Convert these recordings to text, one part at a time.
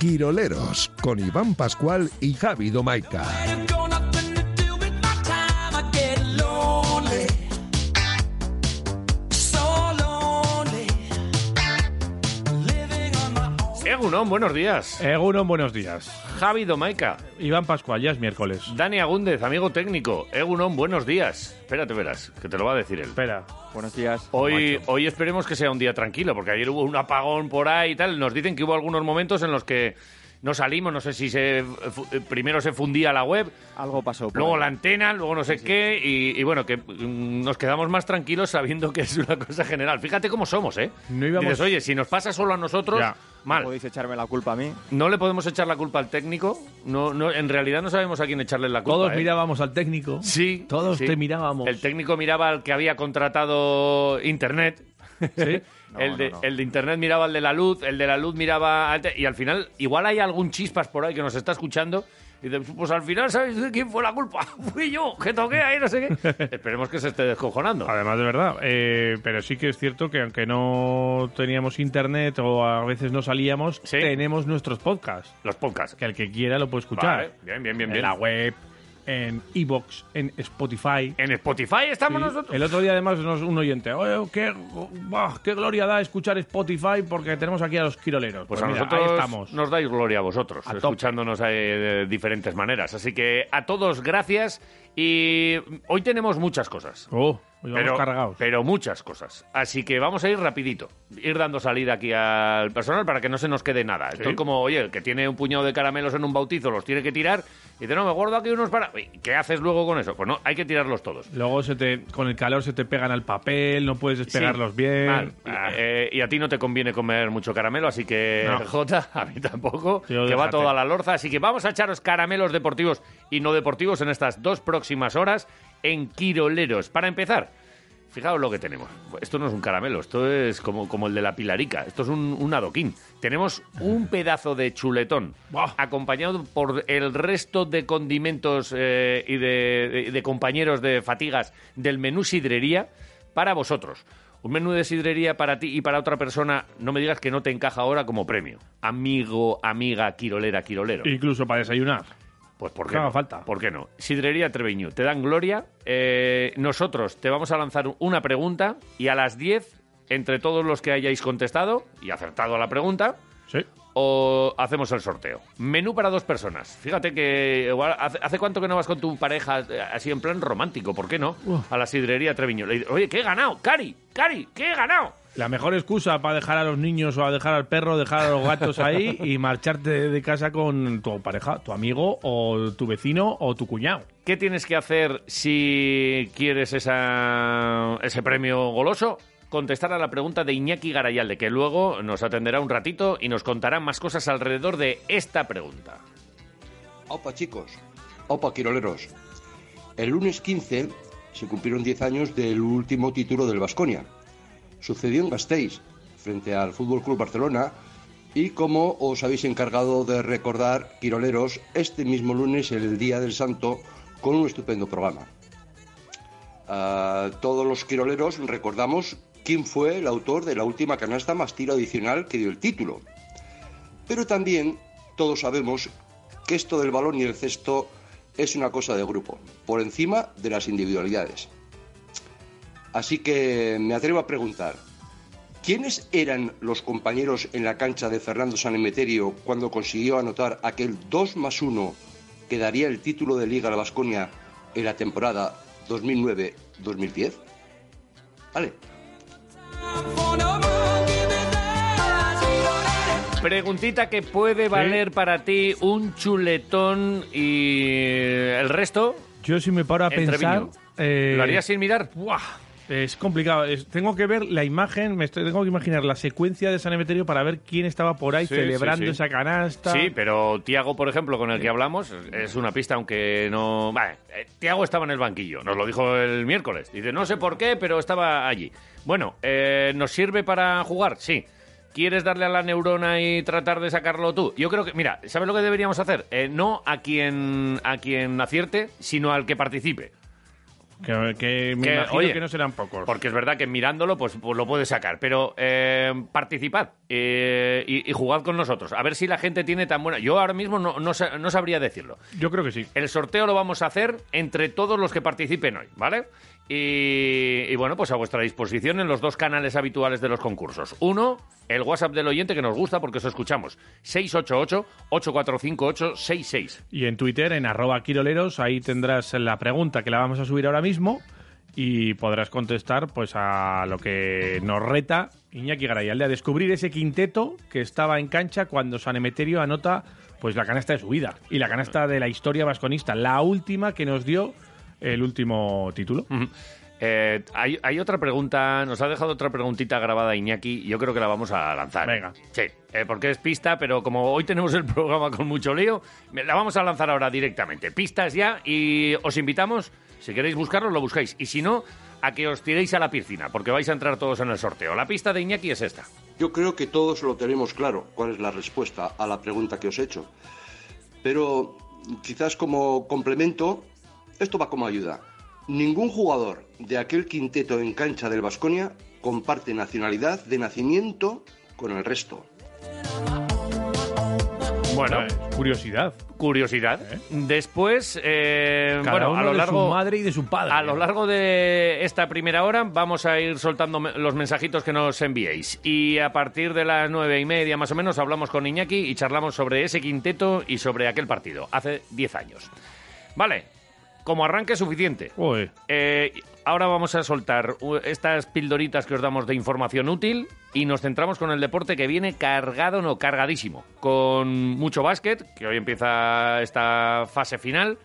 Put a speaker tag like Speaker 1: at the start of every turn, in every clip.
Speaker 1: Quiroleros con Iván Pascual y Javi Domaica.
Speaker 2: Egunon, buenos días.
Speaker 3: Egunon, buenos días.
Speaker 2: Javi Domaica.
Speaker 3: Iván Pascual, ya es miércoles.
Speaker 2: Dani Agúndez, amigo técnico. Egunon, buenos días. Espérate, verás, que te lo va a decir él.
Speaker 3: Espera.
Speaker 4: Buenos días.
Speaker 2: Hoy,
Speaker 4: macho.
Speaker 2: hoy esperemos que sea un día tranquilo, porque ayer hubo un apagón por ahí y tal. Nos dicen que hubo algunos momentos en los que no salimos, no sé si se eh, primero se fundía la web,
Speaker 4: Algo pasó.
Speaker 2: luego
Speaker 4: ahí.
Speaker 2: la antena, luego no sé qué, y, y bueno, que mm, nos quedamos más tranquilos sabiendo que es una cosa general. Fíjate cómo somos, ¿eh?
Speaker 3: No íbamos-
Speaker 2: Dices, oye, si nos pasa solo a nosotros,
Speaker 3: Ya.
Speaker 2: mal.
Speaker 4: Podéis echarme la culpa a mí.
Speaker 2: No le podemos echar la culpa al técnico. No, no, en realidad no sabemos a quién echarle la culpa.
Speaker 3: Todos
Speaker 2: ¿eh?
Speaker 3: mirábamos al técnico.
Speaker 2: Sí.
Speaker 3: Todos
Speaker 2: sí.
Speaker 3: te mirábamos.
Speaker 2: El técnico miraba al que había contratado Internet.
Speaker 3: Sí.
Speaker 2: el, de,
Speaker 4: no, no.
Speaker 2: el de Internet miraba al de la luz, el de la luz miraba al... Y al final, igual hay algún chispas por ahí que nos está escuchando. Y dice, pues al final, ¿sabes quién fue la culpa? Fui yo, que toqué ahí, no sé qué. Esperemos que se esté descojonando.
Speaker 3: Además, de verdad. eh, pero sí que es cierto que aunque no teníamos internet o a veces no salíamos,
Speaker 2: Sí.
Speaker 3: tenemos nuestros podcasts.
Speaker 2: Los podcasts.
Speaker 3: Que el que quiera lo puede escuchar.
Speaker 2: Vale, bien, bien, bien,
Speaker 3: en
Speaker 2: bien.
Speaker 3: la web, en Evox, en Spotify.
Speaker 2: En Spotify estamos
Speaker 3: Sí.
Speaker 2: nosotros.
Speaker 3: El otro día, además, nos un oyente. Oye, qué, buah, qué gloria da escuchar Spotify porque tenemos aquí a los quiroleros.
Speaker 2: Pues,
Speaker 3: Pues,
Speaker 2: a
Speaker 3: mira,
Speaker 2: nosotros
Speaker 3: ahí estamos.
Speaker 2: nos dais gloria a vosotros,
Speaker 3: A tope.
Speaker 2: escuchándonos eh, de diferentes maneras. Así que a todos gracias y hoy tenemos muchas cosas.
Speaker 3: Oh, hoy vamos
Speaker 2: Pero,
Speaker 3: cargados.
Speaker 2: pero muchas cosas. Así que vamos a ir rapidito. Ir dando salida aquí al personal para que no se nos quede nada. Esto es como, oye, el que tiene un puñado de caramelos en un bautizo los tiene que tirar y dice, no, me guardo aquí unos para... ¿Qué haces luego con eso? Pues no, hay que tirarlos todos.
Speaker 3: Luego se te, con el calor se te pegan al papel, no puedes despegarlos
Speaker 2: Sí,
Speaker 3: bien.
Speaker 2: mal.
Speaker 3: Ah,
Speaker 2: Eh, y a ti no te conviene comer mucho caramelo, así que,
Speaker 3: No.
Speaker 2: Jota, a mí tampoco,
Speaker 3: Yo
Speaker 2: que va
Speaker 3: déjate.
Speaker 2: todo a la lorza. Así que vamos a echaros caramelos deportivos y no deportivos en estas dos próximas horas en Quiroleros. Para empezar, fijaos lo que tenemos. Esto no es un caramelo, esto es como, como el de la pilarica, esto es un, un adoquín. Tenemos un pedazo de chuletón,
Speaker 3: Buah.
Speaker 2: acompañado por el resto de condimentos eh, y de, de- de compañeros de fatigas del menú sidrería para vosotros. Un menú de sidrería para ti y para otra persona, no me digas que no te encaja ahora como premio. Amigo, amiga, quirolera, quirolero.
Speaker 3: Incluso para desayunar.
Speaker 2: Pues ¿por qué no?
Speaker 3: falta.
Speaker 2: ¿Por qué no? Sidrería Treviño, te dan gloria. Eh, nosotros te vamos a lanzar una pregunta y a las 10, entre todos los que hayáis contestado y acertado a la pregunta,
Speaker 3: Sí.
Speaker 2: o hacemos el sorteo. Menú para dos personas. Fíjate que igual, ¿hace, hace cuánto que no vas con tu pareja eh, así en plan romántico? ¿Por qué no? A la sidrería Treviño. Le dices, Oye, ¿qué he ganado? Cari, Cari, ¿qué he ganado?
Speaker 3: La mejor excusa para dejar a los niños o a dejar al perro, dejar a los gatos ahí y marcharte de casa con tu pareja, tu amigo o tu vecino o tu cuñado.
Speaker 2: ¿Qué tienes que hacer si quieres esa, ese premio goloso? Contestar a la pregunta de Iñaki Garayalde, que luego nos atenderá un ratito y nos contará más cosas alrededor de esta pregunta.
Speaker 5: Opa chicos, opa quiroleros. El lunes 15 se cumplieron 10 años del último título del Vasconia. Sucedió en Gasteiz, frente al Fútbol Club Barcelona, y como os habéis encargado de recordar, quiroleros, este mismo lunes, el Día del Santo, con un estupendo programa. A todos los quiroleros recordamos quién fue el autor de la última canasta más tiro adicional que dio el título. Pero también todos sabemos que esto del balón y el cesto es una cosa de grupo, por encima de las individualidades. Así que me atrevo a preguntar, ¿quiénes eran los compañeros en la cancha de Fernando Sanemeterio cuando consiguió anotar aquel 2 más 1 que daría el título de Liga a la Vasconia en la temporada 2009-2010? Vale.
Speaker 2: Preguntita que puede valer para ti un chuletón y el resto.
Speaker 3: Yo si me paro a
Speaker 2: En
Speaker 3: pensar... Eh,
Speaker 2: ¿Lo harías sin mirar?
Speaker 3: ¡buah! Es complicado. Es- tengo que ver la imagen, me estoy- tengo que imaginar la secuencia de San Emeterio para ver quién estaba por ahí
Speaker 2: Sí,
Speaker 3: celebrando
Speaker 2: sí, sí.
Speaker 3: esa canasta.
Speaker 2: Sí, pero Tiago, por ejemplo, con el que hablamos, es una pista, aunque no. Vale, eh, Tiago estaba en el banquillo, nos lo dijo el miércoles. Dice, no sé por qué, pero estaba allí. Bueno, eh, ¿nos sirve para jugar? Sí. ¿Quieres darle a la neurona y tratar de sacarlo tú? Yo creo que, mira, ¿sabes lo que deberíamos hacer? Eh, no a quien, a quien acierte, sino al que participe.
Speaker 3: Que, que me
Speaker 2: Que,
Speaker 3: imagino
Speaker 2: oye,
Speaker 3: que no serán pocos.
Speaker 2: Porque es verdad que mirándolo, pues, pues lo puedes sacar. Pero eh, participad eh, y, y jugad con nosotros. A ver si la gente tiene tan buena. Yo ahora mismo no, no, no sabría decirlo.
Speaker 3: Yo creo que sí.
Speaker 2: El sorteo lo vamos a hacer entre todos los que participen hoy, ¿vale? Y, y bueno, pues a vuestra disposición en los dos canales habituales de los concursos. Uno, el WhatsApp del oyente que nos gusta porque os escuchamos. 688-845866.
Speaker 3: Y en Twitter, en arroba quiroleros, ahí tendrás la pregunta que la vamos a subir ahora mismo y podrás contestar pues a lo que nos reta Iñaki Garayalde a descubrir ese quinteto que estaba en cancha cuando San Emeterio anota pues la canasta de su vida y la canasta de la historia vasconista, la última que nos dio el último título.
Speaker 2: Eh, hay, hay otra pregunta, nos ha dejado otra preguntita grabada Iñaki, yo creo que la vamos a lanzar.
Speaker 3: Venga.
Speaker 2: Sí, eh, porque es pista, pero como hoy tenemos el programa con mucho lío, la vamos a lanzar ahora directamente. Pistas ya y os invitamos, si queréis buscarlo, lo buscáis. Y si no, a que os tiréis a la piscina, porque vais a entrar todos en el sorteo. La pista de Iñaki es esta.
Speaker 5: Yo creo que todos lo tenemos claro cuál es la respuesta a la pregunta que os he hecho. Pero quizás como complemento, esto va como ayuda. Ningún jugador de aquel quinteto en cancha del Vasconia comparte nacionalidad de nacimiento con el resto.
Speaker 2: Bueno,
Speaker 3: Eh, curiosidad.
Speaker 2: curiosidad. Después, eh,
Speaker 3: Cada
Speaker 2: bueno,
Speaker 3: uno
Speaker 2: a lo
Speaker 3: de
Speaker 2: largo...
Speaker 3: su madre y de su padre.
Speaker 2: A lo largo de esta primera hora vamos a ir soltando los mensajitos que nos enviéis. Y a partir de las nueve y media más o menos hablamos con Iñaki y charlamos sobre ese quinteto y sobre aquel partido, hace diez años. Vale, como arranque suficiente. Eh, ahora vamos a soltar estas pildoritas que os damos de información útil y nos centramos con el deporte que viene cargado, no, cargadísimo. Con mucho básquet, que hoy empieza esta fase final,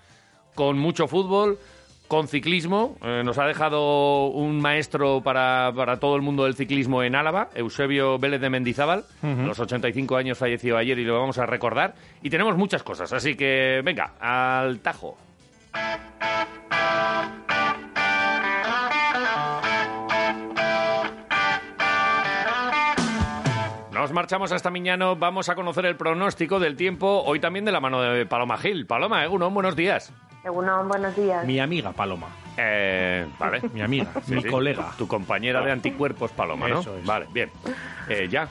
Speaker 2: con mucho fútbol, con ciclismo. Eh, nos ha dejado un maestro para, para todo el mundo del ciclismo en Álava, Eusebio Vélez de Mendizábal. A los 85 años falleció ayer y lo vamos a recordar. Y tenemos muchas cosas, así que venga, al tajo. Marchamos hasta Miñano, vamos a conocer el pronóstico del tiempo, hoy también de la mano de Paloma Gil. Paloma, Egunon, buenos días.
Speaker 6: Egunon, buenos días.
Speaker 3: Mi amiga Paloma.
Speaker 2: Eh, vale.
Speaker 3: Mi amiga,
Speaker 2: Sí,
Speaker 3: mi
Speaker 2: sí.
Speaker 3: colega.
Speaker 2: Tu compañera de anticuerpos, Paloma, ¿no?
Speaker 3: Eso es.
Speaker 2: Vale, bien. Eh, ¿Ya?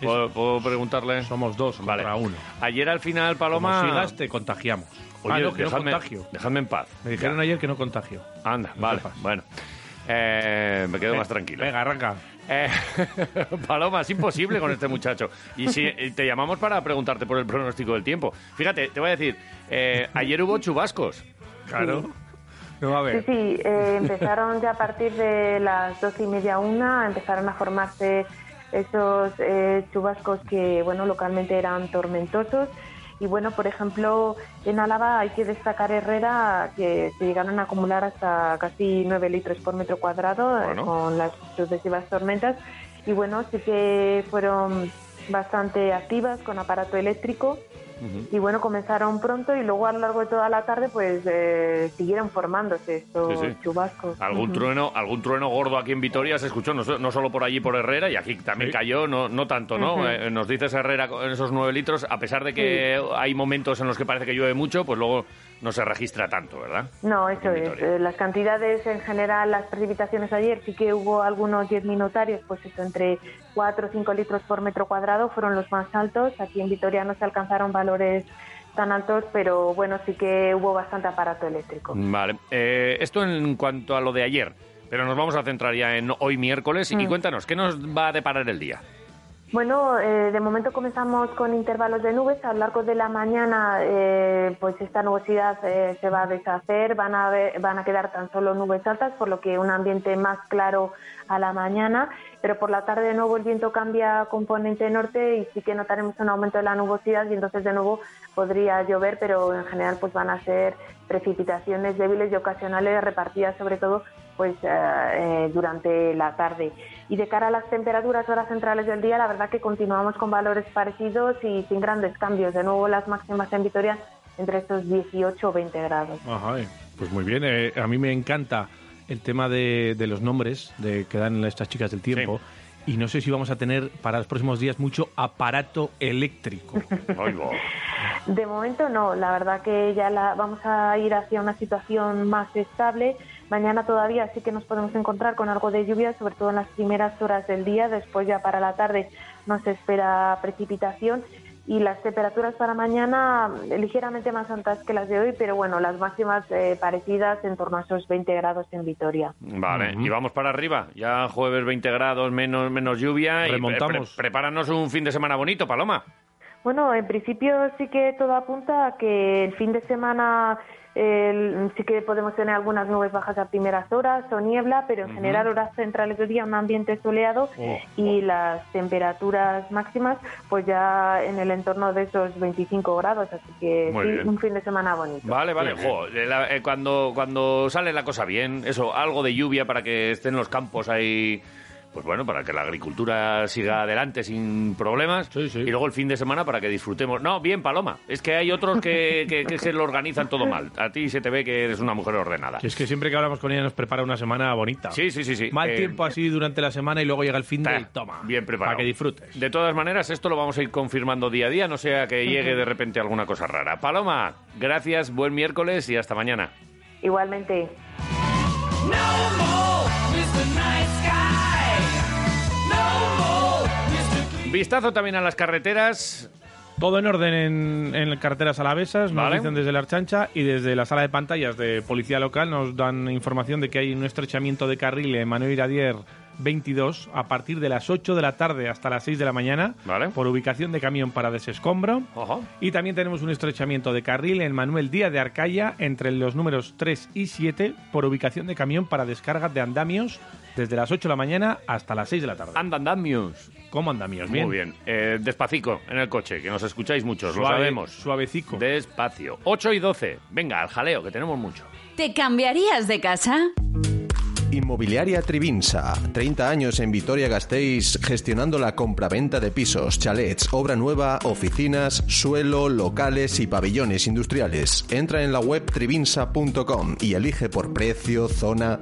Speaker 2: ¿Puedo, puedo preguntarle?
Speaker 3: Somos dos
Speaker 2: Vale.
Speaker 3: contra uno.
Speaker 2: Ayer al final, Paloma...
Speaker 3: Como sigas, te contagiamos.
Speaker 2: Oye,
Speaker 3: ah, no, que
Speaker 2: dejadme,
Speaker 3: no contagio.
Speaker 2: dejadme en paz.
Speaker 3: Me dijeron
Speaker 2: Ya.
Speaker 3: ayer que no contagio.
Speaker 2: Anda,
Speaker 3: No
Speaker 2: vale,
Speaker 3: sepas.
Speaker 2: bueno. Eh, me quedo más tranquilo.
Speaker 3: Venga, arranca.
Speaker 2: Eh, Paloma, es imposible con este muchacho. Y si y te llamamos para preguntarte por el pronóstico del tiempo. Fíjate, te voy a decir, eh, ayer hubo chubascos.
Speaker 3: Claro. No, a
Speaker 6: Sí,
Speaker 3: ver.
Speaker 6: sí, eh, empezaron ya a partir de las doce y media una, empezaron a formarse esos eh, chubascos que, bueno, localmente eran tormentosos. Y bueno, por ejemplo, en Álava hay que destacar Herrera, que se llegaron a acumular hasta casi 9 litros por metro cuadrado eh,
Speaker 2: Bueno.
Speaker 6: con las sucesivas tormentas. Y bueno, sí que fueron bastante activas con aparato eléctrico. Y bueno, comenzaron pronto y luego a lo largo de toda la tarde pues eh, siguieron formándose estos
Speaker 2: Sí, sí.
Speaker 6: chubascos.
Speaker 2: Algún trueno, algún trueno gordo aquí en Vitoria se escuchó, no, so- no solo por allí por Herrera, y aquí también
Speaker 3: Sí.
Speaker 2: cayó, no, no tanto, ¿no? Eh, nos dices Herrera en esos nueve litros, a pesar de que hay momentos en los que parece que llueve mucho, pues luego no se registra tanto, ¿verdad?
Speaker 6: No, eso es. Eh, Las cantidades en general, las precipitaciones ayer, sí que hubo algunos 10 minutarios, pues eso, entre 4 o 5 litros por metro cuadrado fueron los más altos. Aquí en Vitoria no se alcanzaron valores tan altos, pero bueno, sí que hubo bastante aparato eléctrico.
Speaker 2: Vale. Eh, esto en cuanto a lo de ayer, pero nos vamos a centrar ya en hoy miércoles. Y
Speaker 6: Mm.
Speaker 2: cuéntanos, ¿qué nos va a deparar el día?
Speaker 6: Bueno, eh, de momento comenzamos con intervalos de nubes. A lo largo de la mañana, eh, pues esta nubosidad eh, se va a deshacer, van a, ver- van a quedar tan solo nubes altas, por lo que un ambiente más claro a la mañana. Pero por la tarde de nuevo el viento cambia a componente norte y sí que notaremos un aumento de la nubosidad y entonces de nuevo podría llover, pero en general pues van a ser precipitaciones débiles y ocasionales repartidas sobre todo pues eh, eh, durante la tarde. Y de cara a las temperaturas horas centrales del día, la verdad que continuamos con valores parecidos y sin grandes cambios. De nuevo las máximas en Vitoria entre estos 18 o 20 grados.
Speaker 3: Ajá, pues muy bien. eh, a mí me encanta el tema de, de los nombres de, que dan estas chicas del tiempo. y no sé si vamos a tener para los próximos días mucho aparato eléctrico.
Speaker 6: De momento no, la verdad que ya la, vamos a ir hacia una situación más estable. Mañana todavía sí que nos podemos encontrar con algo de lluvia, sobre todo en las primeras horas del día. Después ya para la tarde no se espera precipitación y las temperaturas para mañana ligeramente más altas que las de hoy, pero bueno, las máximas eh, parecidas en torno a esos 20 grados en Vitoria.
Speaker 2: Vale, y vamos para arriba. Ya jueves 20 grados, menos, menos lluvia.
Speaker 3: Remontamos.
Speaker 2: Y pre- prepáranos un fin de semana bonito, Paloma.
Speaker 6: Bueno, en principio sí que todo apunta a que el fin de semana eh, sí que podemos tener algunas nubes bajas a primeras horas o niebla, pero en general horas centrales del día un ambiente soleado
Speaker 3: Oh,
Speaker 6: y las temperaturas máximas pues ya en el entorno de esos 25 grados, así que
Speaker 2: Muy
Speaker 6: sí,
Speaker 2: bien.
Speaker 6: un fin de semana bonito.
Speaker 2: Vale, vale. Jo, eh, la- eh, cuando, cuando sale la cosa bien, eso, algo de lluvia para que estén los campos ahí, pues bueno, para que la agricultura siga adelante sin problemas.
Speaker 3: Sí, sí.
Speaker 2: Y luego el fin de semana para que disfrutemos. No, bien, Paloma. Es que hay otros que, que, que se lo organizan todo mal. A ti se te ve que eres una mujer ordenada.
Speaker 3: Que es que siempre que hablamos con ella nos prepara una semana bonita.
Speaker 2: Sí, sí, sí, sí.
Speaker 3: Mal
Speaker 2: Eh,
Speaker 3: tiempo así durante la semana y luego llega el fin de y toma.
Speaker 2: Bien preparado.
Speaker 3: Para que disfrutes.
Speaker 2: De todas maneras, esto lo vamos a ir confirmando día a día, no sea que llegue de repente alguna cosa rara. Paloma, gracias, buen miércoles y hasta mañana.
Speaker 6: Igualmente.
Speaker 2: Vistazo también a las carreteras.
Speaker 3: Todo en orden en, en carreteras alavesas, nos
Speaker 2: Vale.
Speaker 3: dicen desde la Archancha y desde la sala de pantallas de Policía Local nos dan información de que hay un estrechamiento de carril en Manuel Iradier 22 a partir de las 8 de la tarde hasta las 6 de la mañana
Speaker 2: Vale.
Speaker 3: por ubicación de camión para desescombro.
Speaker 2: Ojo.
Speaker 3: Y también tenemos un estrechamiento de carril en Manuel Díaz de Arcaya entre los números 3 y 7 por ubicación de camión para descarga de andamios desde las 8 de la mañana hasta las 6 de la tarde.
Speaker 2: Andan damios.
Speaker 3: ¿Cómo andamios? Bien.
Speaker 2: Muy bien. Eh, despacito en el coche, que nos escucháis muchos, lo sabemos.
Speaker 3: Suavecico.
Speaker 2: Despacio. 8 y 12. Venga, al jaleo, que tenemos mucho.
Speaker 7: ¿Te cambiarías de casa?
Speaker 8: Inmobiliaria Trivinsa, 30 años en Vitoria-Gasteiz gestionando la compraventa de pisos, chalets, obra nueva, oficinas, suelo, locales y pabellones industriales. Entra en la web trivinsa.com y elige por precio, zona.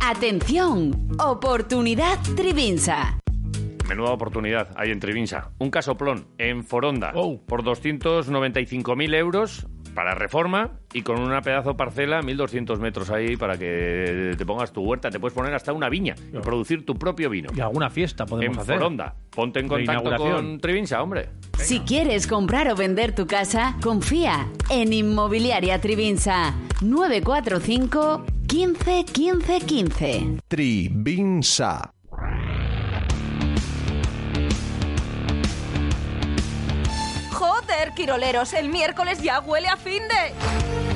Speaker 7: Atención, oportunidad Trivinsa.
Speaker 2: Menuda oportunidad hay en Trivinsa. Un casoplón en Foronda
Speaker 3: Oh.
Speaker 2: por 295.000 euros para reforma y con una pedazo parcela, 1.200 metros ahí para que te pongas tu huerta. Te puedes poner hasta una viña y producir tu propio vino.
Speaker 3: Y alguna fiesta podemos
Speaker 2: en
Speaker 3: hacer.
Speaker 2: Foronda. Ponte en contacto con Trivinsa, hombre.
Speaker 7: Si quieres comprar o vender tu casa, confía en Inmobiliaria Trivinsa. 945 15 15 15.
Speaker 8: Trivinsa.
Speaker 9: Quiroleros, el miércoles ya huele a fin de...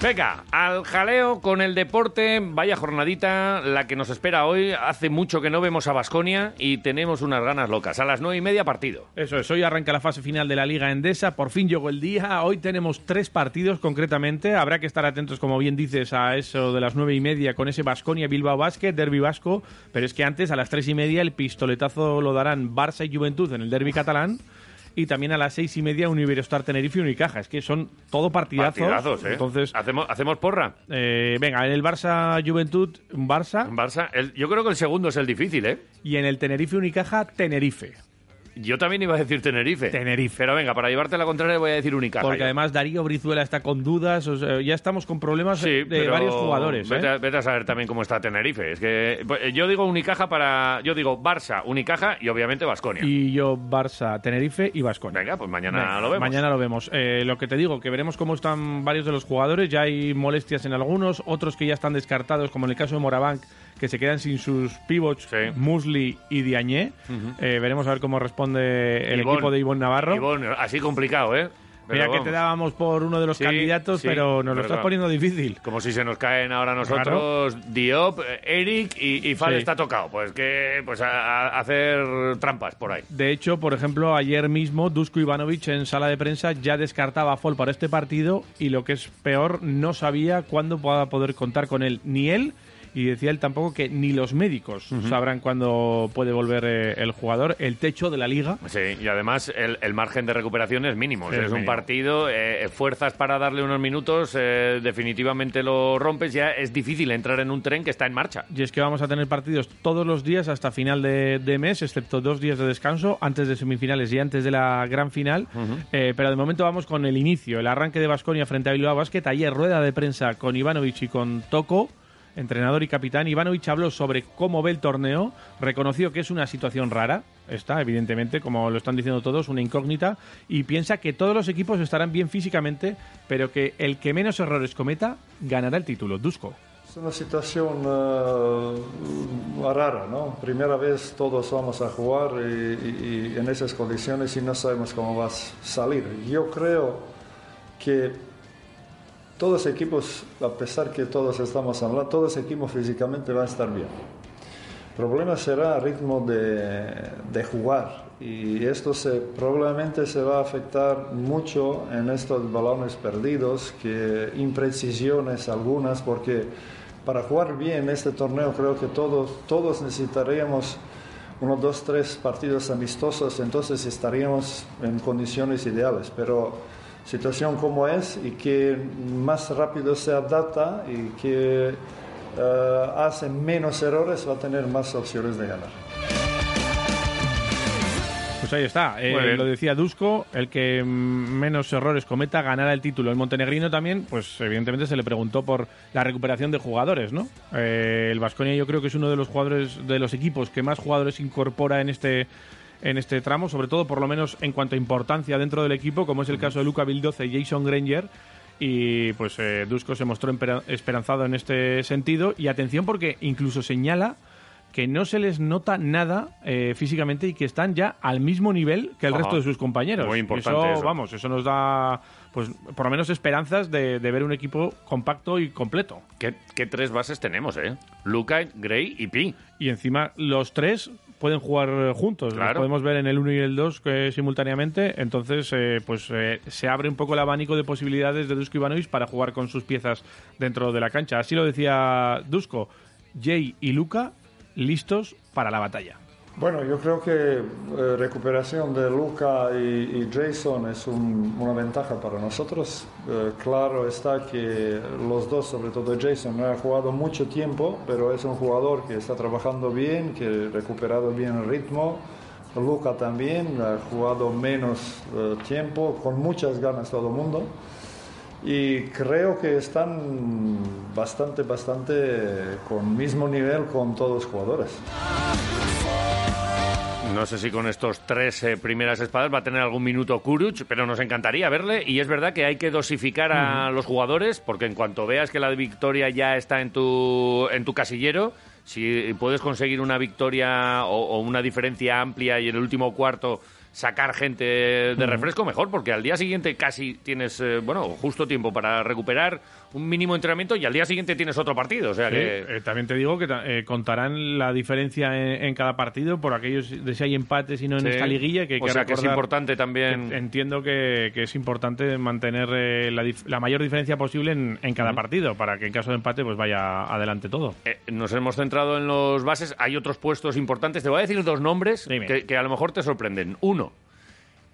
Speaker 2: Venga, al jaleo con el deporte. Vaya jornadita la que nos espera hoy. Hace mucho que no vemos a Basconia y tenemos unas ganas locas. A las nueve y media partido.
Speaker 3: Eso es, hoy arranca la fase final de la Liga Endesa, por fin llegó el día, hoy tenemos tres partidos concretamente, habrá que estar atentos, como bien dices, a eso de las nueve y media con ese Basconia Bilbao Basket, Derby Vasco, pero es que antes a las tres y media el pistoletazo lo darán Barça y Juventud en el Derby catalán. Y también a las seis y media Universtar Tenerife y Unicaja. Es que son todo partidazos.
Speaker 2: Partidazos, ¿eh?
Speaker 3: Entonces,
Speaker 2: ¿Hacemos, ¿Hacemos porra?
Speaker 3: eh, venga, en el Barça Juventud, un Barça.
Speaker 2: Barça, el- yo creo que el segundo es el difícil, ¿eh?
Speaker 3: Y en el Tenerife Unicaja, Tenerife.
Speaker 2: Yo también iba a decir Tenerife.
Speaker 3: Tenerife.
Speaker 2: Pero venga, para llevarte la contraria voy a decir Unicaja.
Speaker 3: Porque
Speaker 2: yo.
Speaker 3: además Darío Brizuela está con dudas, o sea, ya estamos con problemas
Speaker 2: Sí,
Speaker 3: de varios jugadores. ¿eh?
Speaker 2: Vete, a, vete a saber también cómo está Tenerife. Es que pues, yo digo Unicaja para. Yo digo Barça, Unicaja y obviamente Basconia.
Speaker 3: Y yo Barça, Tenerife y Vasconia.
Speaker 2: Venga, pues mañana lo vemos.
Speaker 3: Mañana lo vemos. Eh, lo que te digo, que veremos cómo están varios de los jugadores. Ya hay molestias en algunos, otros que ya están descartados, como en el caso de Morabank, que se quedan sin sus pivots,
Speaker 2: Sí.
Speaker 3: Musli y Diañé. Eh, veremos a ver cómo responde el
Speaker 2: Ivón.
Speaker 3: equipo de Ivonne Navarro.
Speaker 2: Ivón, así complicado, ¿eh? Pero
Speaker 3: Mira que
Speaker 2: vamos,
Speaker 3: te dábamos por uno de los
Speaker 2: Sí,
Speaker 3: candidatos,
Speaker 2: sí,
Speaker 3: pero nos lo estás
Speaker 2: claro.
Speaker 3: poniendo difícil.
Speaker 2: Como si se nos caen ahora nosotros Diop, eh, Eric y, y Fal
Speaker 3: Sí.
Speaker 2: está tocado. Pues que pues a, a hacer trampas por ahí.
Speaker 3: De hecho, por ejemplo, ayer mismo Dusko Ivanovic en sala de prensa ya descartaba a Fall para este partido y lo que es peor, no sabía cuándo va a poder contar con él, ni él y decía él tampoco que ni los médicos sabrán cuándo puede volver eh, el jugador, el techo de la liga.
Speaker 2: Sí, y además el, el margen de recuperación es mínimo. Es
Speaker 3: es
Speaker 2: un
Speaker 3: mínimo.
Speaker 2: partido, eh, fuerzas para darle unos minutos, eh, definitivamente lo rompes, ya es difícil entrar en un tren que está en marcha.
Speaker 3: Y es que vamos a tener partidos todos los días hasta final de, de mes, excepto dos días de descanso, antes de semifinales y antes de la gran final. Eh, pero de momento vamos con el inicio, el arranque de Basconia frente a Bilbao Basket. Ayer rueda de prensa con Ivanovic y con Toco, entrenador y capitán. Ivanovic habló sobre cómo ve el torneo, reconoció que es una situación rara, está evidentemente, como lo están diciendo todos, una incógnita, y piensa que todos los equipos estarán bien físicamente, pero que el que menos errores cometa ganará el título. Dusko.
Speaker 10: Es una situación eh, rara, ¿no? Primera vez todos vamos a jugar y, en esas condiciones y no sabemos cómo va a salir. Yo creo que todos equipos, a pesar que todos estamos hablando, todos equipos físicamente van a estar bien. El problema será el ritmo de, de jugar y esto se, probablemente se va a afectar mucho en estos balones perdidos, que imprecisiones algunas, porque para jugar bien este torneo creo que todos, todos necesitaríamos unos dos, tres partidos amistosos, entonces estaríamos en condiciones ideales, pero situación como es y que más rápido se adapta y que eh, hace menos errores va a tener más opciones de ganar.
Speaker 3: Pues ahí está, eh, lo decía Dusko, el que menos errores cometa ganará el título. El montenegrino también, pues evidentemente se le preguntó por la recuperación de jugadores, ¿no? Eh, el Vasconia yo creo que es uno de los jugadores, de los equipos que más jugadores incorpora en este en este tramo, sobre todo por lo menos en cuanto a importancia dentro del equipo, como es el caso de Luca Vildoce y Jason Granger. Y pues eh, Dusko se mostró esperanzado en este sentido. Y atención porque incluso señala que no se les nota nada eh, físicamente y que están ya al mismo nivel que el
Speaker 2: Ajá.
Speaker 3: resto de sus compañeros.
Speaker 2: Muy importante
Speaker 3: Eso,
Speaker 2: eso.
Speaker 3: vamos, eso nos da, pues, por lo menos esperanzas de, de ver un equipo compacto y completo.
Speaker 2: ¿Qué, qué tres bases tenemos, eh? Luca, Gray y Pi.
Speaker 3: Y encima los tres pueden jugar eh, juntos. Los
Speaker 2: Claro.
Speaker 3: podemos ver en el 1 y el 2 simultáneamente. Entonces, eh, pues eh, se abre un poco el abanico de posibilidades de Dusko Ivanovic para jugar con sus piezas dentro de la cancha. Así lo decía Dusko. Jay y Luca listos para la batalla.
Speaker 10: Bueno, yo creo que eh, recuperación de Luca y, Jason es un- una ventaja para nosotros. Eh, claro está que los dos, sobre todo Jason, no ha jugado mucho tiempo, pero es un jugador que está trabajando bien, que ha recuperado bien el ritmo. Luca también ha jugado menos eh, tiempo, con muchas ganas todo el mundo. Y creo que están bastante, bastante con mismo nivel con todos los jugadores.
Speaker 2: No sé si con estos tres eh, primeras espadas va a tener algún minuto Kuruc, pero nos encantaría verle. Y es verdad que hay que dosificar a los jugadores, porque en cuanto veas que la victoria ya está en tu, en tu casillero, si puedes conseguir una victoria o, o una diferencia amplia y en el último cuarto sacar gente de refresco, mejor, porque al día siguiente casi tienes, eh, bueno, justo tiempo para recuperar un mínimo entrenamiento y al día siguiente tienes otro partido. O sea
Speaker 3: Sí,
Speaker 2: que.
Speaker 3: eh, también te digo que eh, contarán la diferencia en, en cada partido por aquellos de si hay empates y no en
Speaker 2: Sí.
Speaker 3: esta liguilla. Que
Speaker 2: O
Speaker 3: que
Speaker 2: sea que es importante también.
Speaker 3: Entiendo que, que es importante mantener eh, la, la mayor diferencia posible en, en cada partido para que en caso de empate pues vaya adelante todo.
Speaker 2: Nos hemos centrado en los bases. Hay otros puestos importantes. Te voy a decir dos nombres que, que a lo mejor te sorprenden. Uno,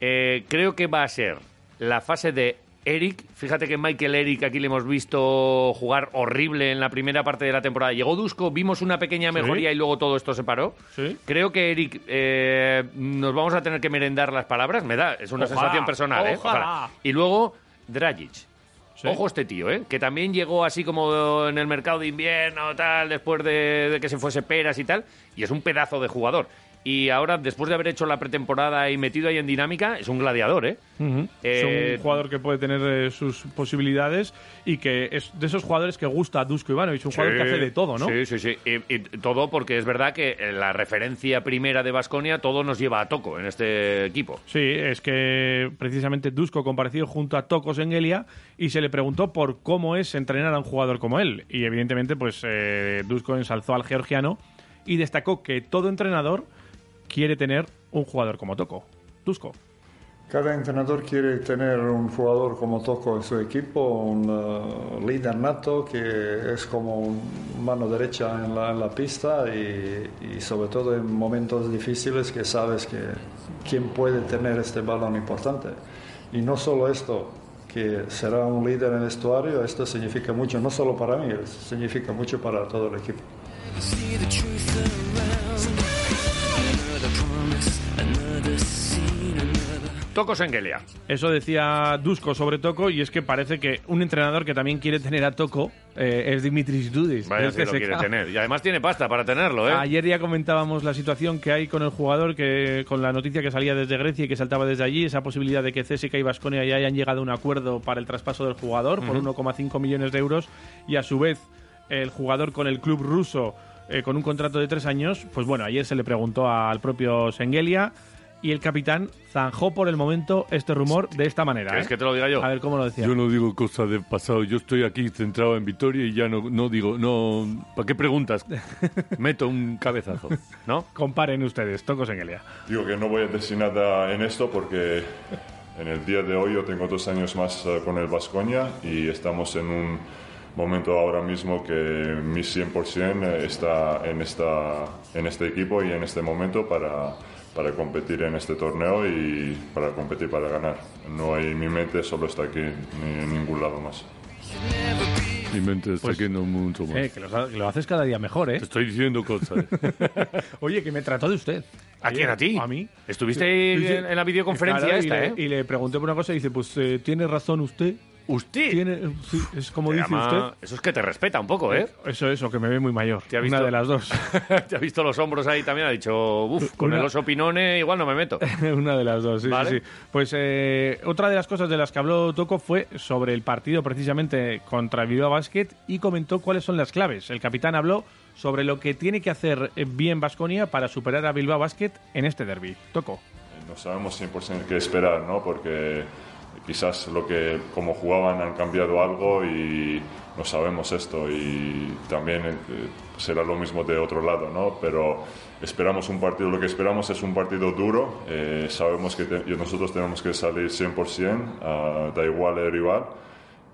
Speaker 2: creo que va a ser la fase de Eric. Fíjate que Michael Eric aquí le hemos visto jugar horrible en la primera parte de la temporada. Llegó Dusko, vimos una pequeña
Speaker 3: Sí.
Speaker 2: mejoría y luego todo esto se paró.
Speaker 3: Sí.
Speaker 2: Creo que Eric eh, nos vamos a tener que merendar las palabras. Me da, es una
Speaker 3: Ojalá,
Speaker 2: sensación personal. ¿eh?
Speaker 3: ojalá.
Speaker 2: Y luego Dragic.
Speaker 3: Sí.
Speaker 2: Ojo este tío, ¿eh? Que también llegó así como en el mercado de invierno, tal, después de, de que se fuese Peras y tal. Y es un pedazo de jugador. Y ahora, después de haber hecho la pretemporada y metido ahí en dinámica, es un gladiador, ¿eh? Eh,
Speaker 3: es un jugador que puede tener eh, sus posibilidades y que es de esos jugadores que gusta a Dusko Ivanovic, un jugador que hace de todo, ¿no?
Speaker 2: Sí, sí, sí. Y, y todo porque es verdad que en la referencia primera de Basconia todo nos lleva a toco en este equipo.
Speaker 3: Sí, es que precisamente Dusko compareció junto a Tokos en Elia y se le preguntó por cómo es entrenar a un jugador como él. Y evidentemente, pues eh, Dusko ensalzó al georgiano y destacó que todo entrenador quiere tener un jugador como Toko. Dusko.
Speaker 10: Cada entrenador quiere tener un jugador como Toco en su equipo, un uh, líder nato que es como mano derecha en la, en la pista y, y sobre todo en momentos difíciles que sabes que quién puede tener este balón importante. Y no solo esto, que será un líder en el vestuario, esto significa mucho, no solo para mí, significa mucho para todo el equipo.
Speaker 2: Toco Sengelia.
Speaker 3: Eso decía Dusko sobre Toco y es que parece que un entrenador que también quiere tener a Toco eh, es Dimitris Dudis.
Speaker 2: Vaya
Speaker 3: el
Speaker 2: si
Speaker 3: que
Speaker 2: lo
Speaker 3: se
Speaker 2: quiere
Speaker 3: ca-
Speaker 2: tener. Y además tiene pasta para tenerlo, ¿eh?
Speaker 3: Ayer ya comentábamos la situación que hay con el jugador, que con la noticia que salía desde Grecia y que saltaba desde allí, esa posibilidad de que CSKA y Vasconia ya hayan llegado a un acuerdo para el traspaso del jugador por
Speaker 2: Ujú.
Speaker 3: 1,5 millones de euros y a su vez el jugador con el club ruso eh, con un contrato de tres años, pues bueno, ayer se le preguntó al propio Sengelia y el capitán zanjó por el momento este rumor de esta manera.
Speaker 2: ¿Quieres
Speaker 3: ¿eh?
Speaker 2: que te lo diga yo?
Speaker 3: A ver cómo lo decía.
Speaker 11: Yo no digo cosas del pasado, yo estoy aquí centrado en Vitoria y ya no, no digo, no, ¿para qué preguntas? Meto un cabezazo, ¿no?
Speaker 3: Comparen ustedes, Toco Sengelia.
Speaker 12: Digo que no voy a decir nada en esto porque en el día de hoy yo tengo dos años más eh, con el Vascoña y estamos en un momento ahora mismo que mi 100% está en, esta, en este equipo y en este momento para, para competir en este torneo y para competir para ganar. No hay mi mente solo está aquí ni en ningún lado más.
Speaker 11: Mi mente está
Speaker 3: Pues,
Speaker 11: aquí no mucho más.
Speaker 3: Eh, que, lo, que lo haces cada día mejor, ¿eh?
Speaker 11: Te estoy diciendo cosas.
Speaker 3: Oye, que me trató de usted.
Speaker 2: ¿A quién? ¿A ti?
Speaker 3: A mí.
Speaker 2: Estuviste
Speaker 3: sí.
Speaker 2: en, en la videoconferencia
Speaker 3: Claro,
Speaker 2: esta,
Speaker 3: y le,
Speaker 2: ¿eh?
Speaker 3: Y le pregunté por una cosa y dice, pues eh, tiene razón usted.
Speaker 2: ¿Usted?
Speaker 3: Tiene, sí, es como
Speaker 2: Te
Speaker 3: dice
Speaker 2: llama-
Speaker 3: usted.
Speaker 2: Eso es que te respeta un poco, ¿eh?
Speaker 3: Eso, eso, que me ve muy mayor.
Speaker 2: ¿Te ha visto?
Speaker 3: Una de las dos.
Speaker 2: Te ha visto los hombros ahí también, ha dicho, uff, con
Speaker 3: Una-
Speaker 2: el oso pinone igual no me meto.
Speaker 3: Una de las dos, sí,
Speaker 2: Vale.
Speaker 3: sí, sí. Pues eh, otra de las cosas de las que habló Toco fue sobre el partido precisamente contra Bilbao Basket y comentó cuáles son las claves. El capitán habló sobre lo que tiene que hacer eh, bien Vasconia para superar a Bilbao Basket en este derby. Toco.
Speaker 12: no sabemos 100% qué esperar, ¿no? Porque quizás lo que como jugaban han cambiado algo y no sabemos esto y también eh, será lo mismo de otro lado, ¿no? Pero esperamos un partido, lo que esperamos es un partido duro, eh, sabemos que te- nosotros tenemos que salir 100%, ah, da igual el rival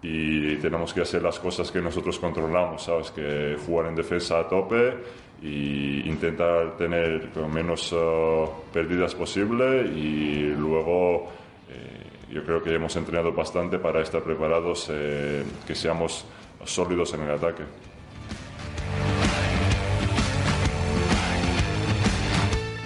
Speaker 12: y tenemos que hacer las cosas que nosotros controlamos, ¿sabes? Que jugar en defensa a tope y intentar tener menos eh, pérdidas posible y luego eh, yo creo que hemos entrenado bastante para estar preparados, eh, que seamos sólidos en el ataque.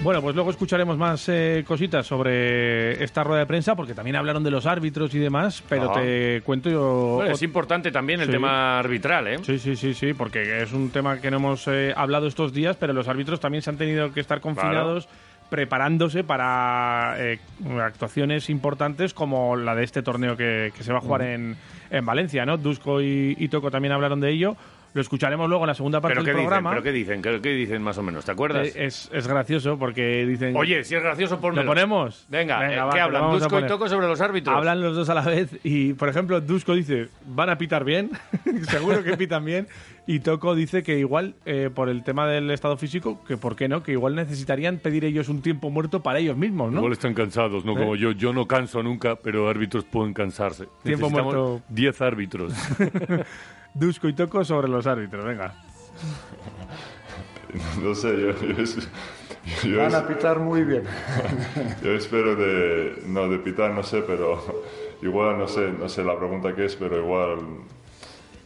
Speaker 3: Bueno, pues luego escucharemos más eh, cositas sobre esta rueda de prensa, porque también hablaron de los árbitros y demás, pero
Speaker 2: Ajá.
Speaker 3: te cuento yo...
Speaker 2: Bueno, es importante también el
Speaker 3: Sí.
Speaker 2: tema arbitral, ¿eh?
Speaker 3: Sí, sí, sí, sí, porque es un tema que no hemos eh, hablado estos días, pero los árbitros también se han tenido que estar confinados preparándose para eh, actuaciones importantes como la de este torneo que, que se va a jugar
Speaker 2: Mm.
Speaker 3: en, en Valencia, ¿no? Dusko y, y Toco también hablaron de ello. Lo escucharemos luego en la segunda parte
Speaker 2: ¿Pero qué
Speaker 3: del
Speaker 2: dicen?
Speaker 3: programa.
Speaker 2: ¿Pero qué dicen? ¿Qué, qué dicen más o menos? ¿Te acuerdas?
Speaker 3: Eh, es, es gracioso porque dicen...
Speaker 2: Oye, si es gracioso, ponmelo.
Speaker 3: ¿Lo ponemos?
Speaker 2: Venga,
Speaker 3: Venga,
Speaker 2: eh,
Speaker 3: va,
Speaker 2: ¿qué hablan? Dusko y. Toco sobre los árbitros.
Speaker 3: Hablan los dos a la vez y, por ejemplo, Dusko dice, van a pitar bien, seguro que pitan bien, y Toco dice que igual, eh, por el tema del estado físico, que por qué no, que igual necesitarían pedir ellos un tiempo muerto para ellos mismos, ¿no?
Speaker 11: Igual están cansados, no
Speaker 3: ¿Eh?
Speaker 11: como yo. Yo no canso nunca, pero árbitros pueden cansarse.
Speaker 3: Tiempo muerto.
Speaker 11: 10 árbitros.
Speaker 3: Dusko y Toco sobre los árbitros, venga.
Speaker 12: No sé, yo, yo es- yo
Speaker 10: Van
Speaker 12: es-
Speaker 10: a pitar muy bien.
Speaker 12: Yo espero de, no, de pitar, no sé, pero igual, no sé, no sé la pregunta que es, pero igual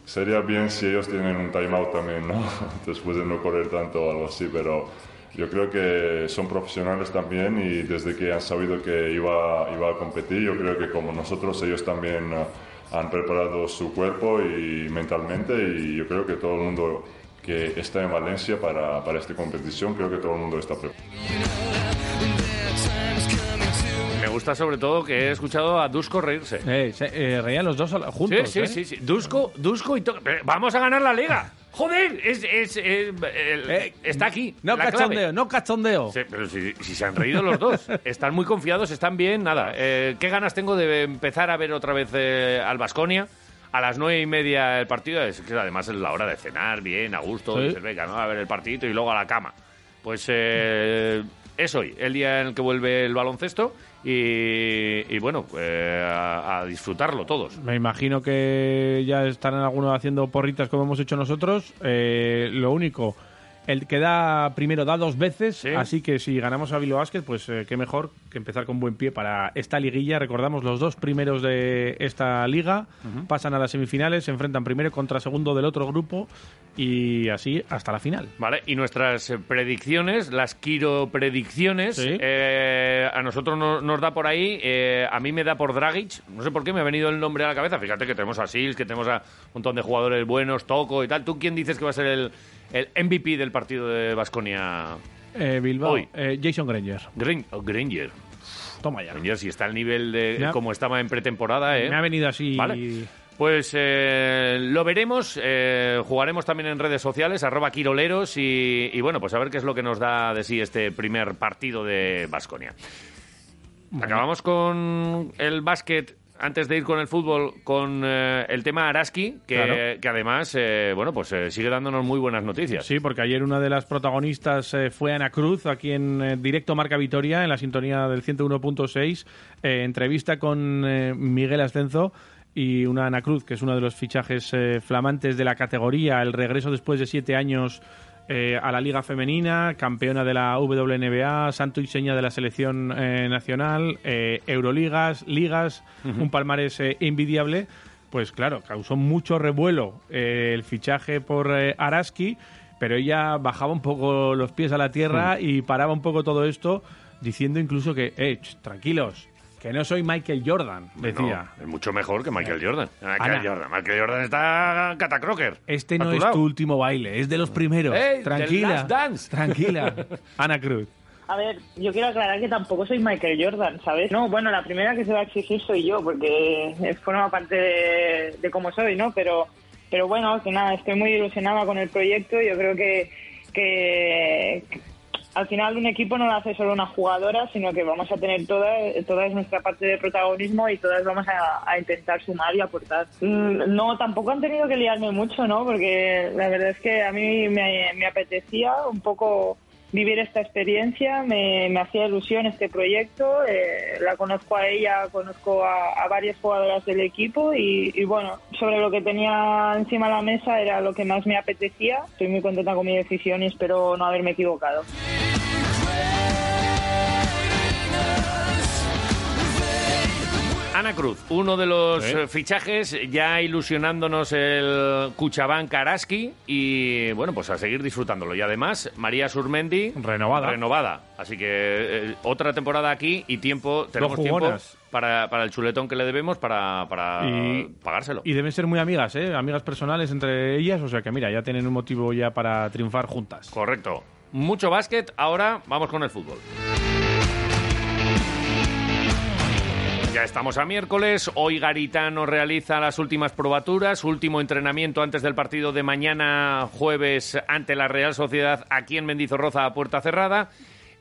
Speaker 12: sería bien si ellos tienen un timeout también, ¿no? Después de no correr tanto o algo así, pero yo creo que son profesionales también y desde que han sabido que iba, iba a competir, yo creo que como nosotros, ellos también eh, han preparado su cuerpo y mentalmente y yo creo que todo el mundo que está en Valencia para, para esta competición, creo que todo el mundo está preparado.
Speaker 2: Me gusta sobre todo que he escuchado a Dusko reírse.
Speaker 3: Eh, se- eh, reían los dos juntos,
Speaker 2: sí,
Speaker 3: ¿eh?
Speaker 2: sí, sí, sí. Dusko, Dusko y Toco. Pero Vamos a ganar la liga. Joder, es, es, eh, el- está aquí.
Speaker 3: No
Speaker 2: la clave.
Speaker 3: cachondeo, no cachondeo.
Speaker 2: Sí, pero si, si se han reído los dos. Están muy confiados, están bien, nada. Eh, ¿Qué ganas tengo de empezar a ver otra vez eh, al Basconia? A las nueve y media el partido, es que además es la hora de cenar bien, a gusto,
Speaker 3: Sí.
Speaker 2: dices, venga, ¿no? a ver el partidito y luego a la cama. Pues eh, es hoy, el día en el que vuelve el baloncesto y, bueno, eh, a, a disfrutarlo todos.
Speaker 3: Me imagino que ya estarán algunos haciendo porritas como hemos hecho nosotros. Eh, lo único, el que da primero da dos veces, así que si ganamos a Bilbao Basket, pues eh, qué mejor que empezar con buen pie para esta liguilla. Recordamos, los dos primeros de esta liga pasan a las semifinales, se enfrentan primero contra segundo del otro grupo y así hasta la final.
Speaker 2: Vale, y nuestras eh, predicciones, las Kiro predicciones, eh, a nosotros no- nos da por ahí, eh, a mí me da por Dragic, no sé por qué me ha venido el nombre a la cabeza, fíjate que tenemos a Sils, que tenemos a un montón de jugadores buenos, Toco y tal, ¿tú quién dices que va a ser el, el MVP del partido de Basconia?
Speaker 3: Eh, Bilbao,
Speaker 2: Hoy.
Speaker 3: eh, Jason Granger.
Speaker 2: Green, oh, Granger.
Speaker 3: Toma ya.
Speaker 2: Granger, si está al nivel de
Speaker 3: ha-
Speaker 2: como estaba en pretemporada, ¿eh?
Speaker 3: Me ha venido así.
Speaker 2: Vale. Pues eh, lo veremos, eh, jugaremos también en redes sociales, arroba quiroleros y, y bueno, pues a ver qué es lo que nos da de sí este primer partido de Basconia. Acabamos con el básquet. Antes de ir con el fútbol, con eh, el tema Araski, que,
Speaker 3: Claro.
Speaker 2: que además, eh, bueno, pues eh, sigue dándonos muy buenas noticias.
Speaker 3: Sí, porque ayer una de las protagonistas eh, fue Ana Cruz, aquí en eh, directo Marca Vitoria, en la sintonía del 101.6, eh, entrevista con eh, Miguel Ascenzo y una Ana Cruz, que es uno de los fichajes eh, flamantes de la categoría, el regreso después de siete años eh, a la Liga Femenina, campeona de la WNBA, santo y seña de la selección eh, nacional, eh, Euroligas, ligas, un palmarés eh, envidiable. Pues claro, causó mucho revuelo el fichaje por Araski, pero ella bajaba un poco los pies a la tierra y paraba un poco todo esto, diciendo incluso que, eh, tranquilos, que no soy Michael Jordan, decía.
Speaker 2: No, es mucho mejor que Michael Jordan. Michael
Speaker 3: Ana.
Speaker 2: Jordan. Michael Jordan está catacroker.
Speaker 3: Este no
Speaker 2: tu
Speaker 3: es
Speaker 2: lado.
Speaker 3: tu último baile, es de los primeros.
Speaker 2: ¡Ey, The
Speaker 3: tranquila,
Speaker 2: Last Dance!
Speaker 3: tranquila. Ana Cruz.
Speaker 13: A ver, yo quiero aclarar que tampoco soy Michael Jordan, ¿sabes? No, bueno, la primera que se va a exigir soy yo, porque eh, forma parte de, de cómo soy, ¿no? Pero, pero bueno, que nada, estoy muy ilusionada con el proyecto. Yo creo que, que al final un equipo no lo hace solo una jugadora, sino que vamos a tener toda, toda nuestra parte de protagonismo y todas vamos a, intentar sumar y aportar. Mm, No, tampoco han tenido que liarme mucho, ¿no? Porque la verdad es que a mí me, me apetecía un poco vivir esta experiencia, me, me hacía ilusión este proyecto, eh, la conozco a ella, conozco a, a varias jugadoras del equipo y, y bueno, sobre lo que tenía encima de la mesa era lo que más me apetecía. Estoy muy contenta con mi decisión y espero no haberme equivocado.
Speaker 2: Ana Cruz, uno de los eh, fichajes, ya ilusionándonos el Cuchabán Karaski y bueno, pues a seguir disfrutándolo. Y además, María Surmendi
Speaker 3: Renovada.
Speaker 2: renovada. Así que eh, otra temporada aquí y tiempo, tenemos tiempo para, para el chuletón que le debemos para, para
Speaker 3: Y-
Speaker 2: pagárselo.
Speaker 3: Y deben ser muy amigas, ¿eh? Amigas personales entre ellas, o sea que mira, ya tienen un motivo ya para triunfar juntas.
Speaker 2: Correcto. Mucho básquet, ahora vamos con el fútbol. Ya estamos a miércoles, hoy Garitano realiza las últimas probaturas, último entrenamiento antes del partido de mañana jueves ante la Real Sociedad aquí en Mendizorroza a puerta cerrada.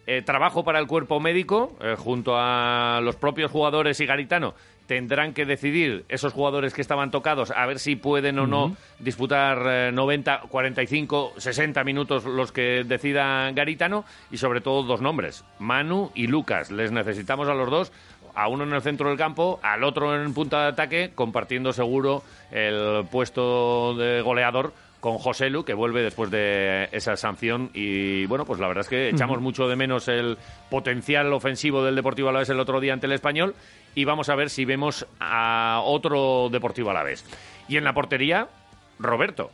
Speaker 2: Eh, trabajo para el cuerpo médico, eh, junto a los propios jugadores y Garitano. Tendrán que decidir esos jugadores que estaban tocados a ver si pueden o no
Speaker 3: Ujú.
Speaker 2: disputar eh, 90, 45, 60 minutos los que decida Garitano y sobre todo dos nombres, Manu y Lucas. Les necesitamos a los dos, a uno en el centro del campo, al otro en punta de ataque, compartiendo seguro el puesto de goleador con José Lu, que vuelve después de esa sanción. Y bueno, pues la verdad es que echamos mucho de menos el potencial ofensivo del Deportivo Alavés el otro día ante el Español. Y vamos a ver si vemos a otro Deportivo Alavés. Y en la portería, Roberto.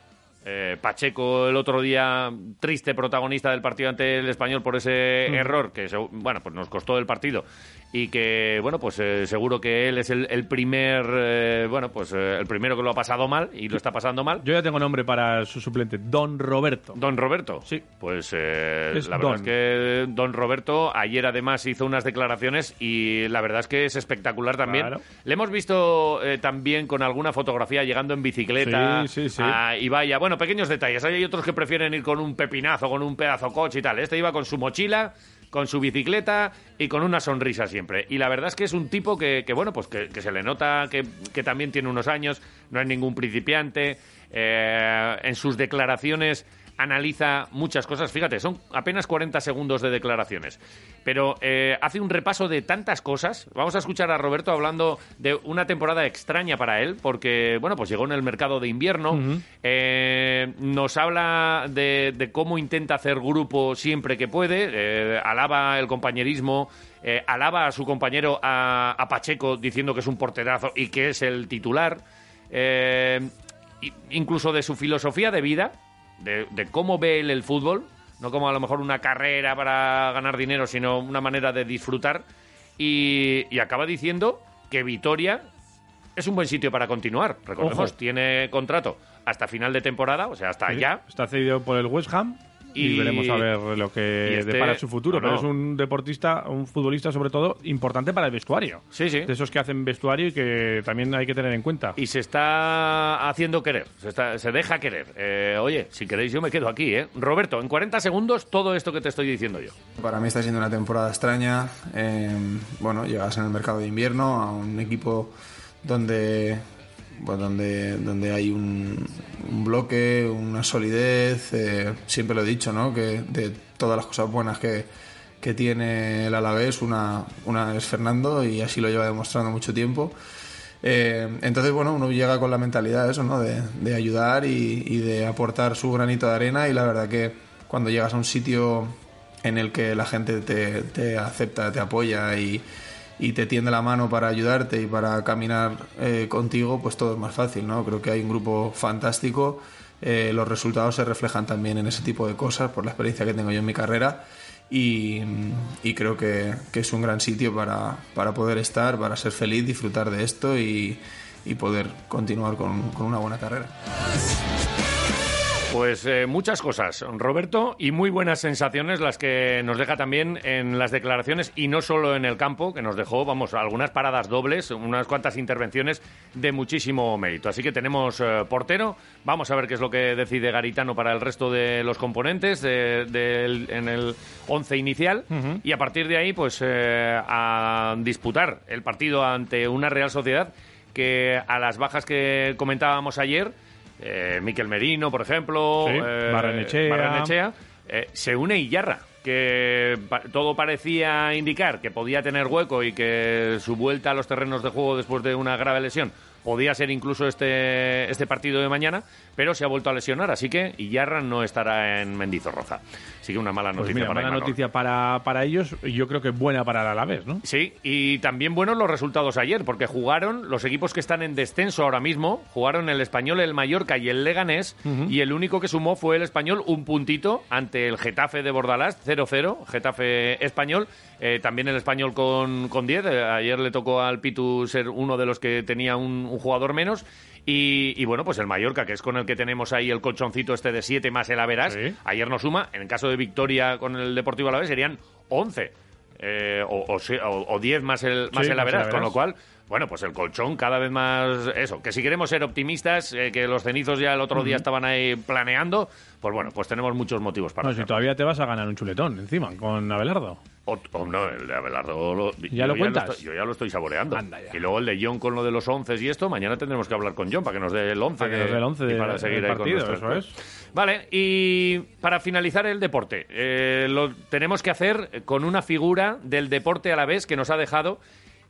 Speaker 2: Eh, Pacheco el otro día, triste protagonista del partido ante el español por ese
Speaker 3: Mm.
Speaker 2: error que bueno, pues nos costó el partido y que bueno, pues eh, seguro que él es el, el primer eh, bueno, pues eh, el primero que lo ha pasado mal y lo está pasando mal.
Speaker 3: Yo ya tengo nombre para su suplente, Don Roberto.
Speaker 2: Don Roberto.
Speaker 3: Sí.
Speaker 2: Pues eh,
Speaker 3: Es
Speaker 2: la verdad
Speaker 3: Don.
Speaker 2: es que Don Roberto ayer además hizo unas declaraciones y la verdad es que es espectacular también.
Speaker 3: Claro.
Speaker 2: Le hemos visto eh, también con alguna fotografía llegando en bicicleta
Speaker 3: Sí, sí, sí.
Speaker 2: a Ibaya. Bueno, pequeños detalles. Hay otros que prefieren ir con un pepinazo, con un pedazo coche y tal. Este iba con su mochila, con su bicicleta y con una sonrisa siempre. Y la verdad es que es un tipo que, que, bueno, pues que, se le nota que, que también tiene unos años, no es ningún principiante. Eh, en sus declaraciones analiza muchas cosas. Fíjate, son apenas 40 segundos de declaraciones, pero eh, hace un repaso de tantas cosas. Vamos a escuchar a Roberto hablando de una temporada extraña para él, porque, bueno, pues llegó en el mercado de invierno. Eh, nos habla de, de cómo intenta hacer grupo siempre que puede, eh, alaba el compañerismo, alaba a su compañero, a, a Pacheco, diciendo que es un porterazo y que es el titular. Incluso de su filosofía de vida, de, de cómo ve él el fútbol, no como a lo mejor una carrera para ganar dinero, sino una manera de disfrutar. Y, y acaba diciendo que Vitoria es un buen sitio para continuar. Recordemos,
Speaker 3: Ojo.
Speaker 2: tiene contrato hasta final de temporada, o sea, hasta allá.
Speaker 3: Está cedido por el West Ham y,
Speaker 2: Y-
Speaker 3: veremos a ver lo que
Speaker 2: este-
Speaker 3: depara su futuro. Pero es un deportista, un futbolista sobre todo importante para el vestuario.
Speaker 2: Sí, sí.
Speaker 3: De esos que hacen vestuario y que también hay que tener en cuenta.
Speaker 2: Y se está haciendo querer, se, está- se deja querer. Eh, oye, si queréis yo me quedo aquí, ¿eh? Roberto, en 40 segundos todo esto que te estoy diciendo yo.
Speaker 14: Para mí está siendo una temporada extraña. Eh, bueno, llegas en el mercado de invierno a un equipo donde, bueno, donde, donde hay un, un bloque, una solidez. eh, siempre lo he dicho, ¿no? Que de todas las cosas buenas que, que tiene el Alavés, una, una es Fernando y así lo lleva demostrando mucho tiempo. Eh, entonces, bueno, uno llega con la mentalidad de eso, ¿no? De, de ayudar y, y de aportar su granito de arena y la verdad que cuando llegas a un sitio en el que la gente te, te acepta, te apoya y, y te tiende la mano para ayudarte y para caminar eh, contigo, pues todo es más fácil, ¿no? Creo que hay un grupo fantástico, eh, los resultados se reflejan también en ese tipo de cosas por la experiencia que tengo yo en mi carrera y, creo que, que es un gran sitio para, para poder estar, para ser feliz, disfrutar de esto y, y poder continuar con, con una buena carrera.
Speaker 2: Pues eh, muchas cosas, Roberto, y muy buenas sensaciones las que nos deja también en las declaraciones y no solo en el campo, que nos dejó, vamos, algunas paradas dobles, unas cuantas intervenciones de muchísimo mérito. Así que tenemos eh, portero, vamos a ver qué es lo que decide Garitano para el resto de los componentes de- en el once inicial. Y a partir de ahí, pues eh, a disputar el partido ante una Real Sociedad que a las bajas que comentábamos ayer, eh, Miquel Merino, por ejemplo,
Speaker 3: Sí,
Speaker 2: eh,
Speaker 3: Barrenechea.
Speaker 2: Barrenechea, eh, se une Iyarra, que pa- todo parecía indicar que podía tener hueco y que su vuelta a los terrenos de juego después de una grave lesión podía ser incluso este, este partido de mañana, pero se ha vuelto a lesionar, así que Iyarra no estará en Mendizorroza. Así que una mala
Speaker 3: Pues
Speaker 2: noticia
Speaker 3: mira,
Speaker 2: para
Speaker 3: mala noticia para, para ellos y yo creo que buena para el Alavés, ¿no?
Speaker 2: Sí, y también buenos los resultados ayer, porque jugaron los equipos que están en descenso ahora mismo, jugaron el Español, el Mallorca y el Leganés, y el único que sumó fue el Español un puntito ante el Getafe de Bordalás, 0-0, Getafe Español, eh, también el Español con, con 10, eh, ayer le tocó al Pitu ser uno de los que tenía un, un jugador menos, y, y bueno, pues el Mallorca, que es con el que tenemos ahí el colchoncito este de 7 más el Averas, ayer no suma, en el caso de victoria con el Deportivo Alavés serían 11 eh, o, o, se- o- o 10 más el, más
Speaker 3: Sí,
Speaker 2: el Averas, con lo cual, bueno, pues el colchón cada vez más eso, que si queremos ser optimistas, eh, que los cenizos ya el otro día estaban ahí planeando, pues bueno, pues tenemos muchos motivos para
Speaker 3: No, si todavía te vas a ganar un chuletón encima con Abelardo.
Speaker 2: o, o no, el de Abelardo lo,
Speaker 3: ¿Ya
Speaker 2: yo
Speaker 3: lo cuentas?
Speaker 2: estoy- yo ya lo estoy saboreando. Y luego el de John con lo de los once y esto, mañana tendremos que hablar con John para que nos dé el once.
Speaker 3: Para que nos dé el once de-
Speaker 2: para seguir
Speaker 3: del
Speaker 2: ahí con
Speaker 3: eso
Speaker 2: Vale, y para finalizar el deporte, eh, lo tenemos que hacer con una figura del deporte a la vez que nos ha dejado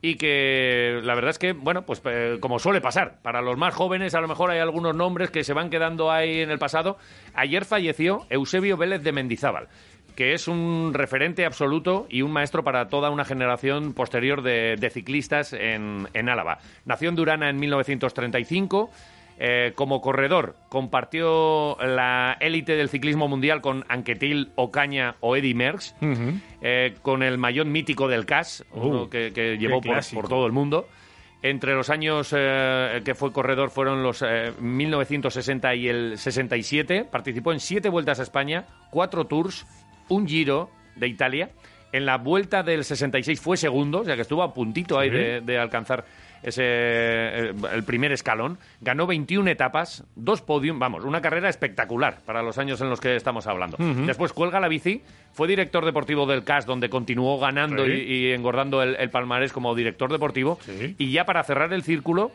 Speaker 2: y que la verdad es que, bueno, pues eh, como suele pasar, para los más jóvenes a lo mejor hay algunos nombres que se van quedando ahí en el pasado. Ayer falleció Eusebio Vélez de Mendizábal que es un referente absoluto y un maestro para toda una generación posterior de, de ciclistas en, en Álava. Nació en Durana en 1935. Eh, como corredor compartió la élite del ciclismo mundial con Anquetil Ocaña o Eddy Merckx, eh, con el maillot mítico del CAS, uno
Speaker 3: Uh,
Speaker 2: que, llevó por, todo el mundo. Entre los años eh, que fue corredor fueron los eh, 1960 y el 67. Participó en siete vueltas a España, cuatro tours, un giro de Italia. En la vuelta del 66 fue segundo, o sea que estuvo a puntito ahí
Speaker 3: Sí.
Speaker 2: de, de alcanzar ese eh, el primer escalón. Ganó 21 etapas, dos podium, vamos, una carrera espectacular para los años en los que estamos hablando. Después cuelga la bici, fue director deportivo del CAS, donde continuó ganando
Speaker 3: Sí.
Speaker 2: y, y engordando el, el palmarés como director deportivo. Y ya para cerrar el círculo,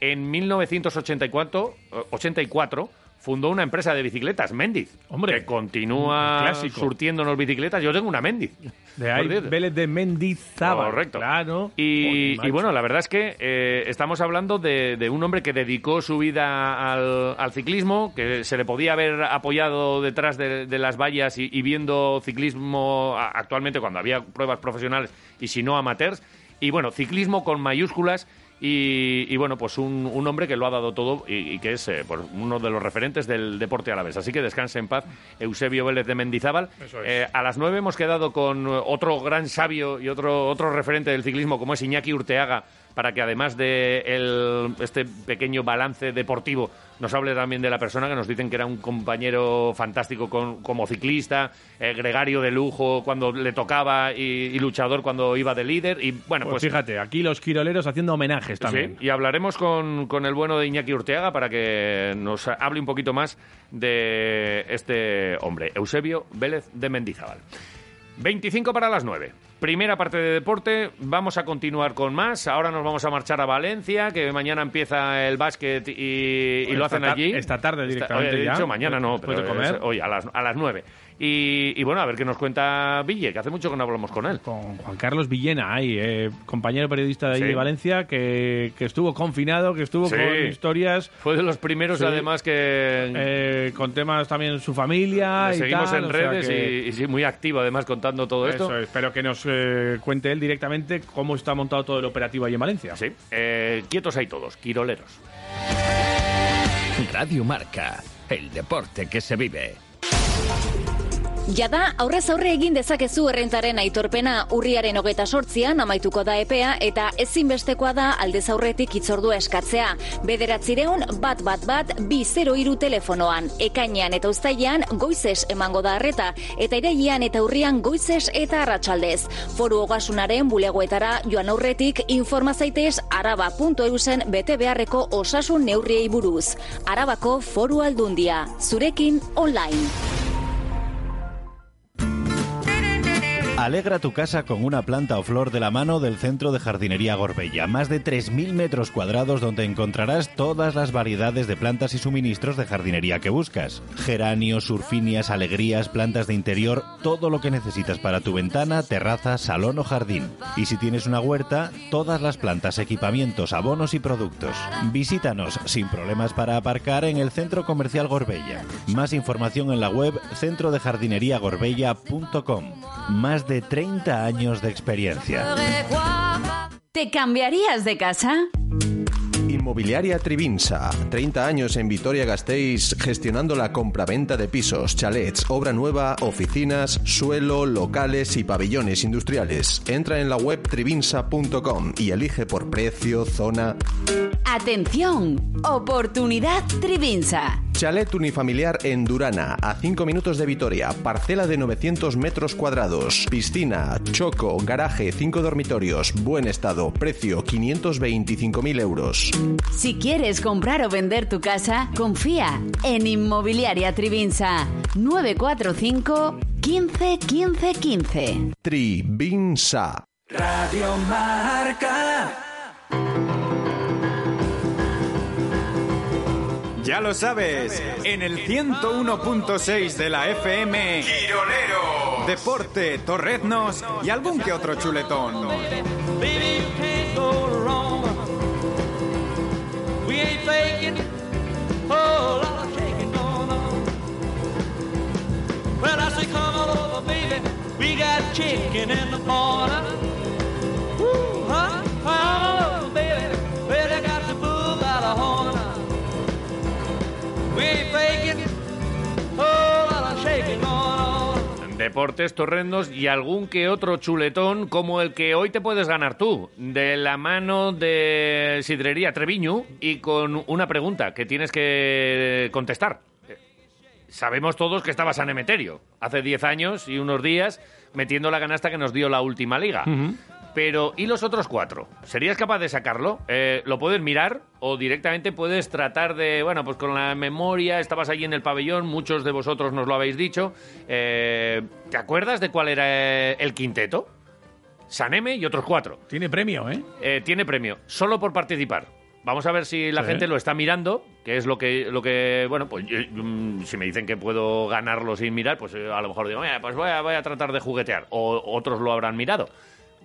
Speaker 2: en 1984 eh, 84, fundó una empresa de bicicletas, Mendiz,
Speaker 3: Hombre,
Speaker 2: que continúa surtiéndonos bicicletas. Yo tengo una Mendiz.
Speaker 3: De ahí. Vélez de Mendizábal.
Speaker 2: Correcto.
Speaker 3: Claro.
Speaker 2: Y, bueno, la verdad es que eh, estamos hablando de, de un hombre que dedicó su vida al, al ciclismo, que se le podía haber apoyado detrás de, de las vallas y, y viendo ciclismo actualmente cuando había pruebas profesionales y si no amateurs. Y bueno, ciclismo con mayúsculas. Y, y bueno, pues un, un hombre que lo ha dado todo y, y que es eh, pues uno de los referentes del deporte a la vez. Así que descanse en paz, Eusebio Vélez de Mendizábal.
Speaker 3: Es.
Speaker 2: Eh, a las nueve hemos quedado con otro gran sabio y otro, otro referente del ciclismo como es Iñaki Urteaga para que además de el- este pequeño balance deportivo nos hable también de la persona que nos dicen que era un compañero fantástico con- como ciclista, eh, gregario de lujo cuando le tocaba y, y luchador cuando iba de líder y bueno
Speaker 3: Pues,
Speaker 2: pues,
Speaker 3: fíjate, aquí los quiroleros haciendo homenajes también.
Speaker 2: Sí, y hablaremos con, con el bueno de Iñaki Urteaga para que nos hable un poquito más de este hombre, Eusebio Vélez de Mendizábal. 25 para las 9. Primera parte de deporte, vamos a continuar con más. Ahora nos vamos a marchar a Valencia, que mañana empieza el básquet y, y lo
Speaker 3: Esta
Speaker 2: hacen allí.
Speaker 3: esta tarde
Speaker 2: Esta-
Speaker 3: directamente
Speaker 2: oye, he
Speaker 3: ya.
Speaker 2: dicho mañana no, pero
Speaker 3: de comer.
Speaker 2: es hoy a las, a las 9. Y, y bueno, a ver qué nos cuenta Ville, que hace mucho que no hablamos con él.
Speaker 3: Con Juan Carlos Villena, ahí, eh, compañero periodista de, ahí
Speaker 2: Sí.
Speaker 3: de Valencia, que, que estuvo confinado, que estuvo
Speaker 2: Sí.
Speaker 3: con historias.
Speaker 2: Fue de los primeros,
Speaker 3: Sí.
Speaker 2: además, que
Speaker 3: eh, con temas también su familia.
Speaker 2: le
Speaker 3: y
Speaker 2: seguimos
Speaker 3: tal,
Speaker 2: en redes
Speaker 3: que-
Speaker 2: y, y sí, muy activo, además, contando todo esto.
Speaker 3: Eso, espero que nos eh, cuente él directamente cómo está montado todo el operativo ahí en Valencia.
Speaker 2: Sí, eh, quietos ahí todos, quiroleros.
Speaker 15: Radio Marca, el deporte que se vive.
Speaker 16: Jada, aurrez aurre egin dezakezu errentaren aitorpena urriaren hogeta sortzian amaituko da epea eta ezinbestekoa da aldez aurretik itzordua eskatzea. Bederatzireun bat bat bat bi zero iru telefonoan. Ekainean eta uztailean goizez emango da arreta eta irailean eta urrian goizez eta arratsaldez. Foru ogasunaren bulegoetara joan aurretik informa zaitez araba.eusen bete beharreko osasun neurriei buruz. Arabako foru aldundia. Zurekin online.
Speaker 17: Alegra tu casa con una planta o flor de la mano del Centro de Jardinería Gorbella. Más de 3.000 metros cuadrados donde encontrarás todas las variedades de plantas y suministros de jardinería que buscas. Geranios, surfinias, alegrías, plantas de interior, todo lo que necesitas para tu ventana, terraza, salón o jardín. Y si tienes una huerta, todas las plantas, equipamientos, abonos y productos. Visítanos sin problemas para aparcar en el Centro Comercial Gorbella. Más información en la web centrodejardineriagorbella.com. Más de 30 años de experiencia.
Speaker 7: ¿Te cambiarías de casa?
Speaker 8: Inmobiliaria Trivinsa, 30 años en Vitoria-Gasteiz gestionando la compraventa de pisos, chalets, obra nueva, oficinas, suelo, locales y pabellones industriales. Entra en la web trivinsa.com y elige por precio, zona.
Speaker 7: Atención, oportunidad Trivinsa.
Speaker 8: Chalet unifamiliar en Durana, a 5 minutos de Vitoria, parcela de 900 metros cuadrados, piscina, choco, garaje, 5 dormitorios, buen estado, precio 525.000 euros.
Speaker 7: Si quieres comprar o vender tu casa, confía en Inmobiliaria Trivinsa 945 15 15 15.
Speaker 8: Trivinsa.
Speaker 18: Radio Marca.
Speaker 19: Ya lo sabes, en el 101.6 de la FM, Quironero, Deporte, Torreznos y algún que otro chuletón.
Speaker 18: Chicken in the.
Speaker 2: Deportes, torrendos y algún que otro chuletón como el que hoy te puedes ganar tú, de la mano de Sidrería Treviño y con una pregunta que tienes que contestar. Sabemos todos que estaba San Emeterio hace 10 años y unos días metiendo la canasta que nos dio la última liga. Pero, ¿y los otros cuatro? ¿Serías capaz de sacarlo? Eh, ¿Lo puedes mirar? O directamente puedes tratar de, bueno, pues con la memoria, estabas allí en el pabellón, muchos de vosotros nos lo habéis dicho. Eh, ¿Te acuerdas de cuál era eh, el quinteto? Saneme y otros cuatro.
Speaker 3: Tiene premio, ¿eh?
Speaker 2: Eh, tiene premio, solo por participar. Vamos a ver si la
Speaker 3: Sí.
Speaker 2: gente lo está mirando, que es lo que, lo que bueno, pues yo- mm, si me dicen que puedo ganarlo sin mirar, pues eh, a lo mejor digo, mira, pues voy a, voy a tratar de juguetear. O otros lo habrán mirado.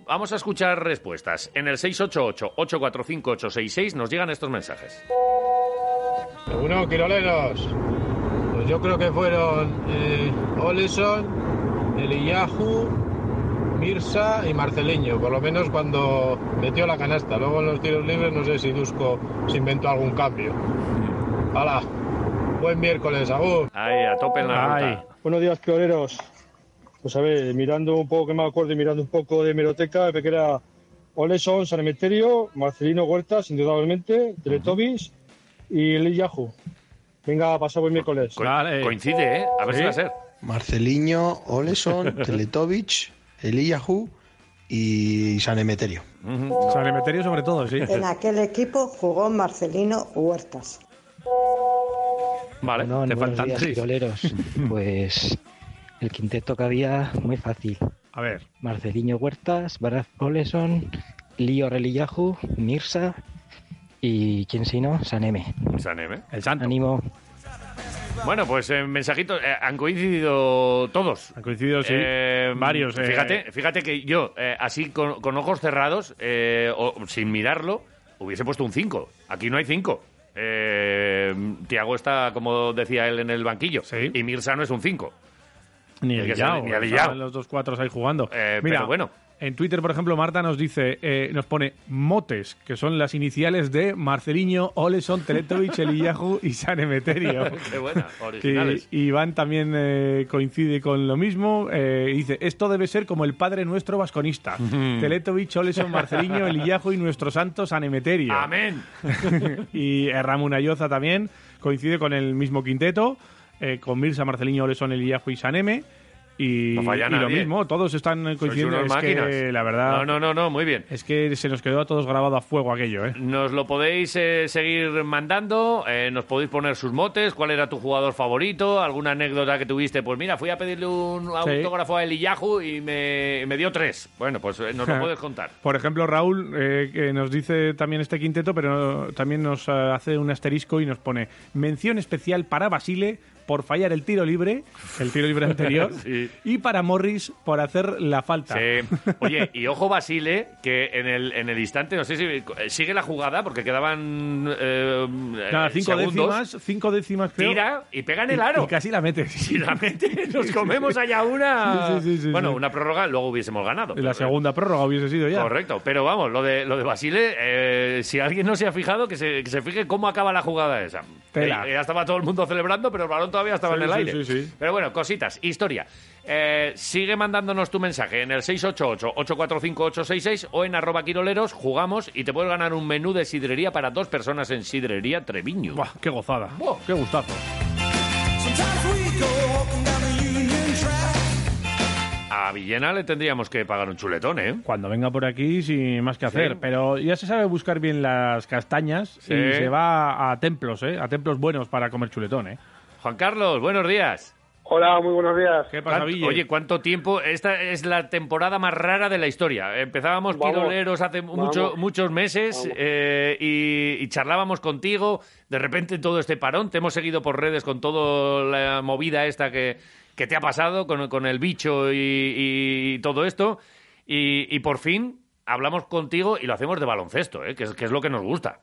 Speaker 2: Vamos a escuchar respuestas. En el 688-845-866 nos llegan estos mensajes.
Speaker 20: Uno, quiroleros. Pues yo creo que fueron eh, Oleson, Eliyahu, Mirsa y Marceliño, por lo menos cuando metió la canasta. Luego en los tiros libres no sé si Dusko se inventó algún cambio. ¡Hala! Buen miércoles, Agur.
Speaker 2: Ahí, a tope en la ruta.
Speaker 21: Buenos días, pioneros. Pues a ver, mirando un poco, que me acuerdo, y mirando un poco de hemeroteca, ve que era Oleson, San Emeterio, Marcelino Huertas, indudablemente, Teletubbies y Eliyahu. Venga, pasa buen miércoles.
Speaker 2: Co- Coincide, ¿eh? A ver si va a ser.
Speaker 22: Marceliño, Oleson, Teletovich, Eliyahu y San Emeterio.
Speaker 3: San Emeterio sobre todo, sí.
Speaker 23: En aquel equipo jugó Marcelino Huertas.
Speaker 2: Vale,
Speaker 24: No,
Speaker 2: te faltan
Speaker 24: días,
Speaker 2: tres.
Speaker 24: Pues el quinteto que había, muy fácil.
Speaker 3: A ver.
Speaker 24: Marceliño Huertas, Baraz Oleson, Lío Reliyahu, Mirsa y, ¿quién si no? Saneme.
Speaker 2: Saneme.
Speaker 3: El santo.
Speaker 24: Ánimo.
Speaker 2: Bueno, pues en mensajitos eh, han coincidido todos.
Speaker 3: Han coincidido, sí.
Speaker 2: Eh,
Speaker 3: Varios. eh.
Speaker 2: Fíjate, fíjate que yo, eh, así con, con ojos cerrados, eh, o sin mirarlo, hubiese puesto un 5. Aquí no hay 5. Eh, Tiago está, como decía él, en el banquillo. Y Mirsa no es un 5.
Speaker 3: Ni el
Speaker 2: ser-
Speaker 3: Yao,
Speaker 2: ni el Yao.
Speaker 3: los dos cuatros ahí jugando.
Speaker 2: Eh,
Speaker 3: Mira,
Speaker 2: pero bueno.
Speaker 3: En Twitter, por ejemplo, Marta nos dice, eh, nos pone motes, que son las iniciales de Marceliño, Oleson, Teletovich, Eliyahu y San Emeterio.
Speaker 2: Qué buena, originales.
Speaker 3: Y Iván también eh, coincide con lo mismo. eh, dice, esto debe ser como el Padre Nuestro vasconista. Teletovich, Oleson, Marceliño, Eliyahu y nuestro santo San Emeterio.
Speaker 2: Amén.
Speaker 3: y eh, Ramón Ayoza también coincide con el mismo quinteto, con Mirsa, Marceliño, Oleson, Eliyahu y Saneme. Y,
Speaker 2: No falla
Speaker 3: y lo mismo, todos están coincidiendo. Es
Speaker 2: máquinas.
Speaker 3: que, la verdad,
Speaker 2: No, no, no, no, muy bien.
Speaker 3: es que se nos quedó a todos grabado a fuego aquello, ¿eh?
Speaker 2: Nos lo podéis eh, seguir mandando, eh, nos podéis poner sus motes, cuál era tu jugador favorito, alguna anécdota que tuviste. Pues mira, fui a pedirle un
Speaker 3: Sí.
Speaker 2: autógrafo a Eliyahu y me, me dio tres. Bueno, pues eh, nos lo puedes contar.
Speaker 3: Por ejemplo, Raúl, eh, que nos dice también este quinteto, pero también nos eh, hace un asterisco y nos pone mención especial para Basile por fallar el tiro libre, el tiro libre anterior,
Speaker 2: Sí.
Speaker 3: y para Morris por hacer la falta.
Speaker 2: Sí. Oye, y ojo Basile, que en el, en el instante, no sé si eh, sigue la jugada, porque quedaban eh,
Speaker 3: Nada, cinco
Speaker 2: segundos.
Speaker 3: décimas, cinco décimas creo.
Speaker 2: Tira y pega en el aro.
Speaker 3: Y, y casi la mete.
Speaker 2: Si la mete, nos comemos allá una.
Speaker 3: Sí, sí, sí, sí,
Speaker 2: bueno, una prórroga, luego hubiésemos ganado.
Speaker 3: La segunda prórroga hubiese sido ya.
Speaker 2: Correcto, pero vamos, lo de, lo de Basile, eh, si alguien no se ha fijado, que se, que se fije cómo acaba la jugada esa.
Speaker 3: Tela.
Speaker 2: Eh, ya estaba todo el mundo celebrando, pero el balón todavía estaba
Speaker 3: Sí,
Speaker 2: en el
Speaker 3: sí,
Speaker 2: aire.
Speaker 3: sí, sí.
Speaker 2: Pero bueno, cositas, historia. Eh, sigue mandándonos tu mensaje en el 688-845-866 o en arroba quiroleros, jugamos y te puedes ganar un menú de sidrería para dos personas en Sidrería Treviño.
Speaker 3: Buah, qué gozada. Qué gustazo.
Speaker 2: A Villena le tendríamos que pagar un chuletón, ¿eh?
Speaker 3: Cuando venga por aquí, sin más que hacer.
Speaker 2: Sí.
Speaker 3: Pero ya se sabe buscar bien las castañas
Speaker 2: Sí.
Speaker 3: y se va a templos, ¿eh? A templos buenos para comer chuletón, ¿eh?
Speaker 2: Juan Carlos, buenos días.
Speaker 25: Hola, muy buenos días.
Speaker 3: ¿Qué pasa.
Speaker 2: Oye, ¿cuánto tiempo? Esta es la temporada más rara de la historia. Empezábamos
Speaker 25: Vamos,
Speaker 2: quiroleros hace mucho- muchos meses eh, y, y charlábamos contigo. De repente todo este parón. Te hemos seguido por redes con toda la movida esta que, que te ha pasado con, con el bicho y, y todo esto. Y, y por fin hablamos contigo y lo hacemos de baloncesto, ¿eh? que, es, que es lo que nos gusta.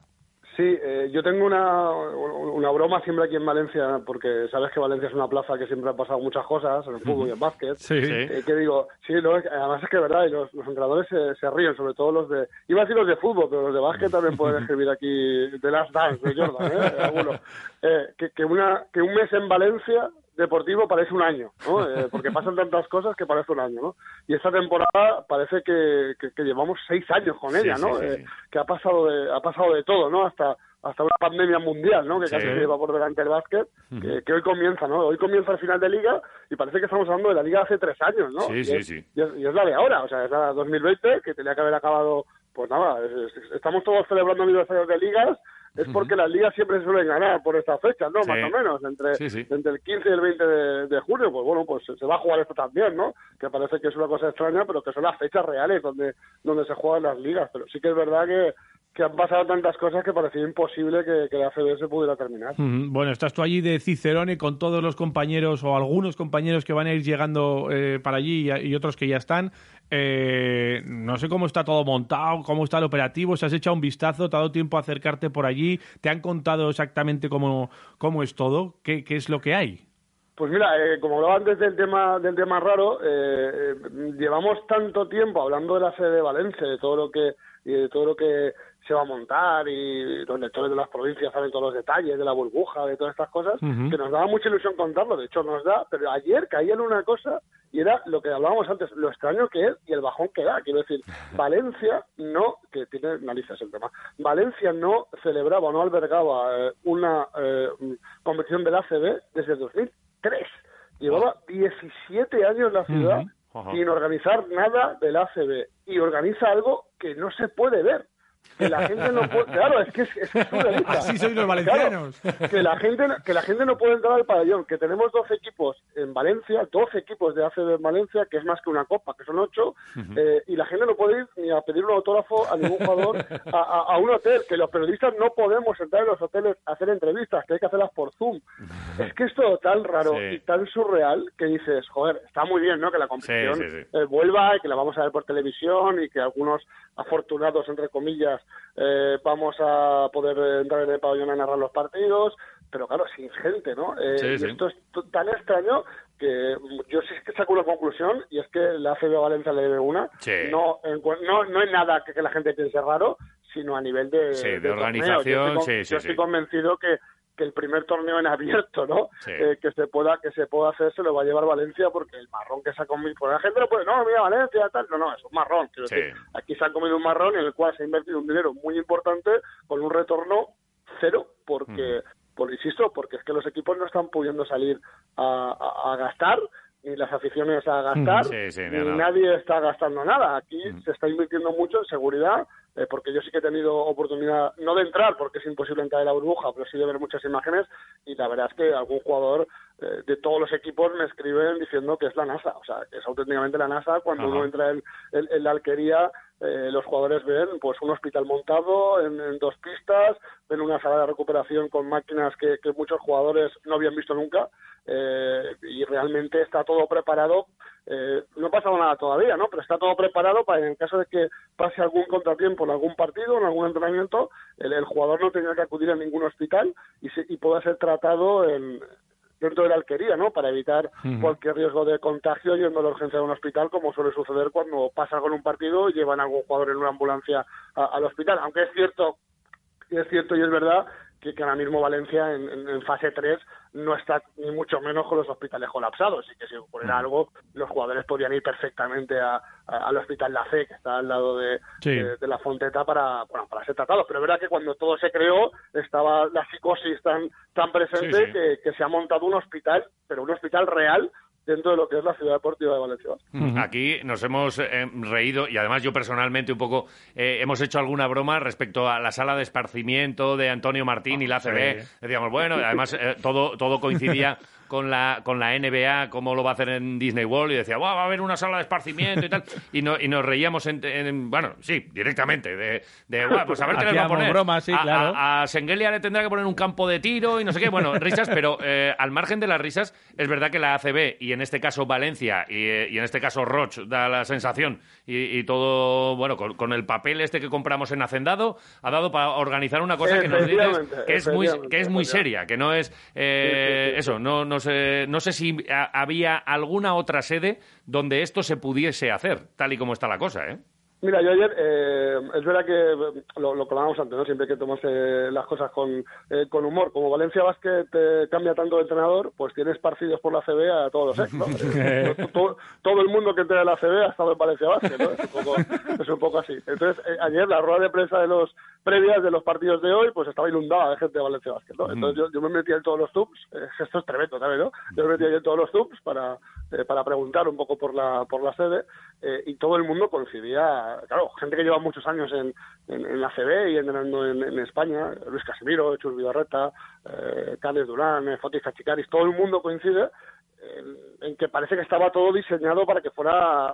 Speaker 25: Sí, eh, yo tengo una, una broma siempre aquí en Valencia, porque sabes que Valencia es una plaza que siempre ha pasado muchas cosas, en el fútbol y en básquet.
Speaker 3: Sí.
Speaker 25: Eh, que digo, sí, no, es que- además es que es verdad, y los, los entrenadores se, se ríen, sobre todo los de, iba a decir los de fútbol, pero los de básquet también pueden escribir aquí The Last Dance de Jordan, ¿eh? Alguno. Eh, que, que, una, que un mes en Valencia deportivo parece un año, ¿no? Eh, porque pasan tantas cosas que parece un año, ¿no? Y esta temporada parece que, que, que llevamos seis años con ella,
Speaker 2: sí,
Speaker 25: ¿no?
Speaker 2: sí,
Speaker 25: Eh,
Speaker 2: sí.
Speaker 25: que ha pasado de, ha pasado de todo, ¿no? Hasta hasta una pandemia mundial, ¿no? Que casi se lleva por delante el básquet, que, que hoy comienza, ¿no? Hoy comienza el final de liga y parece que estamos hablando de la liga de hace tres años, ¿no?
Speaker 2: Sí,
Speaker 25: Y
Speaker 2: sí,
Speaker 25: es-
Speaker 2: sí.
Speaker 25: Y es, y es la de ahora, o sea, es la 2020, que tenía que haber acabado, pues nada, es- es- estamos todos celebrando aniversarios de ligas, es porque las ligas siempre se suelen ganar por estas fechas, ¿no?
Speaker 2: Sí.
Speaker 25: Más o menos, entre,
Speaker 2: Sí, sí.
Speaker 25: entre el 15 y el 20 de, de junio, pues bueno, pues se va a jugar esto también, ¿no? Que parece que es una cosa extraña, pero que son las fechas reales donde, donde se juegan las ligas. Pero sí que es verdad que, que han pasado tantas cosas que parecía imposible que, que la ACB se pudiera terminar.
Speaker 3: Bueno, estás tú allí de Cicerone con todos los compañeros o algunos compañeros que van a ir llegando eh, para allí y, y otros que ya están. Eh, no sé cómo está todo montado, cómo está el operativo, si has echado un vistazo, te ha dado tiempo a acercarte por allí, te han contado exactamente cómo, cómo es todo, qué, qué es lo que hay.
Speaker 25: Pues mira, eh, como hablaba antes del tema del tema raro, eh, eh, llevamos tanto tiempo hablando de la sede de Valencia, de todo lo que y de todo lo que se va a montar y los lectores de las provincias saben todos los detalles de la burbuja, de todas estas cosas, que nos daba mucha ilusión contarlo. De hecho, nos da, pero ayer caía en una cosa y era lo que hablábamos antes, lo extraño que es y el bajón que da. Quiero decir, Valencia no, que tiene narices el tema, Valencia no celebraba, no albergaba eh, una eh, competición del ACB desde 2003. Llevaba 17 años la ciudad sin organizar nada del ACB y organiza algo que no se puede ver. Que la gente no puede, claro, es que es, es que es surrealista.
Speaker 3: Así sois los
Speaker 25: Claro,
Speaker 3: valencianos.
Speaker 25: que la gente que la gente no puede entrar al pabellón, que tenemos 12 equipos en Valencia, 12 equipos de ACB en Valencia, que es más que una copa, que son 8, eh, y la gente no puede ir ni a pedir un autógrafo a ningún jugador a, a- a un hotel, que los periodistas no podemos entrar en los hoteles a hacer entrevistas, que hay que hacerlas por Zoom. Es que es todo tan raro
Speaker 2: Sí.
Speaker 25: y tan surreal que dices, joder, está muy bien, ¿no? Que la competición
Speaker 2: Sí, sí, sí.
Speaker 25: eh, vuelva y que la vamos a ver por televisión y que algunos afortunados, entre comillas, eh, vamos a poder entrar en el pabellón a narrar los partidos, pero claro, sin gente, ¿no? Eh,
Speaker 2: Sí, sí.
Speaker 25: esto es tan extraño que mm, yo sí que saco una conclusión y es que la ACB a Valencia le debe una,
Speaker 2: Sí.
Speaker 25: no, no, no es nada que, que la gente piense raro, sino a nivel de,
Speaker 2: de organización,
Speaker 25: Yo estoy con- yo estoy convencido que que el primer torneo en abierto, ¿no?
Speaker 2: Sí.
Speaker 25: Eh, que se pueda que se pueda hacer se lo va a llevar Valencia porque el marrón que se ha comido, pues la gente no puede, no, mira Valencia tal, no, no, es un marrón, quiero
Speaker 2: Sí.
Speaker 25: decir, aquí se ha comido un marrón en el cual se ha invertido un dinero muy importante con un retorno cero, porque, por insisto, porque es que los equipos no están pudiendo salir a, a- a gastar ni las aficiones a gastar,
Speaker 2: Sí,
Speaker 25: ni nadie está gastando nada. Aquí se está invirtiendo mucho en seguridad, eh, porque yo sí que he tenido oportunidad, no de entrar, porque es imposible entrar en la burbuja, pero sí de ver muchas imágenes, y la verdad es que algún jugador eh, de todos los equipos me escriben diciendo que es la NASA, o sea, que es auténticamente la NASA. Cuando
Speaker 2: Ajá.
Speaker 25: uno entra en, en- en la alquería, eh, los jugadores ven pues un hospital montado en, en dos pistas, ven una sala de recuperación con máquinas que, que muchos jugadores no habían visto nunca, eh, y realmente está todo preparado. Eh, no ha pasado nada todavía, ¿no? Pero está todo preparado para en caso de que pase algún contratiempo en algún partido, en algún entrenamiento, el, el jugador no tenga que acudir a ningún hospital y, se- y pueda ser tratado en, dentro de la alquería, ¿no? Para evitar cualquier riesgo de contagio yendo a la urgencia de un hospital, como suele suceder cuando pasa en un partido y llevan a algún jugador en una ambulancia a- al hospital. Aunque es cierto es cierto y es verdad que, que ahora mismo Valencia en, en- en fase 3 no está ni mucho menos con los hospitales colapsados y que si ocurriera algo los jugadores podrían ir perfectamente a- a- al hospital La Fe que está al lado de,
Speaker 3: Sí.
Speaker 25: de, de la Fonteta para, bueno, para ser tratados pero es verdad que cuando todo se creó estaba la psicosis tan, tan presente
Speaker 2: Sí, sí.
Speaker 25: Que, que se ha montado un hospital pero un hospital real dentro de lo que es la ciudad deportiva de Valencia
Speaker 2: Aquí nos hemos eh, reído y además yo personalmente un poco eh, hemos hecho alguna broma respecto a la sala de esparcimiento de Antonio Martín y la ACB.
Speaker 3: sí.
Speaker 2: Decíamos, bueno, además eh, todo, todo coincidía con la, con la NBA, cómo lo va a hacer en Disney World, y decía, "Buah, va a haber una sala de esparcimiento y tal. Y, no- y nos reíamos, en, en- bueno, sí, directamente, de, de "Buah, pues a ver qué les va a poner.
Speaker 3: sí,
Speaker 2: a,
Speaker 3: claro.
Speaker 2: a- a Sengelia le tendrá que poner un campo de tiro y no sé qué. Bueno, risas, pero eh, al margen de las risas, es verdad que la ACB y en este caso Valencia y, eh, y en este caso Roch da la sensación y, y todo, bueno, con, con el papel este que compramos en Hacendado, ha dado para organizar una cosa que nos dices que es muy, que es muy seria, que no es eh,
Speaker 25: Sí, sí, sí,
Speaker 2: eso, no, no, sé, no sé si ha- había alguna otra sede donde esto se pudiese hacer, tal y como está la cosa, ¿eh?
Speaker 25: Mira, yo ayer, eh, es verdad que eh, lo, lo antes, ¿no? Siempre que tomarse las cosas con, eh, con humor. Como Valencia Basket eh, cambia tanto de entrenador, pues tienes partidos por la CB a todos los ex, ¿no? Eh, todo, todo el mundo que entra en la CB ha estado en Valencia Basket, ¿no? Es un poco, es un poco así. Entonces, eh, ayer la rueda de prensa de los previas de los partidos de hoy, pues estaba inundada de gente de Valencia Basket, ¿no? Entonces yo, yo me metí en todos los tubs, eh, esto es tremendo, ¿sabes, no? Yo me metí ahí en todos los tubs para, eh, para preguntar un poco por la, por la sede eh, y todo el mundo coincidía, claro, gente que lleva muchos años en, en, la CB y entrenando en, en España, Luis Casimiro, Chus Vidorreta, eh, Carles Durán, eh, Fotis Cachicaris, todo el mundo coincide en, en que parece que estaba todo diseñado para que fuera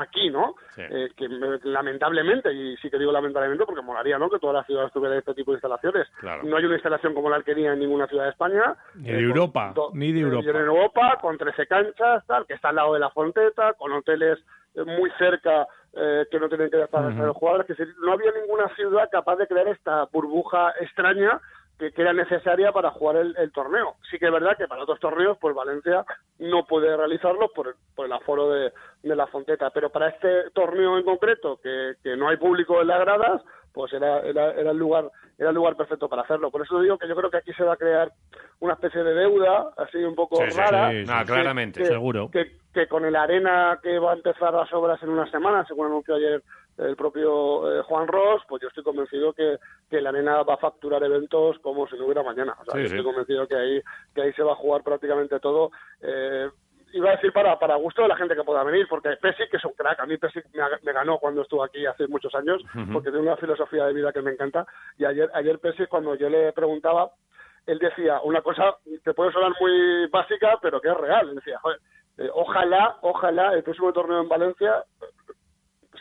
Speaker 25: aquí, ¿no?
Speaker 2: Sí.
Speaker 25: Eh, que me- lamentablemente, y sí que digo lamentablemente porque molaría, ¿no? Que todas las ciudades tuvieran este tipo de instalaciones.
Speaker 3: Claro.
Speaker 25: No hay una instalación como la Alquería en ninguna ciudad de España.
Speaker 3: Ni
Speaker 25: Eh,
Speaker 3: de Europa,
Speaker 25: do-
Speaker 3: ni de
Speaker 25: eh,
Speaker 3: Europa.
Speaker 25: en Europa, con 13 canchas, tal, que está al lado de la Fonteta, con hoteles eh, muy cerca eh, que no tienen que estar
Speaker 3: Ujú.
Speaker 25: los jugadores, que no había ninguna ciudad capaz de crear esta burbuja extraña que, que era necesaria para jugar el, el torneo. Sí que es verdad que para otros torneos, pues Valencia no puede realizarlo por, por el aforo de, de la Fonteta, pero para este torneo en concreto, que, que no hay público en las gradas, pues era, era, era el lugar era el lugar perfecto para hacerlo. Por eso digo que yo creo que aquí se va a crear una especie de deuda, así un poco
Speaker 2: Sí,
Speaker 25: rara.
Speaker 2: sí, sí.
Speaker 25: Que-
Speaker 2: claramente.
Speaker 25: que-
Speaker 2: Seguro.
Speaker 25: Que, que con el Arena que va a empezar las obras en una semana, según anunció ayer el propio eh, Juan Ross, pues yo estoy convencido que, que la Arena va a facturar eventos como si no hubiera mañana. O sea,
Speaker 2: Sí,
Speaker 25: yo
Speaker 2: sí.
Speaker 25: estoy convencido que ahí, que ahí se va a jugar prácticamente todo. Eh, iba a decir para, para gusto de la gente que pueda venir, porque Pesic es un crack. A mí Pesic me, ganó cuando estuvo aquí hace muchos años, porque tiene una filosofía de vida que me encanta. Y ayer, ayer Pesic, cuando yo le preguntaba, él decía una cosa que puede sonar muy básica, pero que es real. Él decía, "Joder, eh, ojalá, ojalá el próximo torneo en Valencia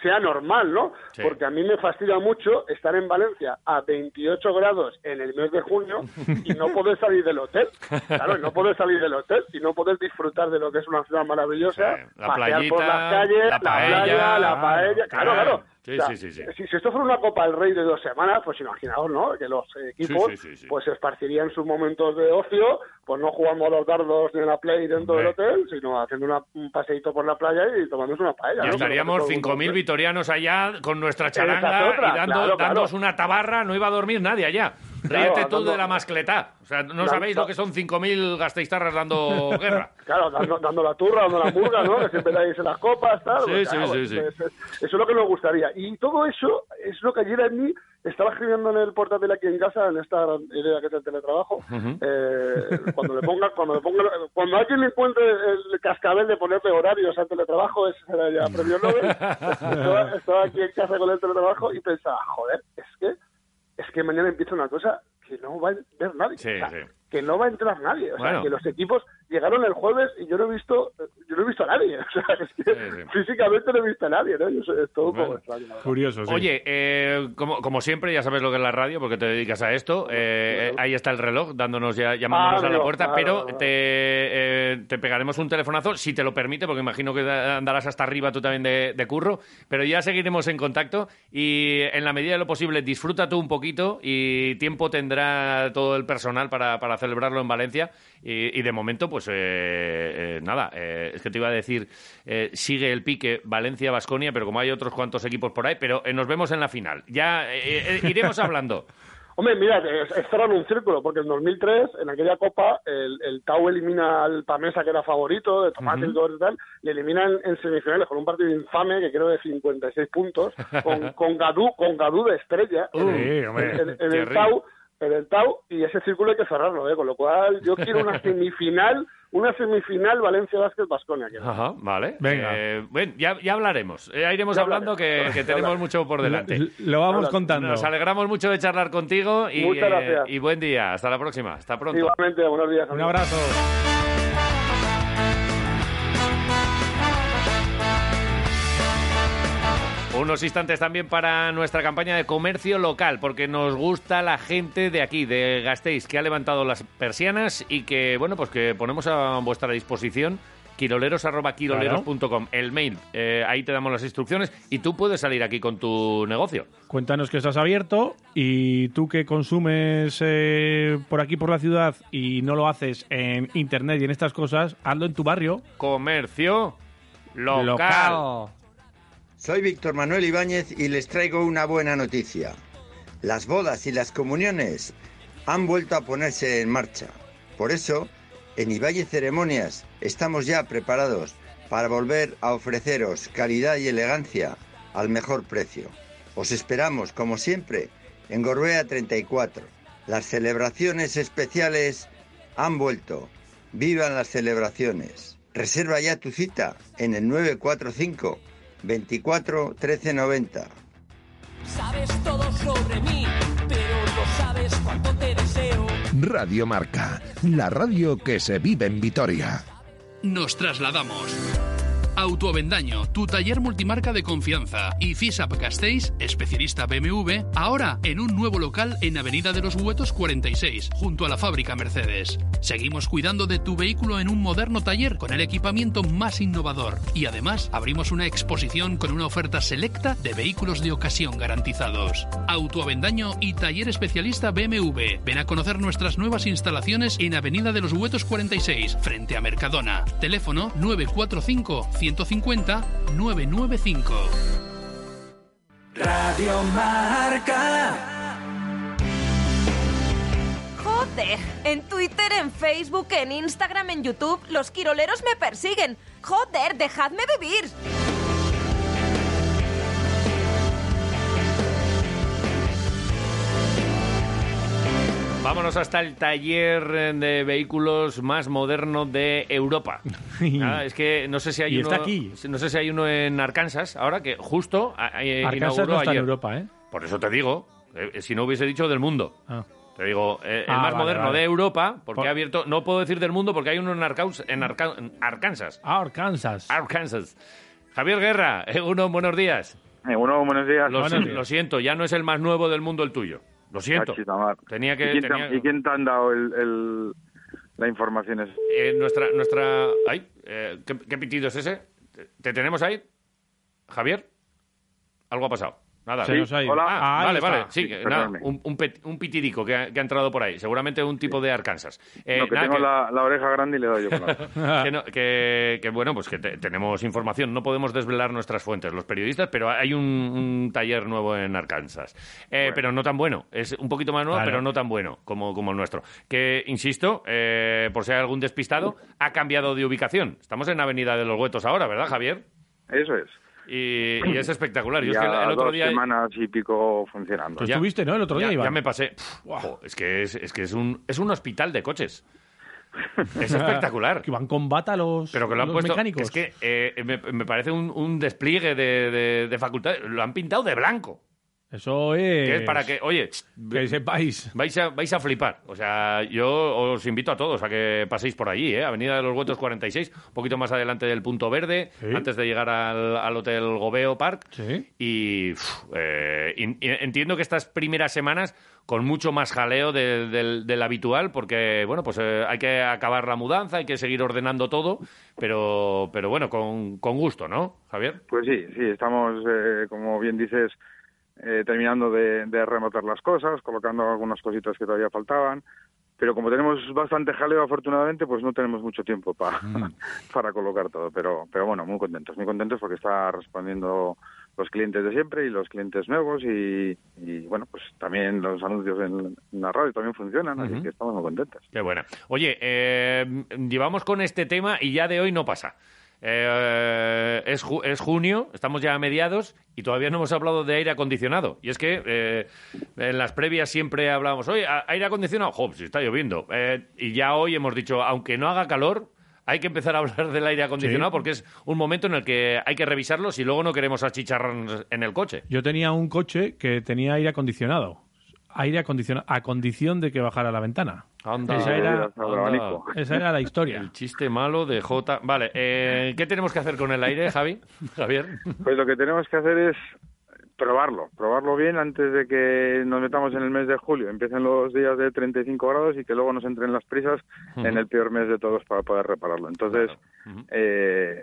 Speaker 25: sea normal, ¿no?
Speaker 2: Sí.
Speaker 25: Porque a mí me fastidia mucho estar en Valencia a 28 grados en el mes de junio y no poder salir del hotel. Claro, y no poder salir del hotel y no poder disfrutar de lo que es una ciudad maravillosa,
Speaker 2: la
Speaker 25: pasear por las calles,
Speaker 2: la
Speaker 25: la,
Speaker 2: paella,
Speaker 25: playa, la paella, claro, claro.
Speaker 2: Sí,
Speaker 25: O sea,
Speaker 2: sí, sí, sí.
Speaker 25: Si, si esto fuera una Copa del Rey de dos semanas, pues imaginaos, ¿no? Que los equipos pues esparcirían sus momentos de ocio, pues no jugando a los dardos ni en la play dentro del hotel, sino haciendo una- un paseíto por la playa y tomándose una paella.
Speaker 2: Ya
Speaker 25: ¿no?
Speaker 2: estaríamos
Speaker 25: Como que todo el
Speaker 2: 5.000
Speaker 25: mundo-
Speaker 2: vitorianos allá con nuestra charanga
Speaker 25: otra,
Speaker 2: y dando,
Speaker 25: claro, claro.
Speaker 2: dándonos una tabarra, no iba a dormir nadie allá.
Speaker 25: Claro,
Speaker 2: Ríete tú
Speaker 25: dando-
Speaker 2: de la mascletá. O sea, no
Speaker 25: Dando-
Speaker 2: sabéis lo que son 5.000 gasteiztarras dando guerra.
Speaker 25: Claro, dando, dando la turra, dando la murga, ¿no? Que siempre dais en las copas, tal.
Speaker 2: Sí,
Speaker 25: Pues,
Speaker 2: sí,
Speaker 25: claro,
Speaker 2: sí,
Speaker 25: pues,
Speaker 2: sí.
Speaker 25: pues, Eso es lo que nos gustaría. Y todo eso es lo que ayer a mí estaba escribiendo en el portátil aquí en casa, en esta idea que es el teletrabajo. Eh, cuando le ponga, cuando le ponga, cuando alguien le encuentre el cascabel de ponerle horarios al teletrabajo, ese será ya premio Nobel. estaba, estaba aquí en casa con el teletrabajo y pensaba, joder, es que, es que mañana empieza una cosa que no va a ver nadie.
Speaker 2: Sí, sí.
Speaker 25: Que no va a entrar nadie. O sea,
Speaker 2: Bueno.
Speaker 25: que los equipos llegaron el jueves y yo no he visto, yo no he visto a nadie. O sea, es que físicamente no he visto a nadie, ¿no? Yo sé, es todo un poco extraño.
Speaker 3: Curioso, sí.
Speaker 2: Oye, eh, como, como siempre, ya sabes lo que es la radio, porque te dedicas a esto. eh, eh, ahí está el reloj, dándonos ya, llamándonos
Speaker 25: Ah,
Speaker 2: a la puerta,
Speaker 25: claro,
Speaker 2: pero
Speaker 25: claro.
Speaker 2: te, eh, te pegaremos un telefonazo, si te lo permite, porque imagino que andarás hasta arriba tú también de, de curro, pero ya seguiremos en contacto y en la medida de lo posible disfruta tú un poquito y tiempo tendrá todo el personal para, para celebrarlo en Valencia y, y de momento, pues eh, eh, nada, eh, es que te iba a decir, eh, sigue el pique Valencia-Basconia, pero como hay otros cuantos equipos por ahí, pero eh, nos vemos en la final. Ya eh, eh, iremos hablando.
Speaker 25: Hombre, mira, cerrar un círculo, porque en 2003, en aquella Copa, el, el Tau elimina al Pamesa, que era favorito, de todo y tal, le eliminan en semifinales con un partido infame, que creo de 56 puntos, con, con Gadú, con Gadú de estrella, en,
Speaker 3: Sí, hombre.
Speaker 25: en- en el. Tau, en el Tau, y ese círculo hay que cerrarlo, ¿eh? con lo cual yo quiero una semifinal, una semifinal Valencia Vázquez Basconia.
Speaker 2: Ajá, vale.
Speaker 3: Venga.
Speaker 2: Eh, bueno, ya, ya hablaremos. Eh, Ya iremos
Speaker 25: Ya
Speaker 2: hablando que,
Speaker 25: hablaremos.
Speaker 2: que
Speaker 25: Ya
Speaker 2: tenemos mucho por delante.
Speaker 3: Lo vamos contando.
Speaker 2: Nos alegramos mucho de charlar contigo y,
Speaker 25: Muchas
Speaker 2: eh,
Speaker 25: gracias.
Speaker 2: y buen día. Hasta la próxima. Hasta pronto.
Speaker 25: Igualmente, buenos días.
Speaker 3: Un abrazo.
Speaker 2: Unos instantes también para nuestra campaña de comercio local, porque nos gusta la gente de aquí, de Gasteiz, que ha levantado las persianas y que, bueno, pues que ponemos a vuestra disposición quiroleros.quiroleros.com, el mail. Eh, ahí te damos las instrucciones y tú puedes salir aquí con tu negocio.
Speaker 3: Cuéntanos que estás abierto y tú que consumes eh, por aquí por la ciudad y no lo haces en internet y en estas cosas, hazlo en tu barrio.
Speaker 2: Comercio local.
Speaker 3: Local.
Speaker 26: Soy Víctor Manuel Ibáñez y les traigo una buena noticia. Las bodas y las comuniones han vuelto a ponerse en marcha. Por eso, en Ibáñez Ceremonias estamos ya preparados para volver a ofreceros calidad y elegancia al mejor precio. Os esperamos, como siempre, en Gorbea 34. Las celebraciones especiales han vuelto. ¡Vivan las celebraciones! Reserva ya tu cita en el 945 24 13 90.
Speaker 18: Sabes todo sobre mí, pero no sabes cuánto te deseo.
Speaker 27: Radio Marca, la radio que se vive en Vitoria.
Speaker 28: Nos trasladamos.
Speaker 27: Autoavendaño, tu taller multimarca de confianza. Y FISAP Castells, especialista BMW, ahora en un nuevo local en Avenida de los Huetos 46, junto a la fábrica Mercedes. Seguimos cuidando de tu vehículo en un moderno taller con el equipamiento más innovador. Y además abrimos una exposición con una oferta selecta de vehículos de ocasión garantizados. Autoavendaño y taller especialista BMW. Ven a conocer nuestras nuevas instalaciones en Avenida de los Huetos 46, frente a Mercadona. Teléfono 945 150 995.
Speaker 18: Radio Marca.
Speaker 28: Joder, en Twitter, en Facebook, en Instagram, en YouTube, los quiroleros me persiguen. Joder, dejadme vivir.
Speaker 2: Vámonos hasta el taller de vehículos más moderno de Europa. Nada, es que no sé si hay
Speaker 3: Y
Speaker 2: uno.
Speaker 3: está aquí.
Speaker 2: No sé si hay uno en Arkansas ahora que justo eh,
Speaker 3: Arkansas
Speaker 2: inauguró
Speaker 3: no está en. Europa, ¿eh?
Speaker 2: Por eso te digo, eh, si no hubiese dicho del mundo.
Speaker 3: Ah.
Speaker 2: Te digo, eh, el
Speaker 3: Ah,
Speaker 2: más
Speaker 3: vale,
Speaker 2: moderno
Speaker 3: vale.
Speaker 2: de Europa, porque
Speaker 3: Por-
Speaker 2: ha abierto. No puedo decir del mundo porque hay uno en, Arcaus- en, Arca- en Arkansas.
Speaker 3: Arkansas.
Speaker 2: Arkansas. Javier Guerra, eh, uno, buenos días.
Speaker 29: uno, buenos días.
Speaker 2: Lo,
Speaker 29: Buenos días.
Speaker 2: lo siento, ya no es el más nuevo del mundo el tuyo. Lo siento. Tenía que.
Speaker 29: ¿Y, quién te, y quién te han dado el, el- la información? esa?
Speaker 2: Eh, nuestra, nuestra. Ay, eh, ¿qué, qué pitido es ese? ¿Te, te tenemos ahí? ¿Javier? Algo ha pasado. Nada.
Speaker 29: Se nos ha ido.
Speaker 2: Hola.
Speaker 29: Ah,
Speaker 2: Ah, vale, vale. Sí, nada, un, un, pet- un pitidico que ha, que ha entrado por ahí. Seguramente un tipo de Arkansas. Eh,
Speaker 29: no, que
Speaker 2: nada,
Speaker 29: tengo
Speaker 2: que-
Speaker 29: La, la oreja grande y le doy yo
Speaker 2: que, no- que- que, bueno, pues que te- tenemos información. No podemos desvelar nuestras fuentes, los periodistas, pero hay un, un taller nuevo en Arkansas. Eh, Pero no tan bueno. Es un poquito más nuevo,
Speaker 3: Claro.
Speaker 2: pero no tan bueno como, como el nuestro. Que, insisto, eh, por si hay algún despistado, ha cambiado de ubicación. Estamos en Avenida de los Huetos ahora, ¿verdad, Javier?
Speaker 29: Eso es.
Speaker 2: Y, y es espectacular. Yo es
Speaker 29: Ya
Speaker 2: que el, el otro
Speaker 29: dos
Speaker 2: día...
Speaker 29: semanas y pico funcionando.
Speaker 2: Ya-
Speaker 3: estuviste, ¿no? El otro día,
Speaker 2: ya,
Speaker 3: Iván.
Speaker 2: ya me pasé. Pff, jo, es que es, es que es un, es un hospital de coches. Es espectacular.
Speaker 3: Que van con bata los,
Speaker 2: Pero que lo han
Speaker 3: los
Speaker 2: puesto.
Speaker 3: mecánicos.
Speaker 2: Es que eh, me, me parece un, un despliegue de, de, de facultades. Lo han pintado de blanco.
Speaker 3: Eso es...
Speaker 2: Que es para que, oye,
Speaker 3: que sepáis.
Speaker 2: Vais a, vais a flipar. O sea, yo os invito a todos a que paséis por allí, ¿eh? Avenida de los Huetos 46, un poquito más adelante del Punto Verde,
Speaker 3: Sí.
Speaker 2: antes de llegar al, al Hotel Gobeo Park.
Speaker 3: Sí.
Speaker 2: Y, uf, eh, in- entiendo que estas primeras semanas con mucho más jaleo de- del, del habitual, porque, bueno, pues eh, hay que acabar la mudanza, hay que seguir ordenando todo, pero, pero bueno, con, con gusto, ¿no, Javier?
Speaker 29: Pues sí, sí, estamos, eh, como bien dices, eh, terminando de, de remotar las cosas, colocando algunas cositas que todavía faltaban, pero como tenemos bastante jaleo, afortunadamente, pues no tenemos mucho tiempo pa- para colocar todo. Pero, pero bueno, muy contentos, muy contentos porque está respondiendo los clientes de siempre y los clientes nuevos y, y, bueno, pues también los anuncios en, en la radio también funcionan, así que estamos muy contentos.
Speaker 2: Qué buena. Oye, eh, llevamos con este tema y ya de hoy no pasa. Eh, es, ju- es junio, estamos ya a mediados y todavía no hemos hablado de aire acondicionado. Y es que eh, en las previas siempre hablábamos, oye, ¿a- aire acondicionado, jo, si está lloviendo. Eh, y ya hoy hemos dicho, aunque no haga calor, hay que empezar a hablar del aire acondicionado
Speaker 3: Sí.
Speaker 2: porque es un momento en el que hay que revisarlo si luego no queremos achicharrarnos en el coche.
Speaker 3: Yo tenía un coche que tenía aire acondicionado. Aire acondicionado a condición de que bajara la ventana.
Speaker 2: Anda,
Speaker 3: esa, era,
Speaker 2: anda.
Speaker 3: esa era la historia.
Speaker 2: El chiste malo de J. Vale, eh, ¿qué tenemos que hacer con el aire, Javi? Javier.
Speaker 29: Pues lo que tenemos que hacer es probarlo, probarlo bien antes de que nos metamos en el mes de julio, empiecen los días de 35 grados y que luego nos entren las prisas en el peor mes de todos para poder repararlo. Entonces, eh,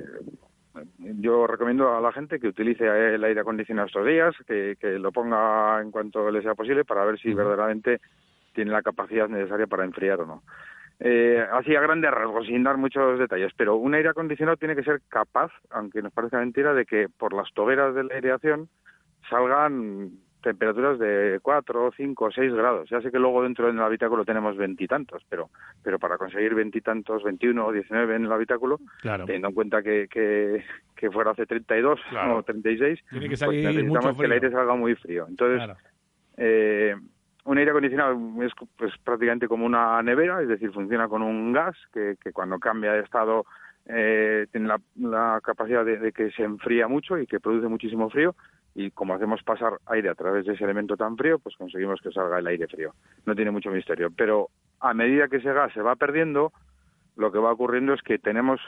Speaker 29: yo recomiendo a la gente que utilice el aire acondicionado estos días, que, que lo ponga en cuanto le sea posible para ver si verdaderamente tiene la capacidad necesaria para enfriar o no. Eh, así a grandes rasgos, sin dar muchos detalles, pero un aire acondicionado tiene que ser capaz, aunque nos parezca mentira, de que por las toberas de la aireación salgan temperaturas de 4, 5, 6 grados. Ya sé que luego dentro del habitáculo tenemos veintitantos, pero, pero para conseguir veintitantos, 21 o 19 en el habitáculo,
Speaker 3: Claro.
Speaker 29: teniendo en cuenta que, que, que fuera hace 32
Speaker 3: Claro.
Speaker 29: o 36,
Speaker 3: Tiene que
Speaker 29: pues
Speaker 3: salir
Speaker 29: necesitamos
Speaker 3: mucho
Speaker 29: que el aire salga muy frío. Entonces,
Speaker 3: Claro.
Speaker 29: eh, un aire acondicionado es pues, prácticamente como una nevera, es decir, funciona con un gas que, que cuando cambia de estado eh, tiene la, la capacidad de, de que se enfría mucho y que produce muchísimo frío y como hacemos pasar aire a través de ese elemento tan frío, pues conseguimos que salga el aire frío. No tiene mucho misterio, pero a medida que ese gas se va perdiendo, lo que va ocurriendo es que tenemos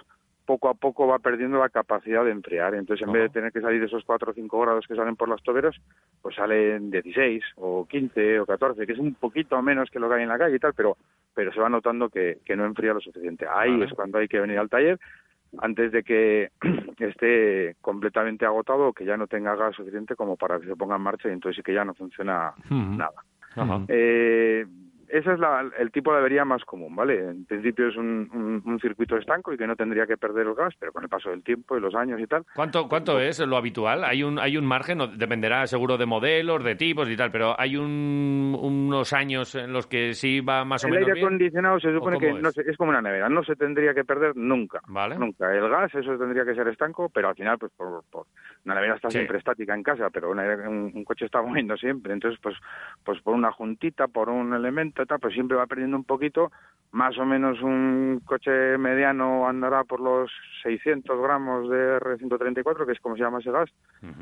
Speaker 29: poco a poco va perdiendo la capacidad de enfriar. Entonces, en vez de tener que salir de esos 4 o 5 grados que salen por las toberas, pues salen 16 o 15 o 14, que es un poquito menos que lo que hay en la calle y tal, pero, pero se va notando que, que no enfría lo suficiente. Ahí es cuando hay que venir al taller antes de que esté completamente agotado o que ya no tenga gas suficiente como para que se ponga en marcha y entonces sí que ya no funciona nada. Eh, ese es la- el tipo de avería más común, ¿vale? En principio es un, un- un circuito estanco y que no tendría que perder el gas, pero con el paso del tiempo y los años y tal,
Speaker 2: ¿Cuánto, ¿Cuánto es lo habitual? ¿Hay un, hay un margen? Dependerá seguro de modelos, de tipos y tal, pero ¿hay un- unos años en los que sí va más o
Speaker 29: el
Speaker 2: menos
Speaker 29: aire
Speaker 2: bien?
Speaker 29: acondicionado se supone
Speaker 2: ¿O
Speaker 29: que
Speaker 2: cómo
Speaker 29: no
Speaker 2: es?
Speaker 29: se- es como una nevera, no se tendría que perder nunca.
Speaker 2: Vale.
Speaker 29: Nunca. El gas, eso tendría que ser estanco, pero al final, pues por, por- una nevera está
Speaker 2: Sí.
Speaker 29: siempre estática en casa, pero una- un, un coche está moviendo siempre. Entonces, pues, pues por una juntita, por un elemento, y pues siempre va perdiendo un poquito. Más o menos un coche mediano andará por los 600 gramos de R134, que es como se llama ese gas.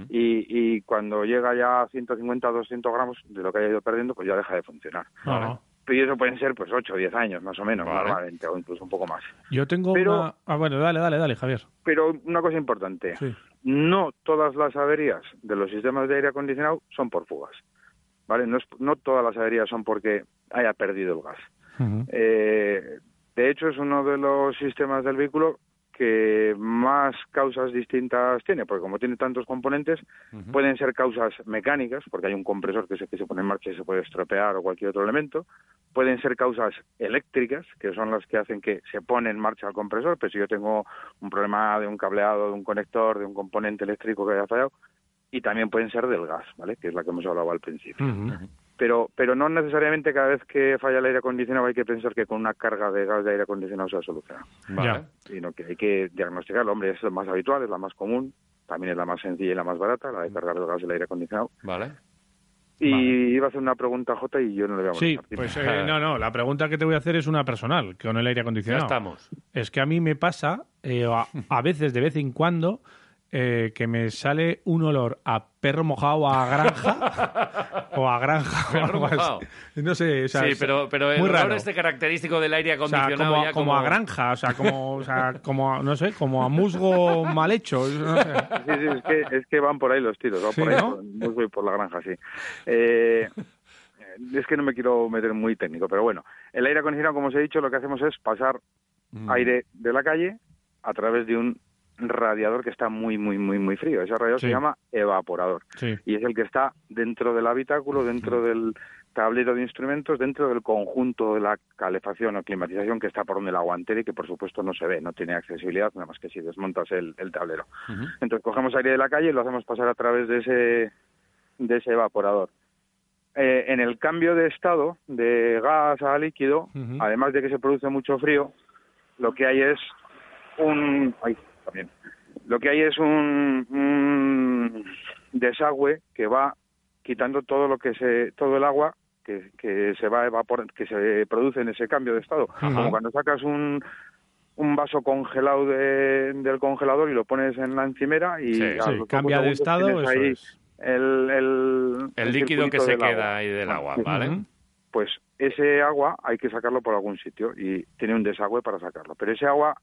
Speaker 29: y, y cuando llega ya a 150 200 gramos de lo que haya ido perdiendo, pues ya deja de funcionar.
Speaker 3: Ajá.
Speaker 29: Pero eso pueden ser pues 8 o 10 años más o menos,
Speaker 2: Vale.
Speaker 29: normalmente, o incluso un poco más.
Speaker 3: Yo tengo
Speaker 29: Pero-
Speaker 3: una... Ah, bueno, dale, dale, dale, Javier.
Speaker 29: Pero una cosa importante,
Speaker 3: Sí.
Speaker 29: no todas las averías de los sistemas de aire acondicionado son por fugas. ¿Vale? No, es- no todas las averías son porque haya perdido el gas. Eh, de hecho, es uno de los sistemas del vehículo que más causas distintas tiene, porque como tiene tantos componentes, pueden ser causas mecánicas, porque hay un compresor que se, que se pone en marcha y se puede estropear o cualquier otro elemento, pueden ser causas eléctricas, que son las que hacen que se pone en marcha el compresor, pero si yo tengo un problema de un cableado, de un conector, de un componente eléctrico que haya fallado, y también pueden ser del gas, ¿vale? Que es la que hemos hablado al principio pero pero no necesariamente cada vez que falla el aire acondicionado hay que pensar que con una carga de gas de aire acondicionado se soluciona.
Speaker 2: Vale.
Speaker 29: Sino que hay que diagnosticarlo. Hombre, es la más habitual, es la más común, también es la más sencilla y la más barata, la de cargar el gas del aire acondicionado.
Speaker 2: Vale.
Speaker 29: Y iba a hacer una pregunta Jota y yo no le voy a
Speaker 3: Sí, pues eh, no, no, la pregunta que te voy a hacer es una personal, con el aire acondicionado.
Speaker 2: Ya estamos.
Speaker 3: Es que a mí me pasa, eh, a, a veces, de vez en cuando, eh, que me sale un olor a perro mojado o a granja, o a granja, o algo así. No sé, o sea,
Speaker 2: sí, pero, pero el
Speaker 3: muy
Speaker 2: olor
Speaker 3: raro.
Speaker 2: este característico del aire
Speaker 3: O sea,
Speaker 2: acondicionado
Speaker 3: como,
Speaker 2: ya
Speaker 3: como a granja, o sea, como, o sea, como a- no sé, como a musgo mal hecho. no sé.
Speaker 29: Sí, sí, es que, es que van por ahí los tiros, van
Speaker 3: Sí,
Speaker 29: por ahí,
Speaker 3: ¿no?
Speaker 29: musgo y por la granja, sí. Eh, es que no me quiero meter muy técnico, pero bueno, el aire acondicionado, como os he dicho, lo que hacemos es pasar
Speaker 2: Mm.
Speaker 29: aire de la calle a través de un radiador que está muy, muy, muy, muy frío. Ese radiador
Speaker 3: Sí.
Speaker 29: se llama evaporador
Speaker 3: Sí.
Speaker 29: y es el que está dentro del habitáculo, dentro del tablero de instrumentos, dentro del conjunto de la calefacción o climatización que está por donde el agua entera y que por supuesto no se ve, no tiene accesibilidad, nada más que si desmontas el, el tablero. Entonces cogemos aire de la calle y lo hacemos pasar a través de ese, de ese evaporador. Eh, en el cambio de estado de gas a líquido, además de que se produce mucho frío, lo que hay es un... Ay, también. Lo que hay es un, un desagüe que va quitando todo lo que se todo el agua que, que se va evapor que se produce en ese cambio de estado
Speaker 3: Ajá.
Speaker 29: como cuando sacas un un vaso congelado de- del congelador y lo pones en la encimera y
Speaker 2: Sí,
Speaker 29: pocos
Speaker 3: cambia de estado,
Speaker 29: tienes
Speaker 3: eso
Speaker 29: ahí
Speaker 3: es.
Speaker 29: el, el,
Speaker 2: El líquido que se queda
Speaker 29: agua.
Speaker 2: ahí del agua. ¿vale?
Speaker 29: Pues ese agua hay que sacarlo por algún sitio y tiene un desagüe para sacarlo. Pero ese agua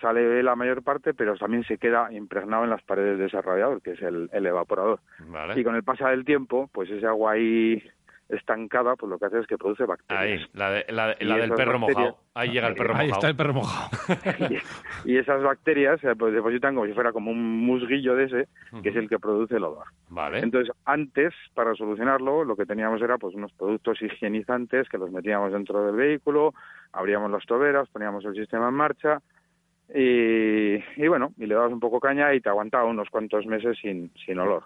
Speaker 29: sale la mayor parte, pero también se queda impregnado en las paredes de ese radiador, que es el, el evaporador.
Speaker 2: Vale.
Speaker 29: Y con el pasar del tiempo, pues ese agua ahí estancada, pues lo que hace es que produce bacterias.
Speaker 2: Ahí, la, de- la, de-
Speaker 29: Y
Speaker 2: la del
Speaker 29: esas
Speaker 2: perro
Speaker 29: bacterias-
Speaker 2: mojado. Ahí llega el perro
Speaker 3: Ahí
Speaker 2: mojado.
Speaker 3: está el perro mojado.
Speaker 29: y esas bacterias se pues, depositan como si fuera como un musguillo de ese, que es el que produce el olor.
Speaker 2: Vale.
Speaker 29: Entonces, antes, para solucionarlo, lo que teníamos era pues unos productos higienizantes que los metíamos dentro del vehículo, abríamos las toberas, poníamos el sistema en marcha y, y bueno, y le dabas un poco caña y te aguantaba unos cuantos meses sin, sin olor.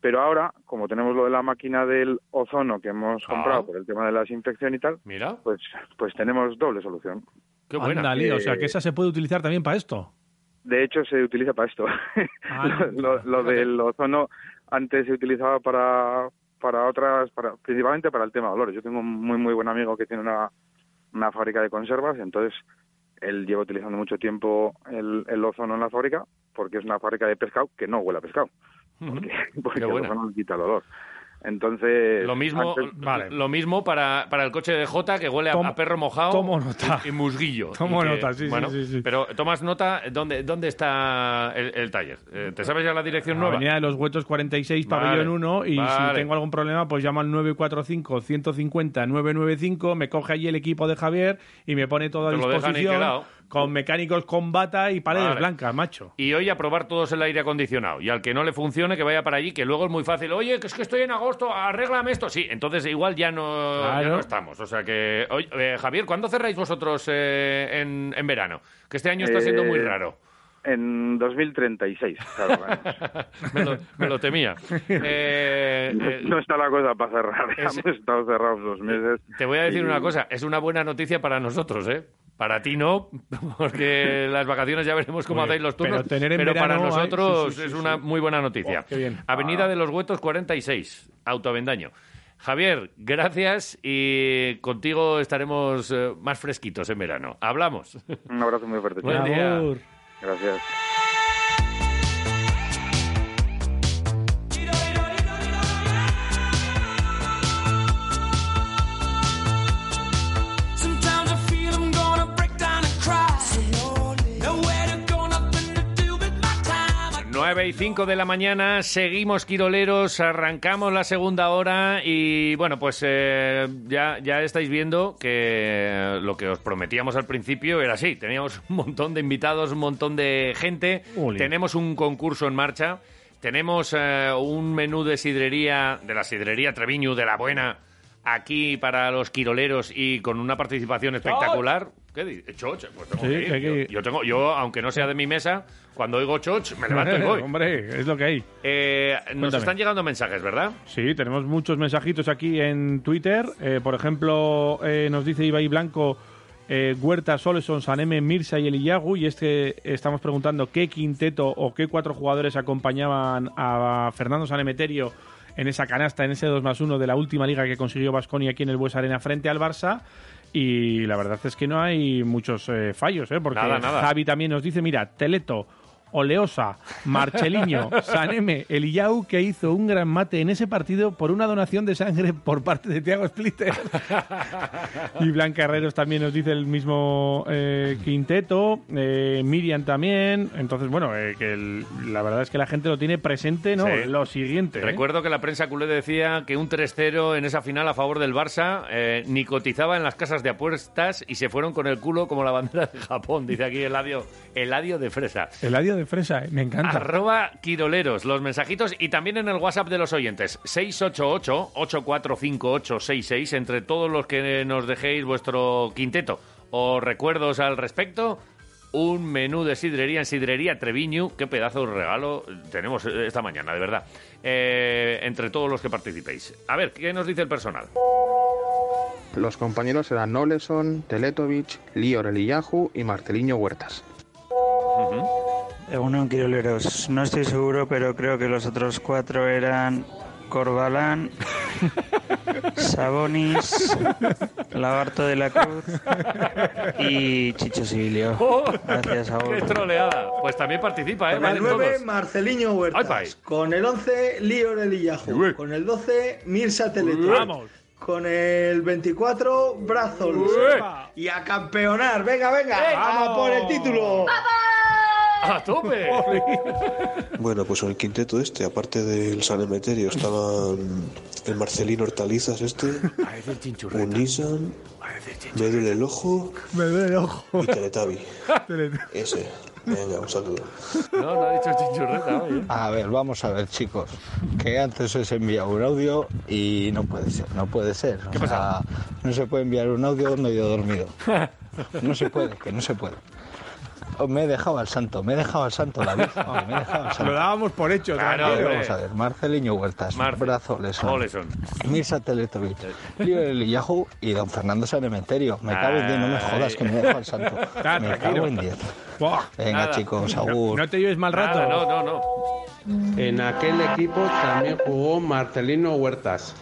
Speaker 29: Pero ahora, como tenemos lo de la máquina del ozono que hemos
Speaker 2: Ah.
Speaker 29: comprado por el tema de la desinfección y tal,
Speaker 2: Mira,
Speaker 29: pues, pues tenemos doble solución.
Speaker 2: qué buena.
Speaker 3: Ándale, o sea,
Speaker 29: Eh,
Speaker 3: que esa se puede utilizar también para esto.
Speaker 29: De hecho, se utiliza para esto.
Speaker 3: Ah,
Speaker 29: lo, lo- lo del ozono antes se utilizaba para, para otras, para, principalmente para el tema de olores. Yo tengo un muy, muy buen amigo que tiene una, una fábrica de conservas, entonces él lleva utilizando mucho tiempo el, el ozono en la fábrica porque es una fábrica de pescado que no huele a pescado, porque, porque el ozono le quita el olor. Entonces,
Speaker 2: Lo mismo,
Speaker 29: antes-
Speaker 2: lo mismo para, para el coche de Jota que huele a, a perro mojado
Speaker 3: tomo nota.
Speaker 2: y, y musguillo.
Speaker 3: Tomo
Speaker 2: Y que-
Speaker 3: nota, sí,
Speaker 2: bueno,
Speaker 3: sí, sí.
Speaker 2: Pero tomas nota, ¿dónde, dónde está el, el taller? Eh, ¿Te sabes ya la dirección nueva?
Speaker 3: Avenida de los Huetos 46,
Speaker 2: Vale,
Speaker 3: pabellón 1. Y
Speaker 2: vale.
Speaker 3: si tengo algún problema, pues llamo al 945-150-995. Me coge allí el equipo de Javier y me pone todo a
Speaker 2: Te lo dejan
Speaker 3: disposición. Con mecánicos con bata y paredes
Speaker 2: Vale.
Speaker 3: blancas, macho.
Speaker 2: Y hoy a probar todos el aire acondicionado. Y al que no le funcione, que vaya para allí, que luego es muy fácil. Oye, que es que estoy en agosto, arréglame esto. Sí, entonces igual ya no, ya no estamos. O sea que. Oye, eh, Javier, ¿cuándo cerráis vosotros eh, en, en verano? Que este año está siendo muy
Speaker 29: Eh,
Speaker 2: raro.
Speaker 29: En 2036, claro.
Speaker 2: me, lo, me lo temía. Eh, eh,
Speaker 29: no está la cosa para cerrar.
Speaker 2: es-
Speaker 29: Hemos estado cerrados dos meses.
Speaker 2: Te voy a decir
Speaker 29: Y-
Speaker 2: una cosa, es una buena noticia para nosotros, ¿eh? Para ti no, porque las vacaciones ya veremos cómo
Speaker 3: Oye,
Speaker 2: hacéis los turnos.
Speaker 3: pero tener en
Speaker 2: pero para
Speaker 3: verano,
Speaker 2: nosotros
Speaker 3: sí, sí, sí,
Speaker 2: es
Speaker 3: sí.
Speaker 2: una muy buena noticia.
Speaker 3: Oh, qué bien.
Speaker 2: Avenida de los Huetos 46, Autoavendaño. Javier, gracias y contigo estaremos eh, más fresquitos en verano. Hablamos.
Speaker 29: Un abrazo muy fuerte.
Speaker 2: Buen día.
Speaker 29: Gracias.
Speaker 2: 9 y 5 de la mañana, seguimos quiroleros, arrancamos la segunda hora y bueno, pues eh, ya, ya estáis viendo que lo que os prometíamos al principio era así. Teníamos un montón de invitados, un montón de gente,
Speaker 3: Uli.
Speaker 2: tenemos un concurso en marcha, tenemos eh, un menú de sidrería, de la sidrería Treviño, de la buena, aquí para los quiroleros y con una participación espectacular. ¿Qué dices? Pues tengo
Speaker 3: Sí,
Speaker 2: que ir. Yo-. Yo, tengo, yo, aunque no sea de mi mesa, cuando oigo choch, me levanto y voy.
Speaker 3: Hombre, es lo que hay.
Speaker 2: Eh, nos están llegando mensajes, ¿verdad?
Speaker 3: Sí, tenemos muchos mensajitos aquí en Twitter. Eh, por ejemplo, eh, nos dice Ibai Blanco, eh, Huerta, Soleson, Saneme, Mirsa y Eliyagu. Y es que estamos preguntando qué quinteto o qué cuatro jugadores acompañaban a Fernando Sanemeterio en esa canasta, en ese 2 más 1 de la última liga que consiguió Basconi aquí en el Bues Arena frente al Barça. Y la verdad es que no hay muchos eh, fallos, ¿eh? porque
Speaker 2: Nada, nada.
Speaker 3: Javi también nos dice, mira, Teleto, Oleosa, Marcheliño, Saneme, Eliau, que hizo un gran mate en ese partido por una donación de sangre por parte de Thiago Splitter. y Blanca Herreros también nos dice el mismo eh, quinteto, eh, Miriam también. Entonces, bueno, eh, que el- la verdad es que la gente lo tiene presente, ¿no?
Speaker 2: Sí.
Speaker 3: Lo siguiente. ¿eh?
Speaker 2: Recuerdo que la prensa culé decía que un 3-0 en esa final a favor del Barça ni cotizaba en las casas de apuestas y se fueron con el culo como la bandera de Japón, dice aquí Eladio, Eladio de Fresa.
Speaker 3: Eladio de fresa, eh, me encanta.
Speaker 2: Arroba Quiroleros, los mensajitos y también en el WhatsApp de los oyentes. 688-845866, entre todos los que nos dejéis vuestro quinteto o recuerdos al respecto. Un menú de sidrería en Sidrería Treviño. Qué pedazo de regalo tenemos eh, esta mañana, de verdad. Eh, entre todos los que participéis. A ver, ¿qué nos dice el personal?
Speaker 30: Los compañeros eran Oleson, Teletovic, Lior Eliyahu y Marteliño Huertas.
Speaker 31: Uno Quiroleros, no estoy seguro, pero creo que los otros cuatro eran Corbalán, Sabonis, Lagarto de la Cruz y Chicho Sibilio. Gracias, Agur.
Speaker 2: ¡Oh! ¡Qué troleada! Pues también participa, ¿eh?
Speaker 32: Con el
Speaker 2: Valen
Speaker 32: 9,
Speaker 2: todos.
Speaker 32: Marceliño Huertas.
Speaker 2: Ay.
Speaker 32: Con el 11, Lior Eliyahu. Con el 12, Mirsa Teleto.
Speaker 3: Vamos.
Speaker 32: Con el 24, Brazos. Y a campeonar. Venga, venga.
Speaker 3: ¡Venga!
Speaker 32: ¡Vamos por el título!
Speaker 2: ¡A tope!
Speaker 33: Bueno, pues en el quinteto este, aparte del San Emeterio, estaban el Marcelino Hortalizas este, un Nissan, me duele el ojo
Speaker 3: Me duele el ojo.
Speaker 33: y Teletabi. Ese. Venga, un saludo.
Speaker 2: No, no ha dicho chinchurreta ¿eh?
Speaker 34: A ver, vamos a ver, chicos. Que antes os he enviado un audio y no puede ser, no puede ser. O
Speaker 2: ¿Qué
Speaker 34: sea,
Speaker 2: pasa?
Speaker 34: no se puede enviar un audio medio dormido. No se puede, que no se puede. Oh, Me he dejado al santo, me he dejado al santo la Virgen, me he dejado al santo.
Speaker 3: Lo dábamos por hecho.
Speaker 2: Claro, hombre.
Speaker 34: Vamos a ver, Marceliño Huertas,
Speaker 2: Marce.
Speaker 34: Brazo Oleson,
Speaker 2: Oleson.
Speaker 34: Mirsa Teletovic, Eliyahu y don Fernando Sanemeterio. Me cago en diez, no me jodas que me he dejado al santo.
Speaker 3: Ah,
Speaker 34: Me cago en diez.
Speaker 3: Buah.
Speaker 34: Venga,
Speaker 2: Nada.
Speaker 34: chicos,
Speaker 3: No,
Speaker 34: agur.
Speaker 3: no te lleves mal rato.
Speaker 2: Nada, no, no, no.
Speaker 35: En aquel equipo también jugó Marcelino Huertas.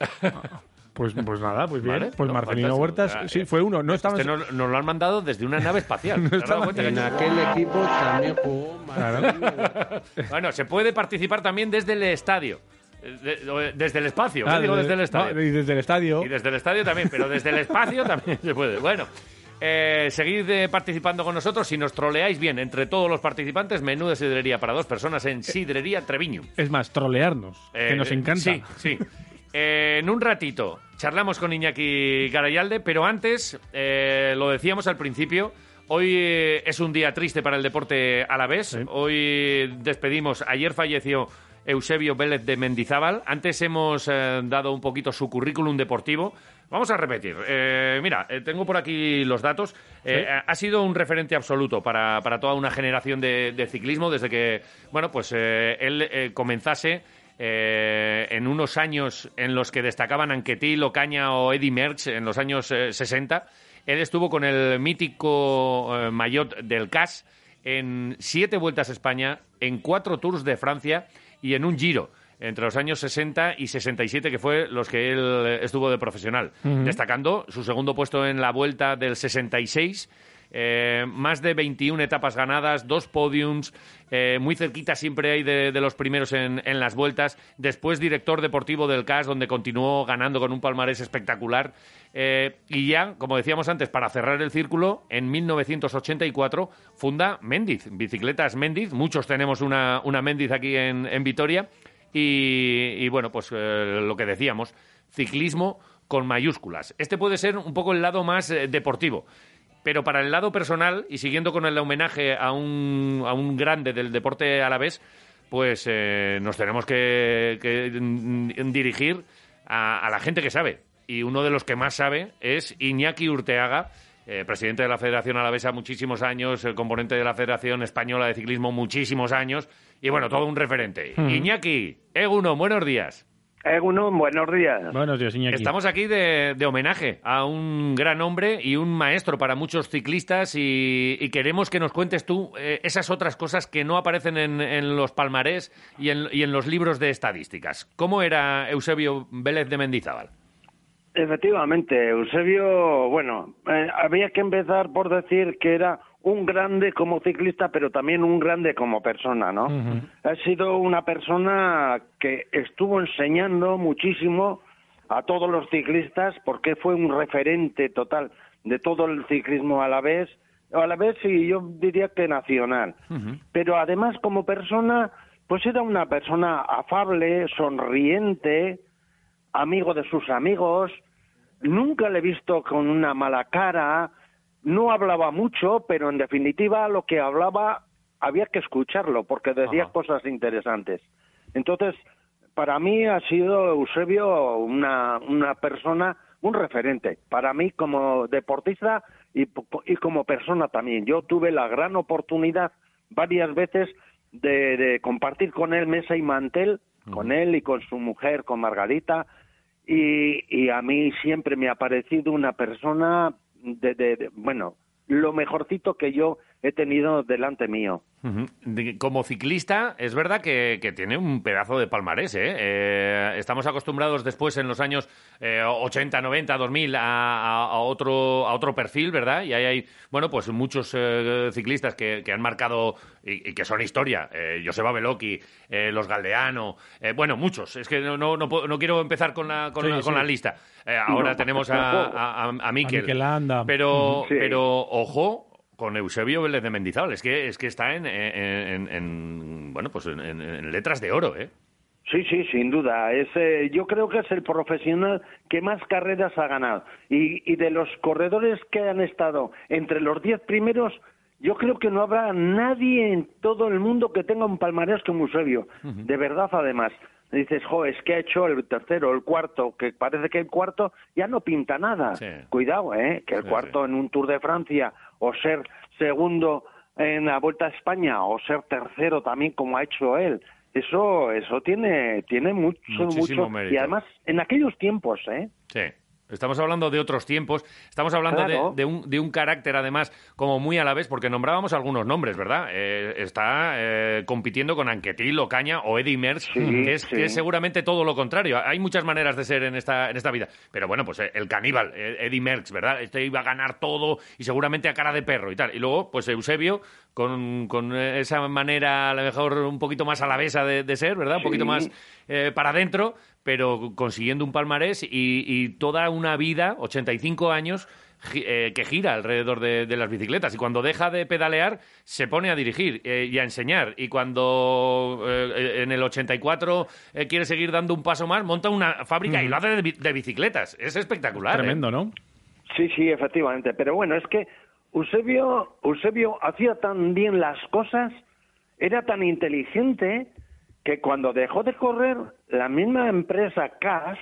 Speaker 3: Pues, pues nada, pues bien.
Speaker 2: Vale,
Speaker 3: pues
Speaker 2: no,
Speaker 3: Marcelino
Speaker 2: fantástico.
Speaker 3: Huertas,
Speaker 2: Ah,
Speaker 3: sí,
Speaker 2: eh,
Speaker 3: fue uno. No estaba
Speaker 2: Este nos, nos lo han mandado desde una nave espacial. ¿Te has dado cuenta que-
Speaker 35: En aquel equipo también jugó Marcelino Huertas.
Speaker 2: Bueno, se puede participar también desde el estadio. de- desde el espacio,
Speaker 3: Ah,
Speaker 2: ¿qué digo desde el
Speaker 3: no,
Speaker 2: estadio?
Speaker 3: y desde el estadio.
Speaker 2: Y desde el estadio también, pero desde el espacio también se puede. Bueno, eh, seguid eh, participando con nosotros. Si nos troleáis bien entre todos los participantes, menú de sidrería para dos personas en Sidrería Treviño.
Speaker 3: Es más, trolearnos, que
Speaker 2: Eh,
Speaker 3: nos encanta.
Speaker 2: Sí, sí. Eh, en un ratito charlamos con Iñaki Garayalde, pero antes, eh, lo decíamos al principio, hoy eh, es un día triste para el deporte alavés. Hoy despedimos, ayer falleció Eusebio Vélez de Mendizábal. Antes hemos dado un poquito su currículum deportivo. Vamos a repetir. Eh, mira, eh, tengo por aquí los datos. Eh,
Speaker 3: Sí.
Speaker 2: ha- sido un referente absoluto para, para toda una generación de, de ciclismo desde que, bueno, pues él comenzase eh, en unos años en los que destacaban Anquetil, Ocaña o Eddy Merckx en los años eh, 60. Él estuvo con el mítico eh, maillot del CAS en siete vueltas a España, en cuatro tours de Francia y en un giro entre los años 60 y 67, que fue los que él estuvo de profesional, destacando su segundo puesto en la vuelta del 66. Eh, más de 21 etapas ganadas, dos podiums, eh, muy cerquita siempre hay de, los primeros en, en las vueltas. Después director deportivo del CAS, donde continuó ganando con un palmarés espectacular. Eh, y ya, como decíamos antes, para cerrar el círculo, en 1984 funda Mendiz, Bicicletas Mendiz. Muchos tenemos una, una Mendiz aquí en, Vitoria. Y, y bueno, pues lo que decíamos, ciclismo con mayúsculas. Este puede ser un poco el lado más deportivo. Pero para el lado personal, y siguiendo con el homenaje a un, a un grande del deporte a la vez, pues eh, nos tenemos que, que, dirigir a, a la gente que sabe. Y uno de los que más sabe es Iñaki Urteaga, eh, presidente de la Federación Alavesa muchísimos años, el componente de la Federación Española de Ciclismo muchísimos años, y bueno, todo un referente.
Speaker 3: Mm.
Speaker 2: Iñaki, Eguno, buenos días.
Speaker 36: Eguno, buenos días.
Speaker 3: Buenos días, Iñaki.
Speaker 2: Estamos aquí de, de homenaje a un gran hombre y un maestro para muchos ciclistas y, y queremos que nos cuentes tú eh, esas otras cosas que no aparecen en, en los palmarés y en, y en los libros de estadísticas. ¿Cómo era Eusebio Vélez de Mendizábal?
Speaker 36: Efectivamente, Eusebio, bueno, eh, había que empezar por decir que era un grande como ciclista, pero también un grande como persona, ¿no? Ha sido una persona que estuvo enseñando muchísimo a todos los ciclistas porque fue un referente total de todo el ciclismo a la vez, a la vez y yo diría que nacional. Pero además como persona, pues era una persona afable, sonriente, amigo de sus amigos, nunca le he visto con una mala cara, no hablaba mucho, pero en definitiva lo que hablaba había que escucharlo porque decía cosas interesantes. Entonces, para mí ha sido Eusebio una, una persona, un referente, para mí como deportista y, y como persona también. Yo tuve la gran oportunidad varias veces de, de compartir con él mesa y mantel, con él y con su mujer, con Margarita, y, y a mí siempre me ha parecido una persona de, de- bueno, lo mejorcito que yo he tenido delante mío.
Speaker 2: Como ciclista, es verdad que, que tiene un pedazo de palmarés. ¿eh? Eh, estamos acostumbrados después, en los años eh, 80, 90, 2000, a, a- a otro, a otro perfil, ¿verdad? Y ahí hay, bueno, pues muchos eh, ciclistas que, que han marcado y, y que son historia. Eh, Joseba Beloki, eh, los Galdeano, eh, bueno, muchos. Es que no, no, no, puedo- no quiero empezar con la, con
Speaker 3: Sí,
Speaker 2: la, con
Speaker 3: sí.
Speaker 2: la lista. Eh, ahora
Speaker 3: No.
Speaker 2: tenemos a, a, a, a Mikel.
Speaker 3: A Mikel Landa.
Speaker 2: Pero,
Speaker 3: Sí.
Speaker 2: pero ojo con Eusebio Vélez de Mendizábal. Es que, es que está en, en- en- en, bueno, pues en, en- en letras de oro, ¿eh?
Speaker 36: Sí, sí, sin duda. Es, eh, yo creo que es el profesional que más carreras ha ganado. Y, y de los corredores que han estado entre los diez primeros, yo creo que no habrá nadie en todo el mundo que tenga un palmarés como Eusebio. De verdad, además. Dices, jo, es que ha hecho el tercero, el cuarto, que parece que el cuarto ya no pinta nada. Cuidado, ¿eh? Que el cuarto en un Tour de Francia o ser segundo en la Vuelta a España o ser tercero también como ha hecho él. Eso eso tiene tiene mucho
Speaker 2: Muchísimo
Speaker 36: mucho
Speaker 2: mérito.
Speaker 36: y además en aquellos tiempos, ¿eh?
Speaker 2: Sí. Estamos hablando de otros tiempos, estamos hablando de-
Speaker 36: Claro.
Speaker 2: de, un, de un carácter además como muy a la vez, porque nombrábamos algunos nombres, ¿verdad? Eh, está eh, compitiendo con Anquetil, Ocaña o Eddie Merckx, que, es,
Speaker 36: sí.
Speaker 2: que es seguramente todo lo contrario. Hay muchas maneras de ser en esta, en esta vida, pero bueno, pues eh, el caníbal, Eddie Merckx, ¿verdad? Este iba a ganar todo y seguramente a cara de perro y tal. Y luego, pues Eusebio, con, con esa manera a lo mejor un poquito más alavesa de, de ser, ¿verdad? Un poquito más eh, para adentro, pero consiguiendo un palmarés y, y toda una vida, 85 años, gi- eh, que gira alrededor de, de las bicicletas. Y cuando deja de pedalear, se pone a dirigir eh, y a enseñar. Y cuando eh, en el 84 eh, quiere seguir dando un paso más, monta una fábrica y lo hace de, de bicicletas. Es espectacular.
Speaker 3: Tremendo, ¿no?
Speaker 36: Sí, sí, efectivamente. Pero bueno, es que Eusebio, Eusebio hacía tan bien las cosas, era tan inteligente, que cuando dejó de correr, la misma empresa CAS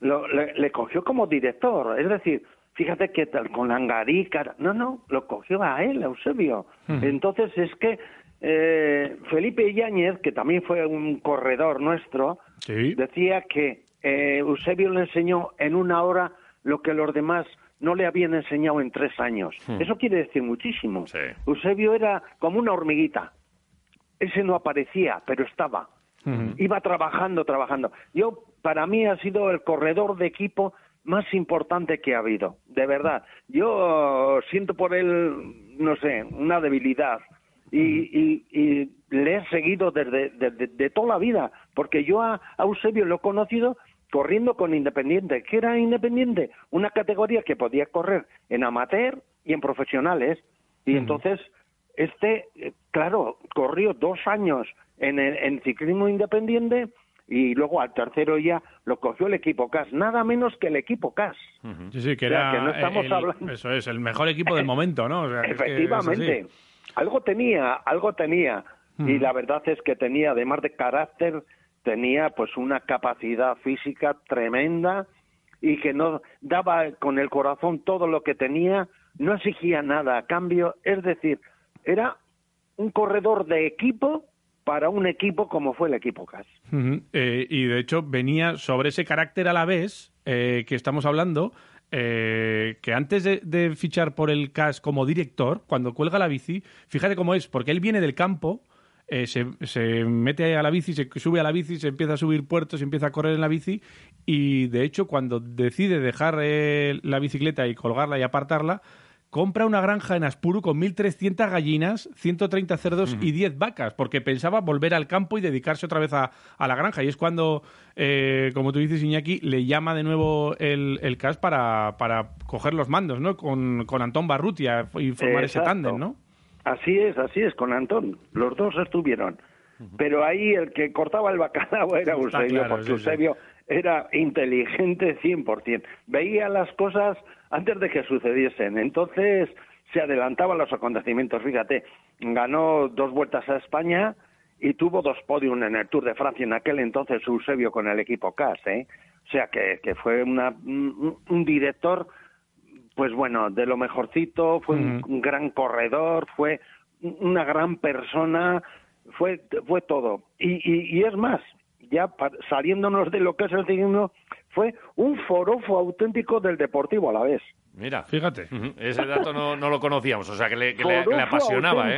Speaker 36: lo- le, le cogió como director. Es decir, fíjate que tal, con Angarica, no, no, lo cogió a él, a Eusebio. Entonces es que eh, Felipe Yáñez, que también fue un corredor nuestro, decía que eh, Eusebio le enseñó en una hora lo que los demás no le habían enseñado en tres años.
Speaker 2: Hmm.
Speaker 36: Eso quiere decir muchísimo. Eusebio era como una hormiguita. Ese no aparecía, pero estaba. Iba trabajando, trabajando. Yo, para mí, ha sido el corredor de equipo más importante que ha habido, de verdad. Yo siento por él, no sé, una debilidad. Y, y- y le he seguido desde, desde- de toda la vida, porque yo a, a Eusebio lo he conocido corriendo con Independiente. ¿Qué era Independiente? Una categoría que podía correr en amateur y en profesionales. Y entonces, este, eh, claro, corrió dos años en, el- en ciclismo independiente y luego al tercero ya lo cogió el equipo CAS, nada menos que el equipo CAS.
Speaker 3: Sí, sí, que
Speaker 36: O sea,
Speaker 3: era
Speaker 36: que no estamos
Speaker 3: el-
Speaker 36: hablando-
Speaker 3: eso es, el mejor equipo del momento, ¿no? O sea, que es que es así.
Speaker 36: Efectivamente. Algo tenía, algo tenía. Y la verdad es que tenía, además de carácter, tenía pues una capacidad física tremenda y que no daba con el corazón todo lo que tenía, no exigía nada a cambio, es decir, era un corredor de equipo para un equipo como fue el equipo CAS.
Speaker 3: Eh, y de hecho venía sobre ese carácter a la vez eh, que estamos hablando, eh, que antes de, de fichar por el CAS como director, cuando cuelga la bici, fíjate cómo es, porque él viene del campo, eh, se, se mete a la bici, se sube a la bici, se empieza a subir puertos, empieza a correr en la bici y de hecho cuando decide dejar eh, la bicicleta y colgarla y apartarla, compra una granja en Aspuru con 1.300 gallinas, 130 cerdos y 10 vacas, porque pensaba volver al campo y dedicarse otra vez a, a la granja. Y es cuando, eh, como tú dices, Iñaki, le llama de nuevo el, el CAS para, para coger los mandos, ¿no? Con, con Antón Barrutia y formar ese tándem, ¿no?
Speaker 36: Así es, así es, con Antón. Los dos estuvieron. Pero ahí el que cortaba el bacalao era Eusebio,
Speaker 3: claro,
Speaker 36: porque. Eusebio era inteligente 100%. Veía las cosas antes de que sucediesen. Entonces se adelantaba los acontecimientos. Fíjate, ganó dos vueltas a España y tuvo dos podios en el Tour de Francia en aquel entonces Eusebio con el equipo CAS. ¿eh? O sea que, que fue una, un, un director pues bueno, de lo mejorcito, fue un, un gran corredor, fue una gran persona, fue, fue todo. Y, y, y es más, ya saliéndonos de lo que es el ciclismo, fue un forofo auténtico del deportivo a la vez.
Speaker 2: Mira.
Speaker 3: Fíjate.
Speaker 2: Ese dato no, no lo conocíamos, o sea que le, que le- que le
Speaker 36: Forofo
Speaker 2: apasionaba, ¿eh?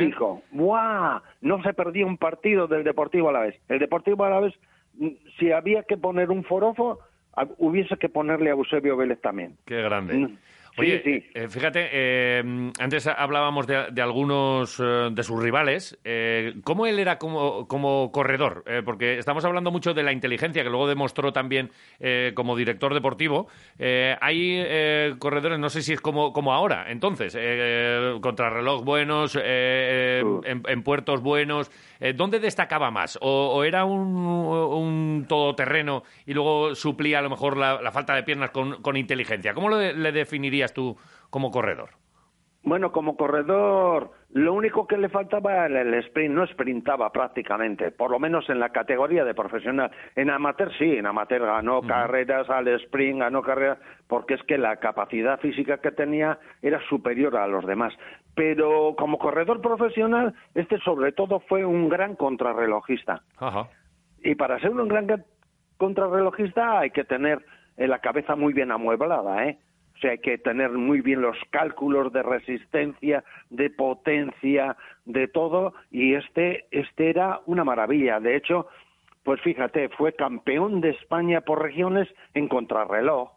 Speaker 36: No se perdía un partido del Deportivo a la vez. El Deportivo a la vez, mm, si había que poner un forofo, hubiese que ponerle a Eusebio Vélez también.
Speaker 2: Qué grande. Oye,
Speaker 36: Sí, sí.
Speaker 2: eh, fíjate, eh, antes hablábamos de, de algunos eh, de sus rivales. Eh, ¿Cómo él era como, como corredor? Porque estamos hablando mucho de la inteligencia que luego demostró también como director deportivo. Hay eh, corredores, no sé si es como, como ahora, entonces, contrarreloj buenos, en, en puertos buenos. ¿Dónde destacaba más? ¿O, o era un, un todoterreno y luego suplía a lo mejor la, la falta de piernas con, con inteligencia? ¿Cómo lo le tú como corredor?
Speaker 36: Bueno, como corredor, lo único que le faltaba era el sprint, no sprintaba prácticamente, por lo menos en la categoría de profesional. En amateur sí, en amateur ganó carreras al sprint, ganó carreras, porque es que la capacidad física que tenía era superior a los demás. Pero como corredor profesional, este sobre todo fue un gran contrarrelojista. Y para ser un gran contrarrelojista hay que tener eh, la cabeza muy bien amueblada, ¿eh? Sea, hay que tener muy bien los cálculos de resistencia, de potencia, de todo, y este, este era una maravilla. De hecho, pues fíjate, fue campeón de España por regiones en contrarreloj,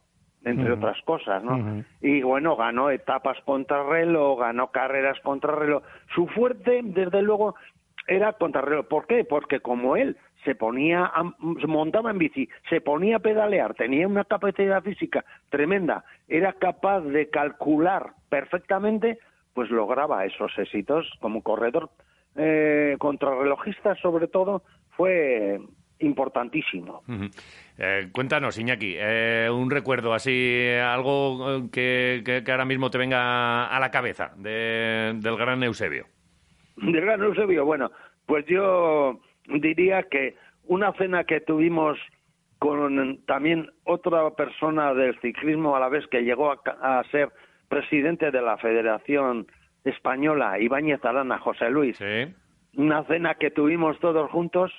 Speaker 36: entre otras cosas, ¿no? Y bueno, ganó etapas contrarreloj, ganó carreras contrarreloj. Su fuerte, desde luego, era contrarreloj. ¿Por qué? Porque como él se ponía, a- se montaba en bici, se ponía a pedalear, tenía una capacidad física tremenda, era capaz de calcular perfectamente, pues lograba esos éxitos como corredor eh, contrarrelojista, sobre todo, fue importantísimo.
Speaker 2: Eh, cuéntanos, Iñaki, eh, un recuerdo así, algo eh, que, que- que ahora mismo te venga a la cabeza de- del gran Eusebio.
Speaker 36: Del gran Eusebio, bueno, pues yo diría que una cena que tuvimos con también otra persona del ciclismo a la vez que llegó a, a ser presidente de la Federación Española, Ibáñez Arana, José Luis. Una cena que tuvimos todos juntos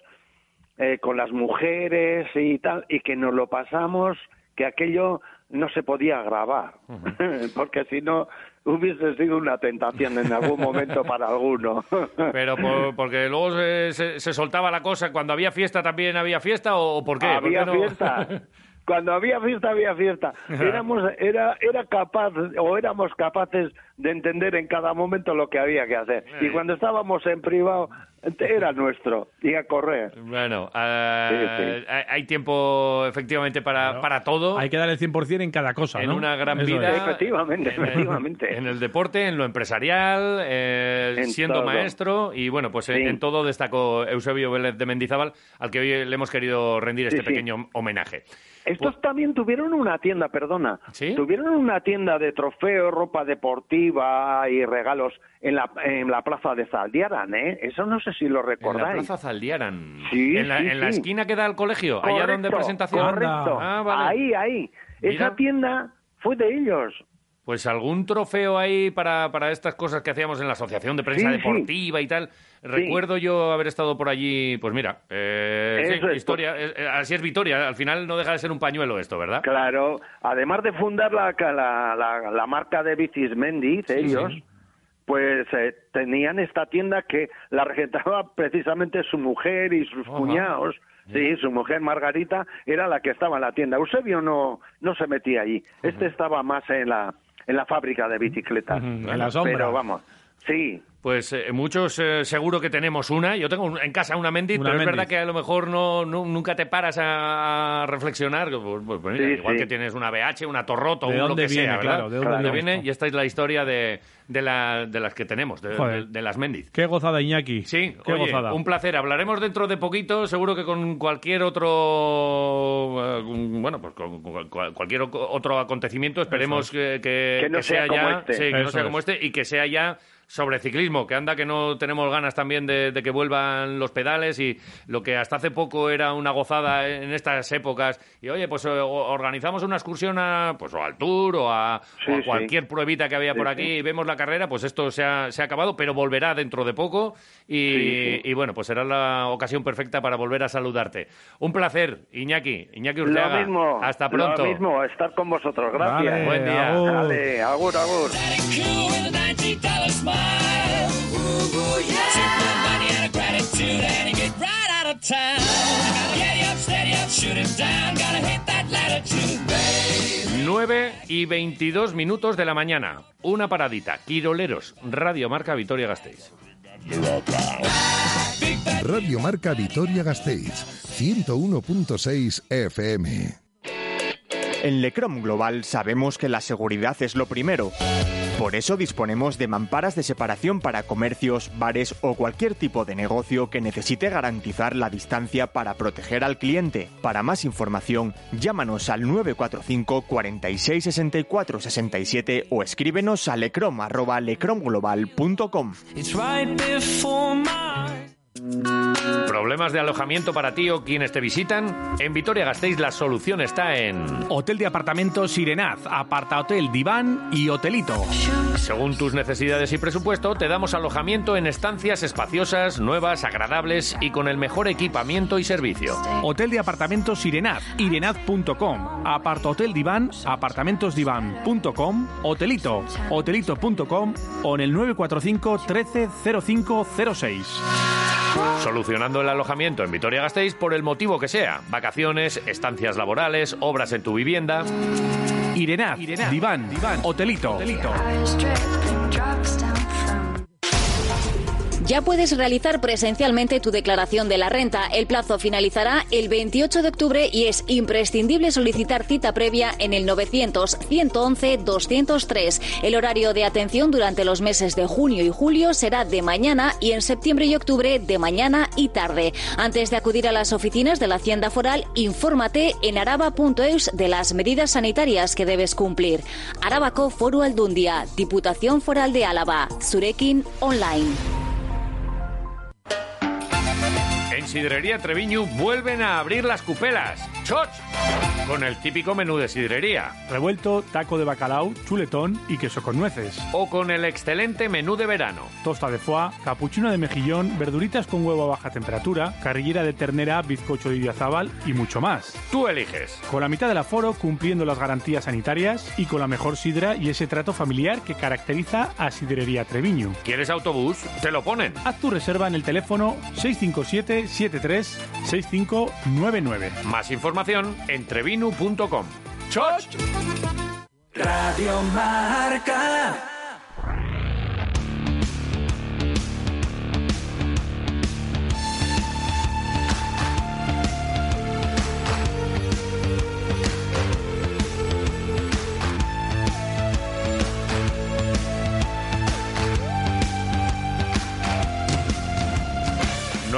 Speaker 36: eh, con las mujeres y tal, y que nos lo pasamos, que aquello no se podía grabar, porque si no hubiese sido una tentación en algún momento para alguno.
Speaker 2: Pero por- porque luego se, se- se soltaba la cosa, cuando había fiesta también había fiesta o por qué? ¿Por
Speaker 36: Había
Speaker 2: qué no?
Speaker 36: fiesta. Cuando había fiesta, había fiesta. Éramos, era, era capaz, o éramos capaces de entender en cada momento lo que había que hacer.
Speaker 2: Eh.
Speaker 36: Y cuando estábamos en privado, era nuestro, y a correr.
Speaker 2: Bueno, eh,
Speaker 36: Sí,
Speaker 2: hay- hay tiempo efectivamente para, para todo.
Speaker 3: Hay que dar el 100% en cada cosa,
Speaker 2: en
Speaker 3: ¿no?
Speaker 2: una gran
Speaker 3: Eso
Speaker 2: vida.
Speaker 3: es.
Speaker 36: Efectivamente,
Speaker 2: en el-
Speaker 36: efectivamente.
Speaker 2: En el deporte, en lo empresarial, eh,
Speaker 36: En
Speaker 2: siendo
Speaker 36: todo.
Speaker 2: maestro y bueno, pues en,
Speaker 36: Sí.
Speaker 2: en todo destacó Eusebio Vélez de Mendizábal, al que hoy le hemos querido rendir este
Speaker 36: sí.
Speaker 2: pequeño homenaje.
Speaker 36: Estos también tuvieron una tienda, perdona. Tuvieron una tienda de trofeos, ropa deportiva y regalos en la, en la plaza de Zaldiaran, ¿eh? Eso no sé si lo
Speaker 2: En la
Speaker 36: recordáis.
Speaker 2: Plaza Zaldiaran.
Speaker 36: Sí,
Speaker 2: en la,
Speaker 36: sí,
Speaker 2: en la
Speaker 36: sí.
Speaker 2: esquina que da al colegio, allá donde
Speaker 36: Correcto,
Speaker 2: presentación.
Speaker 36: Correcto.
Speaker 2: Ah, vale.
Speaker 36: Ahí, ahí.
Speaker 2: Mira.
Speaker 36: Esa tienda fue de ellos.
Speaker 2: Pues algún trofeo ahí para, para estas cosas que hacíamos en la Asociación de Prensa
Speaker 36: Sí, sí.
Speaker 2: Deportiva y tal. Recuerdo yo haber estado por allí, pues mira, eh, sí,
Speaker 36: Eso es,
Speaker 2: historia, eh, eh, así es Vitoria, al final no deja de ser un pañuelo esto, ¿verdad?
Speaker 36: Claro. Además de fundar la, la, la, la marca de bicis Mendiz,
Speaker 2: Sí,
Speaker 36: ellos, pues eh, tenían esta tienda que la regentaba precisamente su mujer y sus cuñados. Sí, su mujer Margarita era la que estaba en la tienda. Eusebio no, no se metía allí. Este estaba más en la, en la fábrica de bicicletas.
Speaker 2: en la sombra.
Speaker 36: Pero vamos, sí.
Speaker 2: Pues eh, muchos eh, seguro que tenemos una. Yo tengo un- en casa una Mendit,
Speaker 3: Una
Speaker 2: pero es verdad que a lo mejor no, nu- nunca te paras a, a reflexionar. Pues, pues, pues mira,
Speaker 3: Sí,
Speaker 2: igual
Speaker 3: sí.
Speaker 2: que tienes una BH, una Torroto,
Speaker 3: ¿De
Speaker 2: un lo
Speaker 3: dónde
Speaker 2: que
Speaker 3: viene,
Speaker 2: sea, ¿verdad?
Speaker 3: claro? ¿De dónde viene
Speaker 2: viene?
Speaker 3: esto?
Speaker 2: Y esta es la historia de, de, la- de las que tenemos, de,
Speaker 3: Joder.
Speaker 2: de- de las Mendit.
Speaker 3: Qué gozada, Iñaki.
Speaker 2: Sí,
Speaker 3: Qué
Speaker 2: oye,
Speaker 3: gozada.
Speaker 2: un placer. Hablaremos dentro de poquito, seguro que con cualquier otro, eh, bueno, pues con, con cual- cualquier o- otro acontecimiento. Esperemos
Speaker 36: es.
Speaker 2: que, que-
Speaker 36: Que no
Speaker 2: que
Speaker 36: sea
Speaker 2: sea,
Speaker 36: como
Speaker 2: ya,
Speaker 36: este.
Speaker 2: sí, que no
Speaker 36: Eso
Speaker 2: sea
Speaker 36: es.
Speaker 2: como este y que sea ya sobre ciclismo, que anda que no tenemos ganas también de, de que vuelvan los pedales y lo que hasta hace poco era una gozada en estas épocas y oye, pues eh, organizamos una excursión a, pues, o al Tour o a,
Speaker 36: Sí,
Speaker 2: o a
Speaker 36: sí.
Speaker 2: cualquier pruebita que había
Speaker 36: Sí,
Speaker 2: por
Speaker 36: sí.
Speaker 2: aquí y vemos la carrera, pues esto se ha, se ha acabado, pero volverá dentro de poco y,
Speaker 36: Sí, sí.
Speaker 2: y bueno, pues será la ocasión perfecta para volver a saludarte. Un placer, Iñaki, Iñaki
Speaker 36: Lo
Speaker 2: Urteaga.
Speaker 36: mismo.
Speaker 2: Hasta pronto.
Speaker 36: Lo mismo, estar con vosotros. Gracias.
Speaker 2: Vale, Buen día. Agur.
Speaker 36: Vale, agur, agur.
Speaker 18: Cool with a $90 smile. Ooh, yeah. Took my money out of gratitude and you get right out of town. Gotta get you up, steady up, shoot him down. Gotta hit that latitude, babe.
Speaker 2: 9 y 22 minutos de la mañana. Una paradita. Quiroleros, Radio Marca Vitoria Gasteiz.
Speaker 37: Radio Marca Vitoria Gasteiz, 101.6 FM.
Speaker 38: En Lecrom Global sabemos que la seguridad es lo primero. Por eso disponemos de mamparas de separación para comercios, bares o cualquier tipo de negocio que necesite garantizar la distancia para proteger al cliente. Para más información, llámanos al 945 46 64 67 o escríbenos a lecrom@lecromglobal.com.
Speaker 2: ¿Problemas de alojamiento para ti o quienes te visitan? En Vitoria Gasteiz la solución está en...
Speaker 3: Hotel de apartamentos Sirenaz, Aparta Hotel Diván y Hotelito.
Speaker 2: Según tus necesidades y presupuesto, te damos alojamiento en estancias espaciosas, nuevas, agradables y con el mejor equipamiento y servicio.
Speaker 3: Hotel de apartamentos Irenaz, irenaz.com. Apartohotel Diván, apartamentosdivan.com. Hotelito, hotelito.com o en el 945 13 0506.
Speaker 2: Solucionando el alojamiento en Vitoria-Gasteiz por el motivo que sea. Vacaciones, estancias laborales, obras en tu vivienda.
Speaker 3: Irenaz, Diván, Hotelito.
Speaker 39: Ya puedes realizar presencialmente tu declaración de la renta. El plazo finalizará el 28 de octubre y es imprescindible solicitar cita previa en el 900-111-203. El horario de atención durante los meses de junio y julio será de mañana y en septiembre y octubre de mañana y tarde. Antes de acudir a las oficinas de la Hacienda Foral, infórmate en araba.eus de las medidas sanitarias que debes cumplir. Arabako Foru Aldundia, Diputación Foral de Álava, Zurekin Online.
Speaker 2: En Sidrería Treviño vuelven a abrir las cupelas. ¡Choch! Con el típico menú de sidrería.
Speaker 3: Revuelto, taco de bacalao, chuletón y queso con nueces.
Speaker 2: O con el excelente menú de verano.
Speaker 3: Tosta de foie, capuchino de mejillón, verduritas con huevo a baja temperatura, carrillera de ternera, bizcocho de idiazábal y mucho más.
Speaker 2: Tú eliges.
Speaker 3: Con la mitad del aforo, cumpliendo las garantías sanitarias y con la mejor sidra y ese trato familiar que caracteriza a Sidrería Treviño.
Speaker 2: ¿Quieres autobús? Te lo ponen.
Speaker 3: Haz tu reserva en el teléfono 657 73 6599.
Speaker 2: Más información en trevinu.com.
Speaker 18: Radio Marca.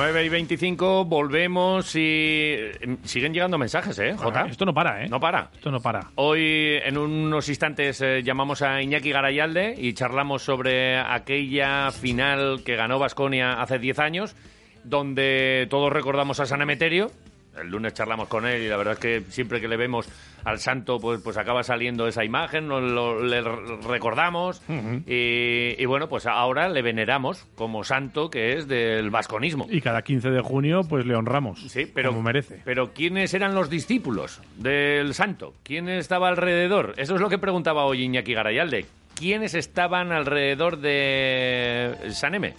Speaker 2: Nueve y 25, volvemos y eh, siguen llegando mensajes, ¿eh, Jota?
Speaker 3: Esto no para, ¿eh?
Speaker 2: No para.
Speaker 3: Esto no para.
Speaker 2: Hoy, en unos instantes, eh, llamamos a Iñaki Garayalde y charlamos sobre aquella final que ganó Vasconia hace 10 años, donde todos recordamos a San Emeterio. El lunes charlamos con él y la verdad es que siempre que le vemos al santo, pues, pues acaba saliendo esa imagen, nos lo, le recordamos y, y bueno, pues ahora le veneramos como santo que es del vasconismo.
Speaker 3: Y cada 15 de junio, pues le honramos.
Speaker 2: Sí, pero,
Speaker 3: Como merece.
Speaker 2: pero ¿quiénes eran los discípulos del santo? ¿Quién estaba alrededor? Eso es lo que preguntaba hoy Iñaki Garayalde. ¿Quiénes estaban alrededor de Saneme?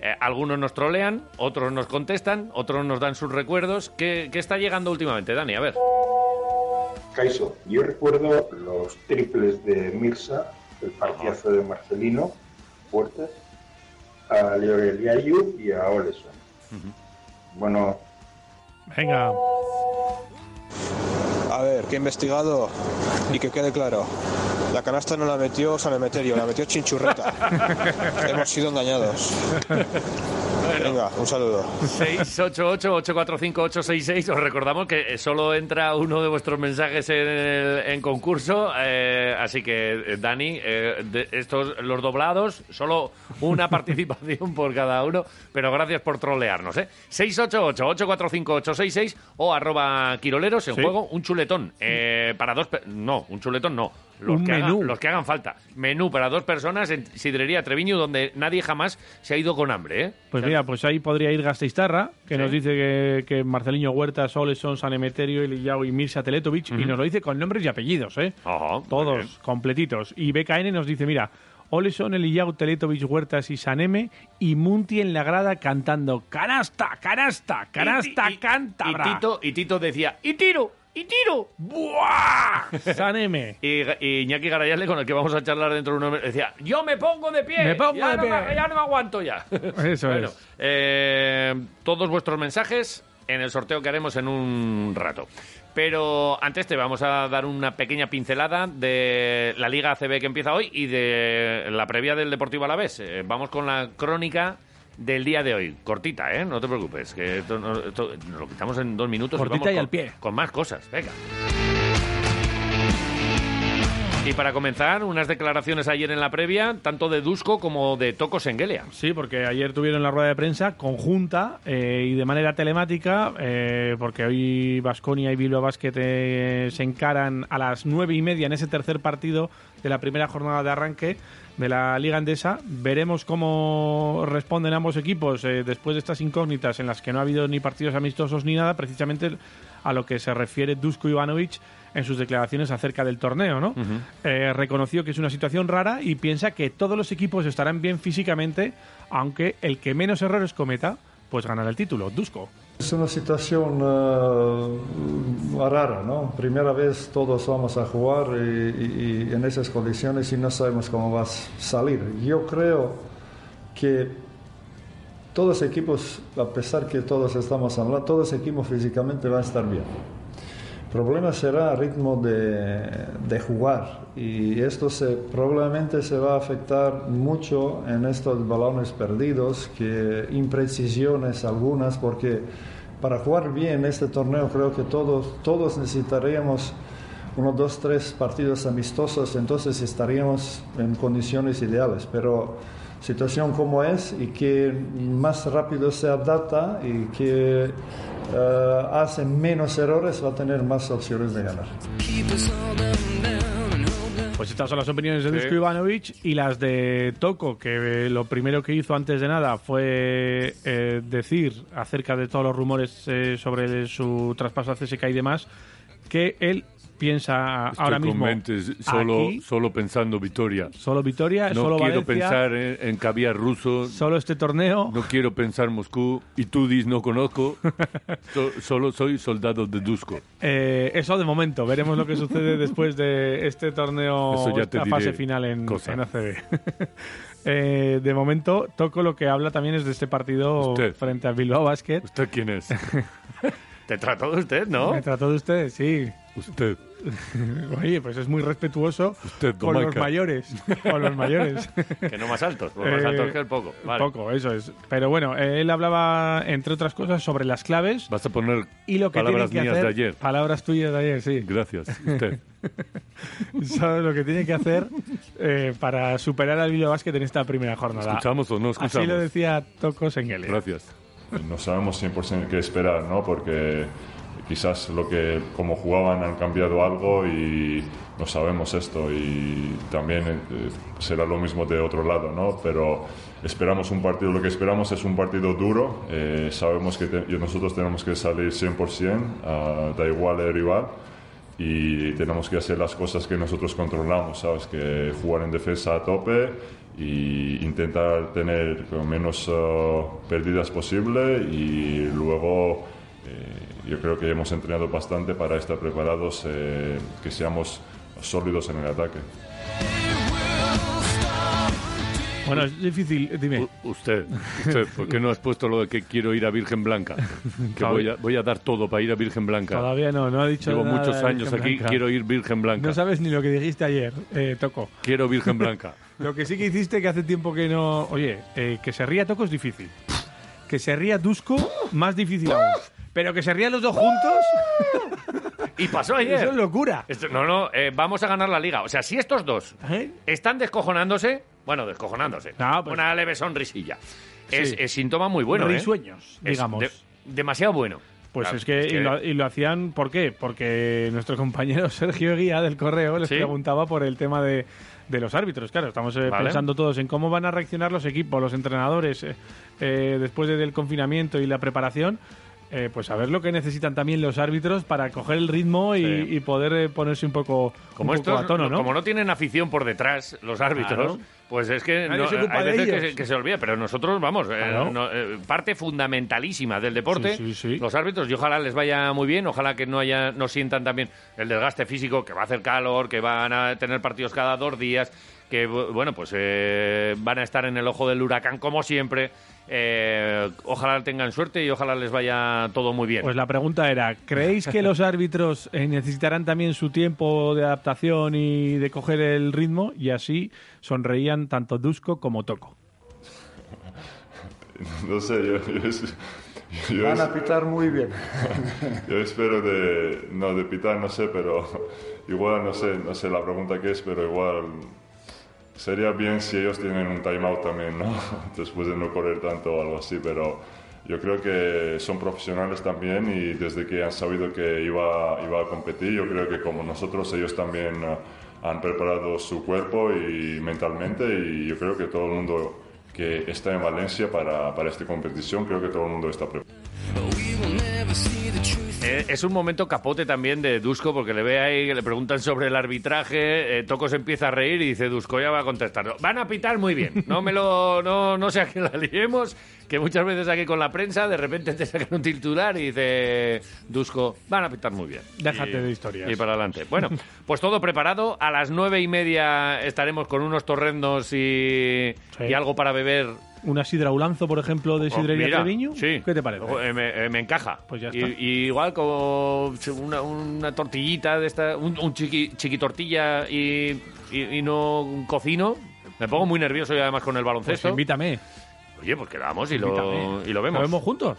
Speaker 2: Eh, algunos nos trolean, otros nos contestan, otros nos dan sus recuerdos. ¿Qué, qué está llegando últimamente, Dani? A ver.
Speaker 40: Caiso, yo recuerdo los triples de Mirsa, el partidazo de Marcelino, Puertas, a Leorel Yayu y a Oleson. Bueno,
Speaker 3: Venga.
Speaker 33: A ver, que he investigado y que quede claro. La canasta no la metió San Emeterio, la metió Chinchurreta. Hemos sido engañados. Venga, un saludo.
Speaker 2: 688-845-866. Os recordamos que solo entra uno de vuestros mensajes en, el- en concurso. eh, así que, eh, Dani, eh, de estos los doblados, solo una participación por cada uno. Pero gracias por trolearnos. ¿eh? 688-845-866 o arroba quiroleros en
Speaker 3: Sí.
Speaker 2: juego un chuletón. eh, para dos. No, un chuletón no. Los
Speaker 3: Un
Speaker 2: que haga-
Speaker 3: menú.
Speaker 2: los que hagan falta. Menú para dos personas en Sidrería Treviño, donde nadie jamás se ha ido con hambre. ¿eh?
Speaker 3: Pues mira, pues ahí podría ir Gasteiztarra, que
Speaker 2: Sí.
Speaker 3: nos dice que, que Marceliño Huerta, Soleson, San Emeterio, Iliyao y Mirsa Teletovic, y nos lo dice con nombres y apellidos, ¿eh? Todos completitos. Y BKN nos dice, mira, Oleson, Eliyao, Teletovic, Huertas y Saneme, y Munti en la grada cantando ¡Canasta, canasta, canasta, cántabra!
Speaker 2: Y Tito, y Tito decía, ¡y tiro! ¡y tiro!
Speaker 3: ¡Buah! Saneme.
Speaker 2: Y, y Iñaki Garayalde, con el que vamos a charlar dentro de unos meses, decía, yo me pongo de pie.
Speaker 3: Me pongo
Speaker 2: ya
Speaker 3: de
Speaker 2: no
Speaker 3: pie".
Speaker 2: Me, ya no me aguanto ya.
Speaker 3: Eso
Speaker 2: Bueno,
Speaker 3: es.
Speaker 2: eh, todos vuestros mensajes en el sorteo que haremos en un rato. Pero antes te vamos a dar una pequeña pincelada de la Liga ACB que empieza hoy y de la previa del Deportivo Alavés. Eh, vamos con la crónica del día de hoy. Cortita, ¿eh? No te preocupes, que esto, esto- nos lo quitamos en dos minutos.
Speaker 3: Cortita
Speaker 2: vamos
Speaker 3: y
Speaker 2: con-
Speaker 3: al pie.
Speaker 2: Con más cosas, venga. Y para comenzar, unas declaraciones ayer en la previa, tanto de Dusko como de Toco Sengelia.
Speaker 3: Sí, porque ayer tuvieron la rueda de prensa conjunta eh, y de manera telemática, eh, porque hoy Vasconia y Bilbao Basket eh, se encaran a las nueve y media en ese tercer partido de la primera jornada de arranque de la Liga Andesa. Veremos cómo responden ambos equipos después de estas incógnitas en las que no ha habido ni partidos amistosos ni nada, precisamente a lo que se refiere Dusko Ivanovic en sus declaraciones acerca del torneo, ¿no? Eh, reconoció que es una situación rara y piensa que todos los equipos estarán bien físicamente, aunque el que menos errores cometa, pues ganará el título. Dusko.
Speaker 10: Es una situación eh, rara, ¿no? Primera vez todos vamos a jugar y, y- y en esas condiciones y no sabemos cómo va a salir. Yo creo que todos los equipos, a pesar que todos estamos hablando, todos los equipos físicamente van a estar bien. Problema será el ritmo de, de jugar y esto se, probablemente se va a afectar mucho en estos balones perdidos, que imprecisiones algunas, porque para jugar bien este torneo creo que todos, todos necesitaríamos unos dos, tres partidos amistosos, entonces estaríamos en condiciones ideales, pero situación como es y que más rápido se adapta y que eh, hace menos errores va a tener más opciones de ganar.
Speaker 3: Pues estas son las opiniones de
Speaker 10: Sí.
Speaker 3: Dusko Ivanovic y las de Toco, que eh, lo primero que hizo antes de nada fue eh, decir acerca de todos los rumores eh, sobre su traspaso a CSK y demás, que él piensa
Speaker 2: Estoy
Speaker 3: ahora mismo
Speaker 2: mentes solo,
Speaker 3: aquí,
Speaker 2: solo pensando Victoria.
Speaker 3: solo Vitoria,
Speaker 2: No
Speaker 3: solo
Speaker 2: quiero
Speaker 3: Valencia,
Speaker 2: pensar en, en caviar ruso.
Speaker 3: solo este torneo.
Speaker 2: No quiero pensar Moscú. Y tú dis no conozco. So- solo soy soldado de Dusko.
Speaker 3: Eh, eso de momento, veremos lo que sucede después de este torneo,
Speaker 2: Eso ya te
Speaker 3: esta fase final en,
Speaker 2: cosa.
Speaker 3: en ACB. Eh, de momento, Toco lo que habla también es de este partido
Speaker 2: Usted.
Speaker 3: frente a Bilbao Basket.
Speaker 2: ¿Usted quién es? Te trató de usted, ¿no?
Speaker 3: Me trató de usted, sí.
Speaker 2: Usted.
Speaker 3: Oye, pues es muy respetuoso
Speaker 2: Usted,
Speaker 3: con los mayores. Con los mayores.
Speaker 2: Que no más altos, pues más
Speaker 3: Eh,
Speaker 2: altos que el poco. Vale.
Speaker 3: Poco, eso es. Pero bueno, él hablaba, entre otras cosas, sobre las claves
Speaker 2: Vas a poner
Speaker 3: y lo que
Speaker 2: palabras
Speaker 3: que
Speaker 2: mías
Speaker 3: hacer.
Speaker 2: de ayer.
Speaker 3: Palabras tuyas de ayer, sí.
Speaker 2: Gracias. Usted.
Speaker 3: Sabes lo que tiene que hacer eh, para superar al Bilbao Basket en esta primera jornada.
Speaker 2: ¿Escuchamos o no
Speaker 3: Así
Speaker 2: escuchamos?
Speaker 3: lo decía Toco Sengele.
Speaker 2: Gracias.
Speaker 12: No sabemos 100% qué esperar, ¿no? Porque quizás lo que como jugaban han cambiado algo y no sabemos esto y también eh, será lo mismo de otro lado, ¿no? Pero esperamos un partido, lo que esperamos es un partido duro, eh, sabemos que te- nosotros tenemos que salir 100%, ah, da igual el rival y tenemos que hacer las cosas que nosotros controlamos, ¿sabes? Que jugar en defensa a tope y intentar tener menos eh, pérdidas posible y luego eh, yo creo que hemos entrenado bastante para estar preparados, eh, que seamos sólidos en el ataque.
Speaker 3: Bueno, es difícil, dime.
Speaker 2: Usted, usted, ¿por qué no has puesto lo de que quiero ir a Virgen Blanca? Que voy a, voy a dar todo para ir a Virgen Blanca.
Speaker 3: Todavía no, no ha dicho
Speaker 2: Llevo
Speaker 3: nada
Speaker 2: muchos años aquí,
Speaker 3: Blanca.
Speaker 2: quiero ir Virgen Blanca.
Speaker 3: No sabes ni lo que dijiste ayer, eh, Toco.
Speaker 2: Quiero Virgen Blanca.
Speaker 3: Lo que sí que hiciste que hace tiempo que no... Oye, eh, que se ría Toco es difícil. Que se ría Dusko, más difícil aún. Pero que se rían los dos juntos...
Speaker 2: Y pasó ayer.
Speaker 3: Eso es locura.
Speaker 2: Esto- no, no, eh, vamos a ganar la liga. O sea, si estos dos
Speaker 3: ¿Eh?
Speaker 2: están descojonándose, bueno, descojonándose, una leve sonrisilla, es,
Speaker 3: Sí.
Speaker 2: es síntoma muy bueno. ¿eh?
Speaker 3: Risueños,
Speaker 2: Es
Speaker 3: digamos.
Speaker 2: de- demasiado bueno.
Speaker 3: Pues
Speaker 2: Claro,
Speaker 3: es, que, Y, lo, y lo hacían, ¿por qué? Porque nuestro compañero Sergio Guía del Correo les
Speaker 2: Sí.
Speaker 3: preguntaba por el tema de, de los árbitros. Claro, estamos eh,
Speaker 2: Vale.
Speaker 3: pensando todos en cómo van a reaccionar los equipos, los entrenadores, eh, eh, después de- del confinamiento y la preparación. Eh, pues a ver lo que necesitan también los árbitros para coger el ritmo y,
Speaker 2: Sí.
Speaker 3: y poder eh, ponerse un poco,
Speaker 2: Como
Speaker 3: un poco
Speaker 2: estos,
Speaker 3: a tono, ¿no?
Speaker 2: como no tienen afición por detrás, los árbitros,
Speaker 3: Claro.
Speaker 2: pues es que no- hay veces que se, que se olvida, pero nosotros, vamos, eh, no- eh, parte fundamentalísima del deporte,
Speaker 3: Sí, sí, sí.
Speaker 2: los árbitros, y ojalá les vaya muy bien, ojalá que no haya, no sientan también el desgaste físico, que va a hacer calor, que van a tener partidos cada dos días, que, bu- bueno, pues eh, van a estar en el ojo del huracán como siempre. Eh, ojalá tengan suerte y ojalá les vaya todo muy bien.
Speaker 3: Pues la pregunta era, ¿creéis que los árbitros eh, necesitarán también su tiempo de adaptación y de coger el ritmo? Y así sonreían tanto Dusko como Toco.
Speaker 12: No sé, yo, yo,
Speaker 41: Yo
Speaker 42: Van a pitar muy bien.
Speaker 41: Yo espero de, no, de pitar, no sé, pero igual, no sé, no sé la pregunta que es, pero igual sería bien si ellos tienen un timeout también, ¿no? Después de no correr tanto o algo así, pero yo creo que son profesionales también y desde que han sabido que iba, iba a competir, yo creo que como nosotros, ellos también eh, han preparado su cuerpo y mentalmente y yo creo que todo el mundo que está en Valencia para, para esta competición, creo que todo el mundo está preparado.
Speaker 2: Eh, es un momento capote también de Dusko porque le ve ahí, que le preguntan sobre el arbitraje, eh, Toco se empieza a reír y dice Dusko ya va a contestar. Van a pitar muy bien, no me lo, no, no sé a qué la liemos, que muchas veces aquí con la prensa de repente te sacan un titular y dice Dusko, van a pitar muy bien.
Speaker 3: Déjate
Speaker 2: Y-
Speaker 3: de historias.
Speaker 2: Y para adelante. Bueno, pues todo preparado. A las nueve y media estaremos con unos torrendos y, y algo para beber
Speaker 3: Una sidra Ulanzo, por ejemplo, de
Speaker 2: Oh,
Speaker 3: sidrería
Speaker 2: mira,
Speaker 3: Treviño.
Speaker 2: Sí.
Speaker 3: ¿Qué te parece?
Speaker 2: Eh, me, eh, me encaja.
Speaker 3: Pues ya está.
Speaker 2: y igual como una, una tortillita de esta, un, un chiqui, chiqui tortilla y, y- y no un cocino. Me pongo muy nervioso y además con el
Speaker 3: Pues
Speaker 2: baloncesto.
Speaker 3: invítame.
Speaker 2: Oye, pues quedamos y lo,
Speaker 3: Invítame.
Speaker 2: y lo vemos.
Speaker 3: ¿Lo vemos juntos?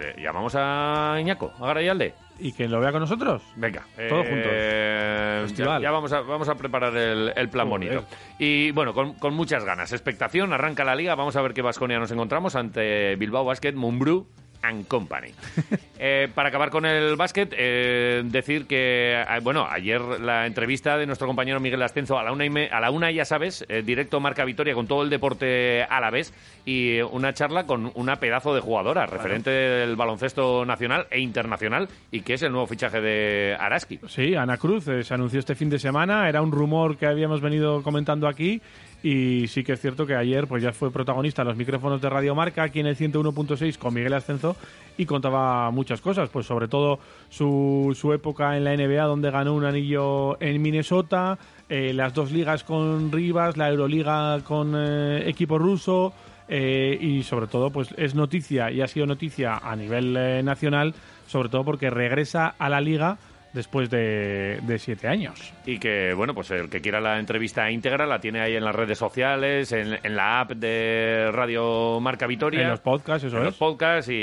Speaker 2: Eh, llamamos a Iñaco, a Garayalde.
Speaker 3: ¿Y que lo vea con nosotros?
Speaker 2: Venga.
Speaker 3: Todos
Speaker 2: eh,
Speaker 3: juntos.
Speaker 2: Ya,
Speaker 3: Festival.
Speaker 2: ya vamos, a, vamos a preparar el, el plan
Speaker 3: Joder.
Speaker 2: bonito. Y bueno, con, con muchas ganas. Expectación, arranca la liga. Vamos a ver qué Vasconia nos encontramos ante Bilbao Basket, Mumbrú and Company. Eh, para acabar con el básquet, eh, decir que, eh, bueno, ayer la entrevista de nuestro compañero Miguel Ascenso a la una, y me- a la una ya sabes, eh, directo Marca Vitoria con todo el deporte a la vez y una charla con una pedazo de jugadora, referente del baloncesto nacional e internacional y que es el nuevo fichaje de Araski.
Speaker 3: Sí, Ana Cruz se anunció este fin de semana. Era un rumor que habíamos venido comentando aquí. Y sí que es cierto que ayer pues ya fue protagonista en los micrófonos de Radio Marca, aquí en el 101.6 con Miguel Ascenso, y contaba muchas cosas, pues sobre todo su, su época en la NBA, donde ganó un anillo en Minnesota, eh, las dos ligas con Rivas, la Euroliga con eh, equipo ruso, eh, y sobre todo pues es noticia y ha sido noticia a nivel eh, nacional, sobre todo porque regresa a la liga después de, de siete años.
Speaker 2: Y que, bueno, pues el que quiera la entrevista íntegra la tiene ahí en las redes sociales, en, en la app de Radio Marca Vitoria.
Speaker 3: En los podcasts, eso
Speaker 2: en
Speaker 3: es.
Speaker 2: los podcasts y,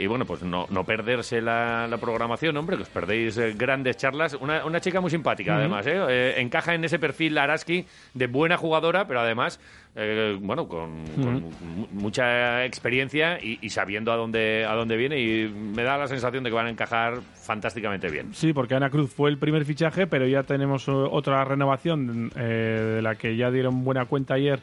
Speaker 2: y, bueno, pues no, no perderse la, la programación, hombre, que os perdéis eh, grandes charlas. Una, una chica muy simpática, además, ¿eh? Eh, Encaja en ese perfil Araski de buena jugadora, pero además, eh, bueno, con, con mu- mucha experiencia y, y sabiendo a dónde, a dónde viene y me da la sensación de que van a encajar fantásticamente bien.
Speaker 3: Sí, porque Ana Cruz fue el primer fichaje, pero ya tenemos eh, otra renovación eh, de la que ya dieron buena cuenta ayer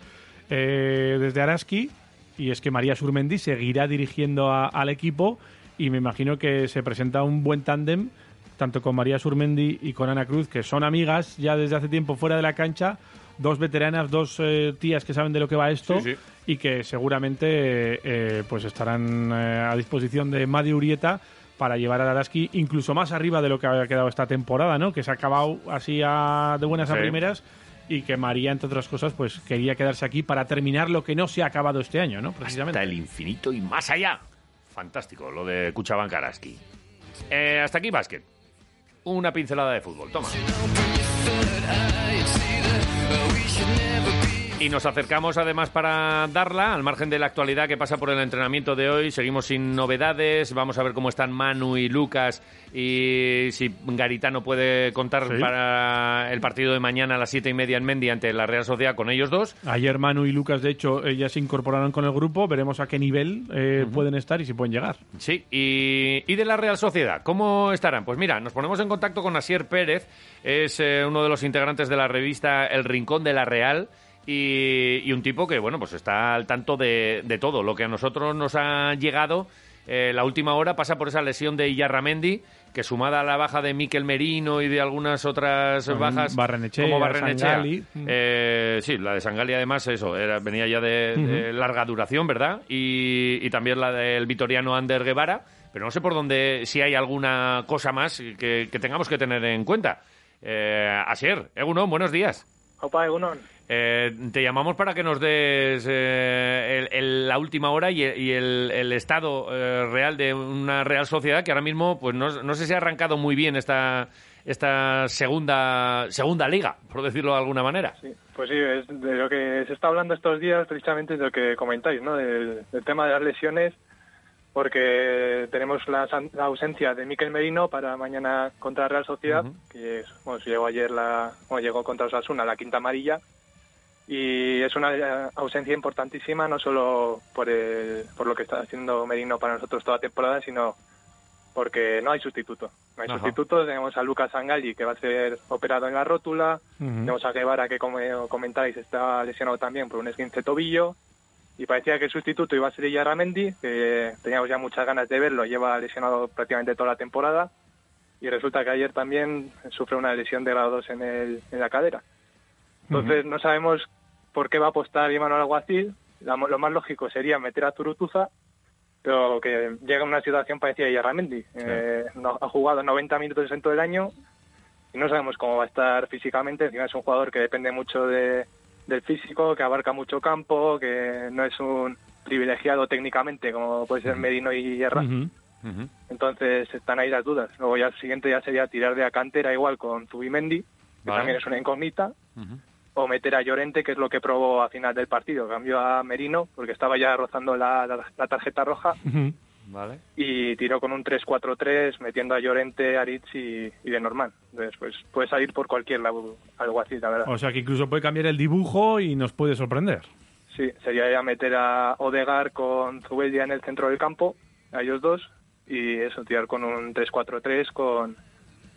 Speaker 3: eh, desde Araski, y es que María Surmendi seguirá dirigiendo a- al equipo y me imagino que se presenta un buen tándem tanto con María Surmendi y con Ana Cruz, que son amigas ya desde hace tiempo fuera de la cancha, dos veteranas, dos eh, tías que saben de lo que va esto
Speaker 2: Sí, sí.
Speaker 3: y que seguramente eh, pues estarán eh, a disposición de Madi Urieta para llevar a Araski incluso más arriba de lo que había quedado esta temporada, ¿no? Que se ha acabado así a- de buenas a
Speaker 2: Sí.
Speaker 3: primeras y que María, entre otras cosas, pues quería quedarse aquí para terminar lo que no se ha acabado este año, ¿no? Precisamente.
Speaker 2: Hasta el infinito y más allá. Fantástico, lo de Cuchaban Karaski. Eh, hasta aquí, básquet. Una pincelada de fútbol. Toma. but we should never Y nos acercamos además para darla, al margen de la actualidad que pasa por el entrenamiento de hoy. Seguimos sin novedades. Vamos a ver cómo están Manu y Lucas y si Garitano puede contar
Speaker 3: Sí.
Speaker 2: para el partido de mañana a las siete y media en Mendy ante la Real Sociedad con ellos dos.
Speaker 3: Ayer Manu y Lucas, de hecho, eh, ya se incorporaron con el grupo. Veremos a qué nivel eh, pueden estar y si pueden llegar.
Speaker 2: Sí, y, y de la Real Sociedad, ¿cómo estarán? Pues mira, nos ponemos en contacto con Asier Pérez, es eh, uno de los integrantes de la revista El Rincón de la Real. Y, y un tipo que, bueno, pues está al tanto de, de todo. Lo que a nosotros nos ha llegado, eh, la última hora pasa por esa lesión de Iyarramendi, que sumada a la baja de Miquel Merino y de algunas otras
Speaker 3: Con
Speaker 2: bajas
Speaker 3: Barrenechea,
Speaker 2: como Barrenechea.
Speaker 3: Sangali.
Speaker 2: Eh, sí, la de Sangali además, eso, era, venía ya de, larga duración, ¿verdad? Y, y también la del vitoriano Ander Guevara, pero no sé por dónde, si hay alguna cosa más que, que tengamos que tener en cuenta. Eh, Asier, Egunon, buenos días.
Speaker 43: Opa, Egunon.
Speaker 2: Eh, te llamamos para que nos des eh, el- el- la última hora y, el, y el- el estado eh, real de una Real Sociedad que ahora mismo, pues no, no sé si ha arrancado muy bien esta, esta segunda, segunda liga, por decirlo de alguna manera.
Speaker 43: Pues sí, es de lo que se está hablando estos días, precisamente de lo que comentáis, ¿no? Del, del tema de las lesiones. porque tenemos la, la ausencia de Miquel Merino para mañana contra Real Sociedad, que es- bueno, llegó ayer la, bueno, llegó contra Osasuna la quinta amarilla y es una eh, ausencia importantísima no solo por, el- por lo que está haciendo Merino para nosotros toda la temporada, sino porque no hay sustituto. No hay
Speaker 2: Ajá.
Speaker 43: sustituto, tenemos a Lucas Angali que va a ser operado en la rótula, tenemos a Guevara que como comentáis está lesionado también por un esguince tobillo. Y parecía que el sustituto iba a ser Yarramendi, que teníamos ya muchas ganas de verlo, lleva lesionado prácticamente toda la temporada. Y resulta que ayer también sufre una lesión de grado 2 en, el, en la cadera. Entonces no sabemos por qué va a apostar Imanol Alguacil, La- lo más lógico sería meter a Turutuza, pero que llega a una situación parecida a Yarramendi. Eh, no- ha jugado 90 minutos en todo el año y no sabemos cómo va a estar físicamente. Encima es un jugador que depende mucho de, del físico, que abarca mucho campo, que no es un privilegiado técnicamente como puede ser Medino y Guerra. Entonces están ahí las dudas. Luego ya el siguiente ya sería tirar de a cantera igual con Zubimendi, que
Speaker 2: Vale.
Speaker 43: también es una incógnita, o meter a Llorente, que es lo que probó a final del partido. Cambió a Merino porque estaba ya rozando la, la- la tarjeta roja
Speaker 2: Vale.
Speaker 43: y tiró con un 3-4-3 metiendo a Llorente, Aritz y, y de Norman. Entonces, pues puede salir por cualquier lado, algo así, la verdad.
Speaker 3: O sea que incluso puede cambiar el dibujo y nos puede sorprender.
Speaker 43: Sí, sería ya meter a Odegar con Zubeldia en el centro del campo, a ellos dos, y eso, tirar con un 3-4-3 con,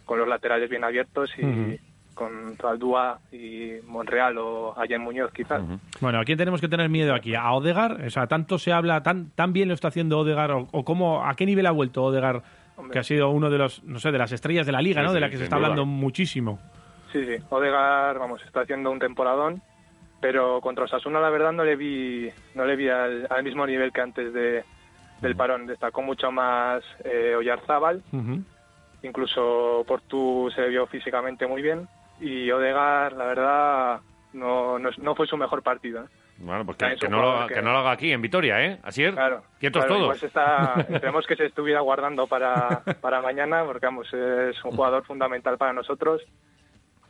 Speaker 43: con los laterales bien abiertos y. con Zaldúa y Monreal o Allen Muñoz quizás.
Speaker 3: Bueno, ¿a quién tenemos que tener miedo aquí? ¿A Odegar? O sea, tanto se habla, tan, tan bien lo está haciendo Odegar, o, o cómo, a qué nivel ha vuelto Odegar, que ha sido uno de los, no sé, de las estrellas de la liga,
Speaker 43: Sí,
Speaker 3: ¿no?
Speaker 43: sí,
Speaker 3: de la que se está
Speaker 43: duda.
Speaker 3: hablando muchísimo.
Speaker 43: Sí, sí, Odegar, vamos, está haciendo un temporadón, pero contra Osasuna la verdad no le vi, no le vi al, al mismo nivel que antes de, del parón. Destacó mucho más eh, Oyarzábal, incluso Portu se le vio físicamente muy bien y Odegar, la verdad, no, no, no fue su mejor partido. ¿eh?
Speaker 2: Bueno, pues que, no lo, que
Speaker 43: que-
Speaker 2: no lo haga aquí, en Vitoria, ¿eh? Así es.
Speaker 43: Claro.
Speaker 2: Quietos
Speaker 43: Claro,
Speaker 2: todos.
Speaker 43: está, esperemos que se estuviera guardando para, para mañana, porque vamos, es un jugador fundamental para nosotros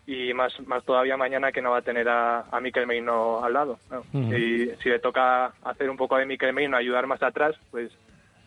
Speaker 43: y más, más todavía mañana que no va a tener a, a Mikel Meino al lado. ¿no?
Speaker 2: Ujú.
Speaker 43: Y si le toca hacer un poco de Mikel Meino, ayudar más atrás, pues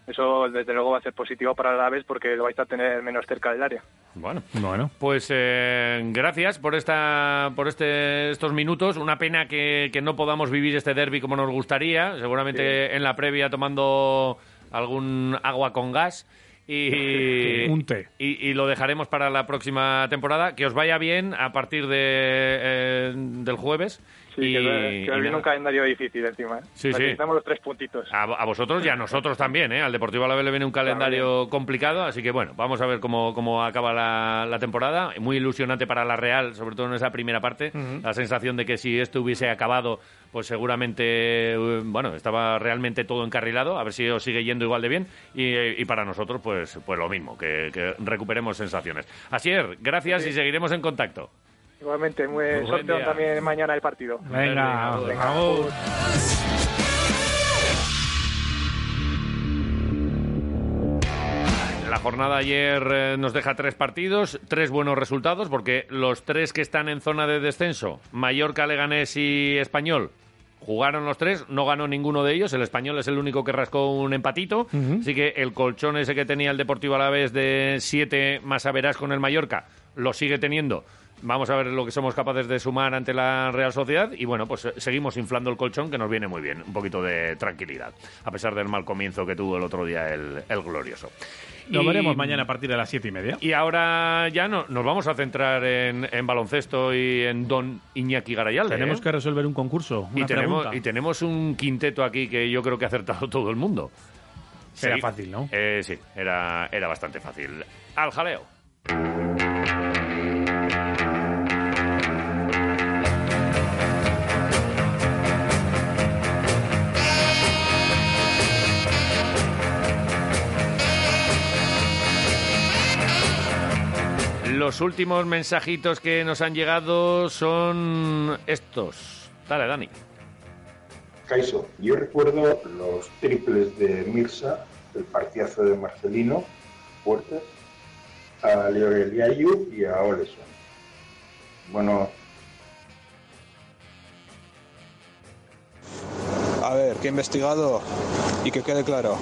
Speaker 43: eso desde luego va a ser positivo para la vez porque lo vais a tener menos cerca del área.
Speaker 2: Bueno,
Speaker 3: bueno.
Speaker 2: Pues eh, gracias por esta, por este, estos minutos. Una pena que, que no podamos vivir este derby como nos gustaría. Seguramente en la previa tomando algún agua con gas. Y,
Speaker 3: Un té.
Speaker 2: Y, y lo dejaremos para la próxima temporada. Que os vaya bien a partir de, eh, del jueves.
Speaker 43: Sí,
Speaker 2: y,
Speaker 43: que, que viene un calendario difícil encima. ¿eh?
Speaker 2: Sí, sí.
Speaker 43: Necesitamos los tres puntitos.
Speaker 2: A, a vosotros y a nosotros también, ¿eh? Al Deportivo Alavés le viene un calendario complicado, así que bueno, vamos a ver cómo, cómo acaba la, la temporada. Muy ilusionante para la Real, sobre todo en esa primera parte. La sensación de que si esto hubiese acabado, pues seguramente, eh, bueno, estaba realmente todo encarrilado. A ver si os sigue yendo igual de bien. Y, y para nosotros, pues, pues lo mismo, que, que recuperemos sensaciones. Asier, gracias y seguiremos en contacto.
Speaker 43: Igualmente, muy
Speaker 2: Buen
Speaker 43: sorteo también mañana el partido.
Speaker 3: Venga,
Speaker 43: Venga.
Speaker 2: La jornada ayer eh, nos deja tres partidos, tres buenos resultados, porque los tres que están en zona de descenso, Mallorca, Leganés y Español, jugaron los tres, no ganó ninguno de ellos, el Español es el único que rascó un empatito, así que el colchón ese que tenía el Deportivo Alavés de siete más a verás con el Mallorca, lo sigue teniendo. Vamos a ver lo que somos capaces de sumar ante la Real Sociedad y bueno, pues eh, seguimos inflando el colchón que nos viene muy bien, un poquito de tranquilidad, a pesar del mal comienzo que tuvo el otro día el, el glorioso.
Speaker 3: Lo
Speaker 2: Y-
Speaker 3: veremos mañana a partir de las siete y media.
Speaker 2: y ahora ya no, nos vamos a centrar en, en baloncesto y en Don Iñaki Garayalde.
Speaker 3: Tenemos
Speaker 2: ¿eh?
Speaker 3: que resolver un concurso,
Speaker 2: y tenemos,
Speaker 3: pregunta.
Speaker 2: y tenemos un quinteto aquí que yo creo que ha acertado todo el mundo.
Speaker 3: Era
Speaker 2: Sí.
Speaker 3: fácil, ¿no?
Speaker 2: Eh, sí, era, era bastante fácil. Al jaleo. Los últimos mensajitos que nos han llegado son estos. Dale, Dani.
Speaker 40: Caiso, yo recuerdo los triples de Mirsa, el partidazo de Marcelino, Puertas, a Leo Eliayu y a Oleson. Bueno,
Speaker 33: A ver, que he investigado y que quede claro.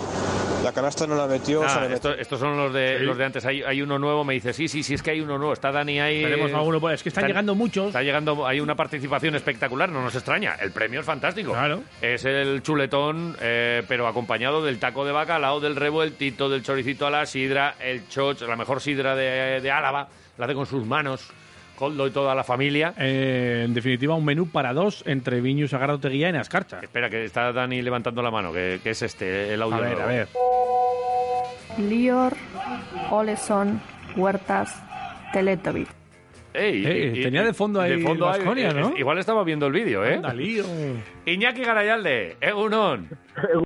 Speaker 33: La canasta no la metió.
Speaker 2: Ah, estos son los de, los de antes. Hay, hay uno nuevo, me dice, sí, sí, sí, es que hay uno nuevo. Está Dani ahí.
Speaker 3: Tenemos alguno, pues, es que están llegando muchos.
Speaker 2: Está llegando, hay una participación espectacular, no nos extraña. El premio es fantástico.
Speaker 3: Claro.
Speaker 2: Es el chuletón, eh, pero acompañado del taco de bacalao, del revueltito, del choricito a la sidra, el choch, la mejor sidra de, de Álava, la hace con sus manos, Coldo y toda la familia.
Speaker 3: Eh, en definitiva, un menú para dos entre Viñus, Sagrado Teguía y Nascarcha.
Speaker 2: Espera, que está Dani levantando la mano, que, que es este, el audio
Speaker 3: A ver,
Speaker 2: nuevo.
Speaker 3: a ver.
Speaker 44: Lior, Oleson, Huertas, Teletovic.
Speaker 2: Ey, y- y-
Speaker 3: tenía de fondo ahí Baskonia,
Speaker 2: eh,
Speaker 3: ¿no?
Speaker 2: Igual estaba viendo el vídeo, ¿eh? Iñaki Garayalde, Egunon.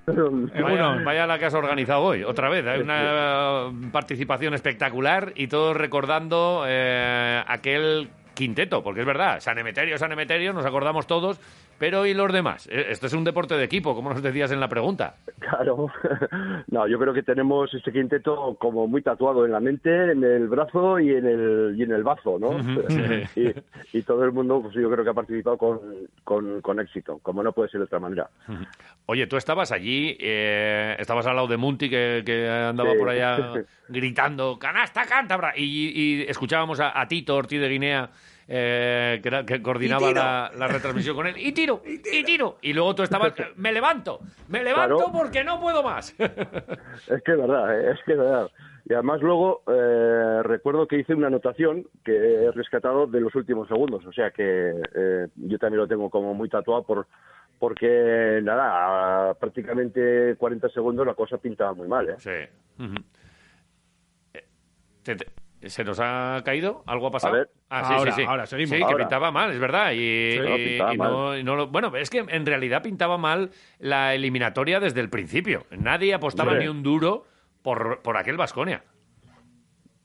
Speaker 2: Vaya, vaya la que has organizado hoy, otra vez. Hay una eh, participación espectacular y todos recordando eh, aquel quinteto, porque es verdad, San Emeterio, San Emeterio, nos acordamos todos, pero ¿y los demás? Esto es un deporte de equipo, como nos decías en la pregunta.
Speaker 45: Claro. No, yo creo que tenemos este quinteto como muy tatuado en la mente, en el brazo y en el, y en el bazo, ¿no? y, y todo el mundo, pues yo creo que ha participado con, con, con éxito, como no puede ser de otra manera.
Speaker 2: Oye, tú estabas allí, eh, estabas al lado de Munti, que, que andaba
Speaker 45: Sí.
Speaker 2: por allá gritando, canasta cántabra, y, y escuchábamos a, a Tito Ortiz de Guinea, eh, que, coordinaba la, la retransmisión con él, y tiro, y tiro, y luego tú estabas, me levanto, me levanto
Speaker 45: Claro.
Speaker 2: porque no puedo más.
Speaker 45: Es que es verdad, ¿eh? es que es verdad. Y además luego eh, recuerdo que hice una anotación que he rescatado de los últimos segundos, o sea que eh, yo también lo tengo como muy tatuado por porque nada, a prácticamente 40 segundos la cosa pintaba muy mal, ¿eh?
Speaker 2: Sí. Ujú. Te- te- ¿Se nos ha caído? ¿Algo ha pasado?
Speaker 45: A ver.
Speaker 2: Ah, sí,
Speaker 45: Ahora,
Speaker 2: sí, sí.
Speaker 45: ahora, seguimos.
Speaker 2: Sí, que
Speaker 45: Ahora.
Speaker 2: pintaba mal, es verdad. Y,
Speaker 45: Sí, no,
Speaker 2: y- y no, y no lo- bueno, es que en realidad pintaba mal la eliminatoria desde el principio. Nadie apostaba
Speaker 45: Hombre.
Speaker 2: ni un duro por, por aquel Vasconia.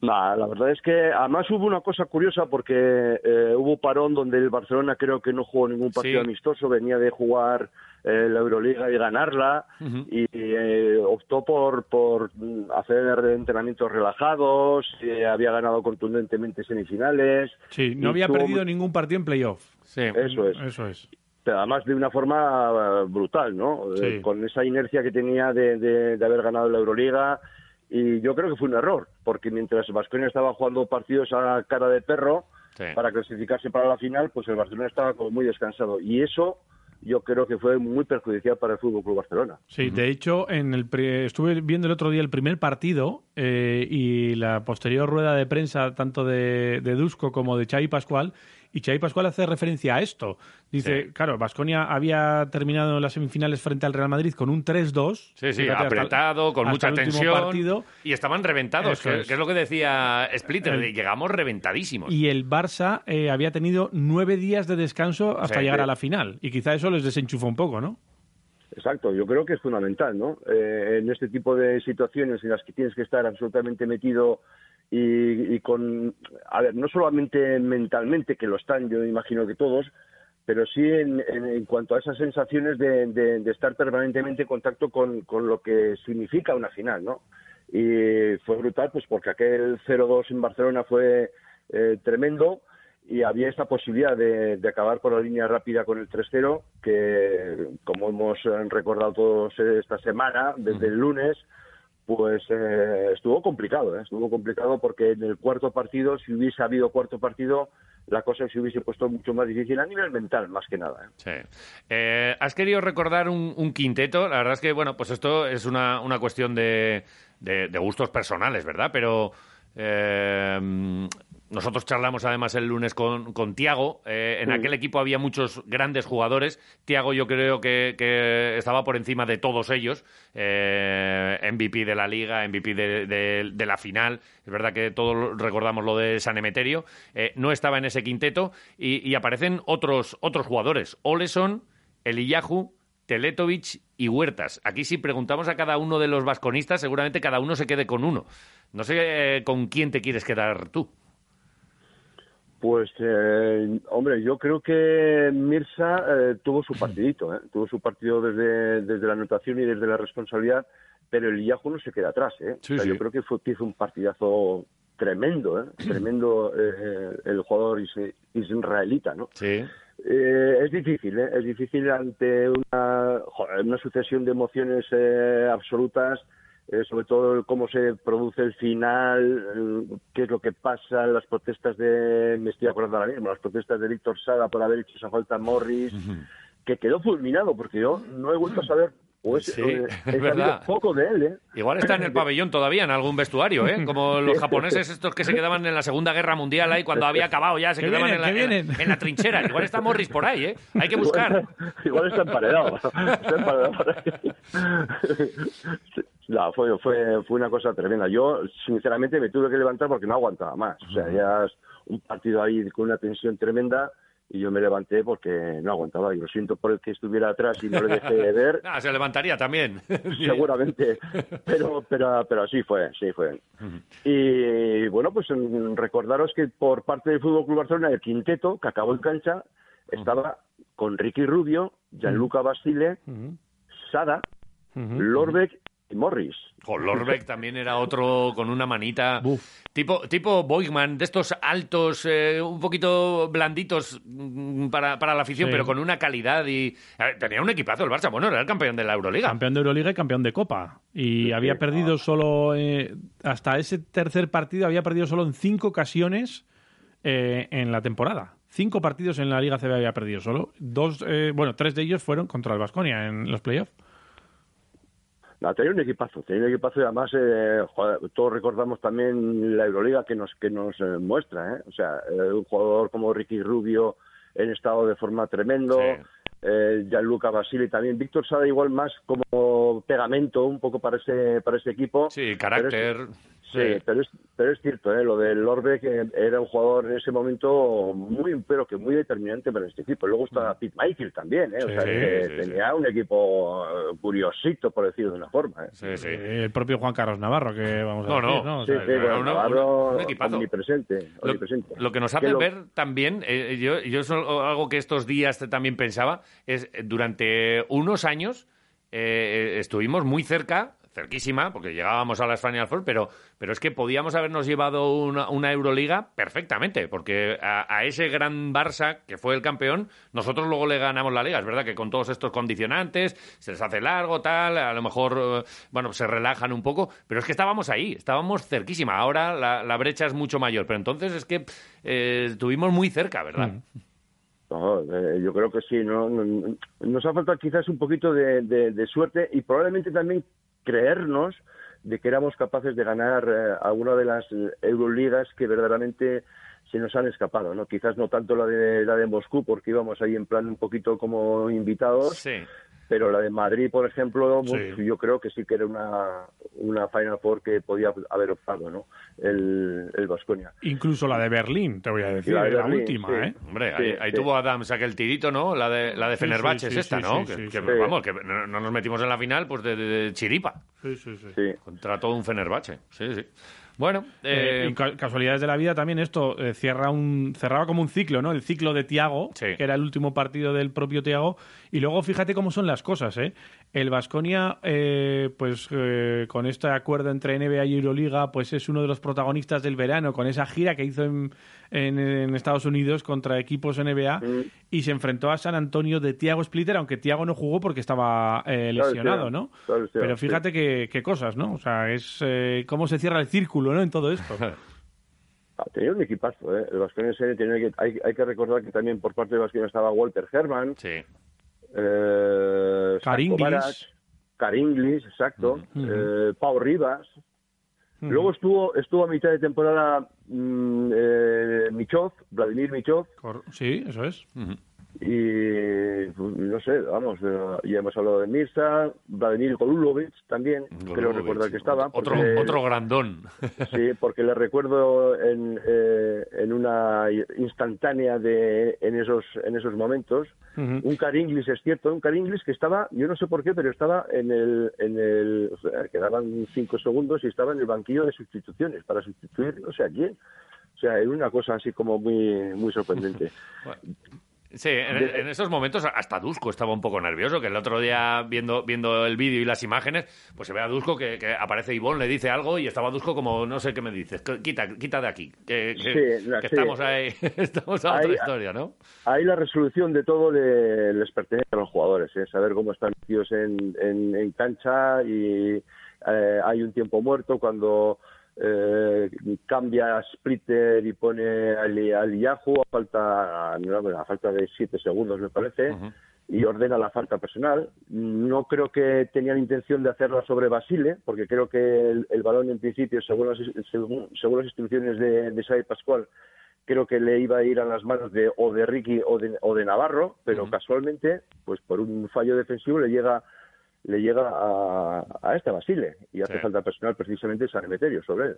Speaker 45: Nah, la verdad es que además hubo una cosa curiosa porque eh, hubo parón donde el Barcelona creo que no jugó ningún partido
Speaker 2: Sí.
Speaker 45: amistoso, venía de jugar eh, la Euroliga y ganarla y eh, optó por, por hacer entrenamientos relajados, eh, había ganado contundentemente semifinales.
Speaker 3: Sí, no había
Speaker 45: tuvo
Speaker 3: perdido ningún partido en playoff.
Speaker 45: Eso es.
Speaker 3: Eso es.
Speaker 45: pero además de una forma eh, brutal, ¿no? Eh,
Speaker 3: Sí.
Speaker 45: con esa inercia que tenía de, de- de haber ganado la Euroliga. Y yo creo que fue un error, porque mientras Vasconia estaba jugando partidos a cara de perro para clasificarse para la final, pues el Barcelona estaba como muy descansado. Y eso yo creo que fue muy perjudicial para el Fútbol Club Barcelona.
Speaker 3: Sí, de hecho, en el pri- estuve viendo el otro día el primer partido eh, y la posterior rueda de prensa tanto de, de Dusko como de Xavi Pascual y Xavi Pascual hace referencia a esto. Dice, claro, Vasconia había terminado las semifinales frente al Real Madrid con un 3-2.
Speaker 2: Sí, sí,
Speaker 3: hasta
Speaker 2: apretado, con
Speaker 3: hasta
Speaker 2: mucha tensión.
Speaker 3: partido.
Speaker 2: Y estaban reventados, que,
Speaker 3: es.
Speaker 2: que es lo que decía Splitter.
Speaker 3: El-
Speaker 2: llegamos reventadísimos.
Speaker 3: Y el Barça eh, había tenido nueve días de descanso hasta
Speaker 45: Sí,
Speaker 3: llegar
Speaker 45: sí.
Speaker 3: a la final. Y quizá eso les desenchufó un poco, ¿no?
Speaker 45: Exacto, yo creo que es fundamental, ¿no? Eh, en este tipo de situaciones en las que tienes que estar absolutamente metido y, y con, a ver, no solamente mentalmente, que lo están, yo imagino que todos, pero sí en, en- en cuanto a esas sensaciones de, de- de estar permanentemente en contacto con, con lo que significa una final, ¿no? Y fue brutal, pues porque aquel 0-2 en Barcelona fue eh, tremendo y había esta posibilidad de, de acabar por la línea rápida con el 3-0, que como hemos eh, recordado todos esta semana, desde el lunes, pues eh, estuvo complicado, ¿eh? estuvo complicado porque en el cuarto partido, si hubiese habido cuarto partido, la cosa se hubiese puesto mucho más difícil a nivel mental, más que nada. ¿eh?
Speaker 2: Sí. Eh, ¿Has querido recordar un, quinteto? La verdad es que, bueno, pues esto es una, una cuestión de- de gustos personales, ¿verdad? Pero eh, nosotros charlamos además el lunes con, con Tiago. Eh, en
Speaker 45: Sí.
Speaker 2: aquel equipo había muchos grandes jugadores. Tiago yo creo que, que estaba por encima de todos ellos. Eh, MVP de la Liga, MVP de, de- de la final. Es verdad que todos recordamos lo de San Emeterio. Eh, no estaba en ese quinteto y, y aparecen otros, otros jugadores. Oleson, Eliyahu, Teletovic y Huertas. Aquí si preguntamos a cada uno de los vasconistas, seguramente cada uno se quede con uno. No sé eh, con quién te quieres quedar tú.
Speaker 45: Pues, eh, hombre, yo creo que Mirza eh, tuvo su partidito, ¿eh? tuvo su partido desde, desde la anotación y desde la responsabilidad, pero el Iyajo no se queda atrás. ¿eh?
Speaker 2: Sí,
Speaker 45: O sea,
Speaker 2: sí.
Speaker 45: Yo creo que fue, hizo un partidazo tremendo, ¿eh? tremendo eh, el jugador is- israelita, ¿no?
Speaker 2: Sí.
Speaker 45: Eh, es difícil, ¿eh? es difícil ante una, joder, una sucesión de emociones eh, absolutas eh, sobre todo cómo se produce el final, qué es lo que pasa, las protestas de, me estoy acordando ahora mismo, las protestas de Víctor Sada por haber hecho esa falta a Morris, que quedó fulminado, porque yo no he vuelto a saber, o es,
Speaker 2: Sí,
Speaker 45: eh,
Speaker 2: es verdad.
Speaker 45: poco de él, ¿eh?
Speaker 2: Igual está en el pabellón todavía, en algún vestuario, ¿eh? Como los japoneses estos que se quedaban en la Segunda Guerra Mundial ahí cuando había acabado ya, se
Speaker 3: Que
Speaker 2: quedaban
Speaker 3: vienen,
Speaker 2: en, la,
Speaker 3: que
Speaker 2: en la-
Speaker 3: vienen.
Speaker 2: en la trinchera. Igual está Morris por ahí, ¿eh? Hay que buscar.
Speaker 45: Igual está emparedado. Está emparedado por ahí. No, fue, fue, fue una cosa tremenda. Yo, sinceramente, me tuve que levantar porque no aguantaba más. O sea, ya es un partido ahí con una tensión tremenda y yo me levanté porque no aguantaba. Y lo siento por el que estuviera atrás y no le dejé de ver.
Speaker 2: Ah, se levantaría también.
Speaker 45: seguramente. Pero pero pero así fue sí fue. Y bueno pues mm, recordaros que por parte del Fútbol Club Barcelona el quinteto que acabó en cancha estaba con Ricky Rubio Gianluca Basile Sada Lorbeck y Morris
Speaker 2: Con Lorbeck también era otro con una manita. Tipo, tipo Boigman, de estos altos, eh, un poquito blanditos mm, para, para la afición,
Speaker 3: Sí.
Speaker 2: pero con una calidad y. a ver, tenía un equipazo el Barça. Bueno, era el campeón de la Euroliga.
Speaker 3: Campeón de Euroliga y campeón de Copa. Y había perdido solo, eh, hasta ese tercer partido, había perdido solo en cinco ocasiones eh, en la temporada. Cinco partidos en la Liga CB había perdido solo. Dos, eh, bueno, tres de ellos fueron contra el Vasconia en los playoffs.
Speaker 45: No, tenía un equipazo, tenía un equipazo y además eh, joder, todos recordamos también la Euroliga que nos que nos eh, muestra, ¿eh? o sea, eh, un jugador como Ricky Rubio en estado de forma tremendo, eh, Gianluca Basili también, Víctor Sada igual más como pegamento un poco para ese para ese equipo.
Speaker 2: Sí, carácter.
Speaker 45: Sí, pero es, pero es cierto, ¿eh? lo del Lorbe que era un jugador en ese momento muy, pero que muy determinante para este equipo. Luego está Pete Michael también, ¿eh? o
Speaker 3: Sí,
Speaker 45: sea, que
Speaker 3: sí, sí.
Speaker 45: tenía un equipo eh, curiosito, por decirlo de una forma. ¿eh?
Speaker 3: Eh, el propio Juan Carlos Navarro, que vamos a
Speaker 2: No,
Speaker 3: decir,
Speaker 2: no.
Speaker 3: ¿no? O
Speaker 45: Sí,
Speaker 3: sea,
Speaker 45: sí, bueno, Navarro
Speaker 2: un equipazo.
Speaker 45: omnipresente,
Speaker 2: Lo,
Speaker 45: omnipresente.
Speaker 2: lo que nos
Speaker 45: Que
Speaker 2: hace
Speaker 45: lo-
Speaker 2: ver también, eh, yo, yo es algo que estos días también pensaba, es eh, durante unos años eh, eh, estuvimos muy cerca, cerquísima, porque llegábamos a las Final Four, pero, pero es que podíamos habernos llevado una, una Euroliga perfectamente, porque a, a ese gran Barça, que fue el campeón, nosotros luego le ganamos la liga. Es verdad que con todos estos condicionantes, se les hace largo, tal, a lo mejor, eh, bueno, se relajan un poco, pero es que estábamos ahí, estábamos cerquísima. Ahora la, la brecha es mucho mayor, pero entonces es que eh, estuvimos muy cerca, ¿verdad?
Speaker 45: No, eh, yo creo que sí. ¿no? No- Nos ha faltado quizás un poquito de, de- de suerte y probablemente también creernos de que éramos capaces de ganar eh, alguna de las eh, Euroligas que verdaderamente se nos han escapado. ¿no? Quizás no tanto la de, la de Moscú, porque íbamos ahí en plan un poquito como invitados,
Speaker 2: Sí.
Speaker 45: Pero la de Madrid, por ejemplo,
Speaker 3: Sí.
Speaker 45: yo creo que sí que era una, una Final Four que podía haber optado ¿no? el, el Baskonia.
Speaker 3: Incluso la de Berlín, te voy a decir,
Speaker 45: La de
Speaker 3: la,
Speaker 45: Berlín,
Speaker 3: última,
Speaker 45: sí.
Speaker 3: ¿eh?
Speaker 2: Hombre,
Speaker 45: Sí,
Speaker 2: ahí, ahí
Speaker 45: sí.
Speaker 2: tuvo Adams aquel tirito, ¿no? La de, la de Fenerbahce
Speaker 3: sí,
Speaker 2: es esta,
Speaker 3: sí,
Speaker 2: ¿no?
Speaker 3: sí,
Speaker 2: que,
Speaker 3: sí,
Speaker 2: que,
Speaker 45: sí.
Speaker 2: vamos, que no, no nos metimos en la final pues de, de- de chiripa
Speaker 3: Sí, sí, sí.
Speaker 45: Sí.
Speaker 2: contra todo un Fenerbahce. Sí, sí. Bueno,
Speaker 3: Eh,
Speaker 2: eh,
Speaker 3: y casualidades de la vida también esto eh, cierra un cerraba como un ciclo, ¿no? El ciclo de Tiago,
Speaker 2: Sí.
Speaker 3: que era el último partido del propio Tiago, y luego fíjate cómo son las cosas, ¿eh? El Vasconia, pues eh, con este acuerdo entre NBA y Euroliga, pues es uno de los protagonistas del verano con esa gira que hizo en, en- en Estados Unidos contra equipos NBA y se enfrentó a San Antonio de Tiago Splitter, aunque Tiago no jugó porque estaba eh, lesionado. ¿no? Pero
Speaker 45: sí.
Speaker 3: fíjate qué, qué cosas, ¿no? O sea, es eh, cómo se cierra el círculo, ¿no? En todo esto.
Speaker 45: Ah, tenía un equipazo, ¿eh? El Vasconia tenía que, hay, hay que recordar que también por parte de Vasconia estaba Walter Herman,
Speaker 2: sí.
Speaker 45: Eh,
Speaker 3: Karim
Speaker 45: Sacco Barat,
Speaker 3: Glis.
Speaker 45: Karim Glis, exacto,
Speaker 3: Ujú.
Speaker 45: eh, Pau Rivas.
Speaker 3: Ujú.
Speaker 45: Luego estuvo estuvo a mitad de temporada mm, eh, Michov, Vladimir Michov,
Speaker 3: Cor- Sí, eso es.
Speaker 45: Y pues, no sé, vamos, eh, ya hemos hablado de Mirza, Vladimir Golulovic también, creo
Speaker 2: Golubovic,
Speaker 45: recordar que estaba.
Speaker 2: Otro,
Speaker 45: porque-
Speaker 2: otro grandón.
Speaker 45: Sí, porque le recuerdo en, eh, en una instantánea de en esos en esos momentos un Caringlis es cierto, un Caringlis que estaba, yo no sé por qué, pero estaba en el en el o sea, quedaban cinco segundos y estaba en el banquillo de sustituciones para sustituir no sé a quién. O sea, era una cosa así como muy muy sorprendente.
Speaker 2: Sí, en, en esos momentos hasta Dusko estaba un poco nervioso, que el otro día viendo, viendo el vídeo y las imágenes, pues se ve a Dusko que, que aparece Ivonne, le dice algo y estaba Dusko como, no sé qué me dices, quita, quita de aquí, que, que-
Speaker 45: Sí, no,
Speaker 2: que
Speaker 45: sí.
Speaker 2: estamos ahí, estamos a otra historia, ¿no?
Speaker 45: Ahí la resolución de todo le- les pertenece a los jugadores, ¿eh? saber cómo están metidos en, en, en cancha y, eh, hay un tiempo muerto, cuando eh, cambia a Splitter y pone al, al Yahoo a falta, a falta de siete segundos, me parece, y ordena la falta personal. No creo que tenían intención de hacerla sobre Basile, porque creo que el, el balón en principio, según las, según, según las instrucciones de, de Xavi Pascual, creo que le iba a ir a las manos de o de Ricky o de, o de Navarro, pero casualmente, pues por un fallo defensivo le llega le llega a, a este Basile y hace
Speaker 2: Sí.
Speaker 45: falta personal precisamente San Emeterio sobre él.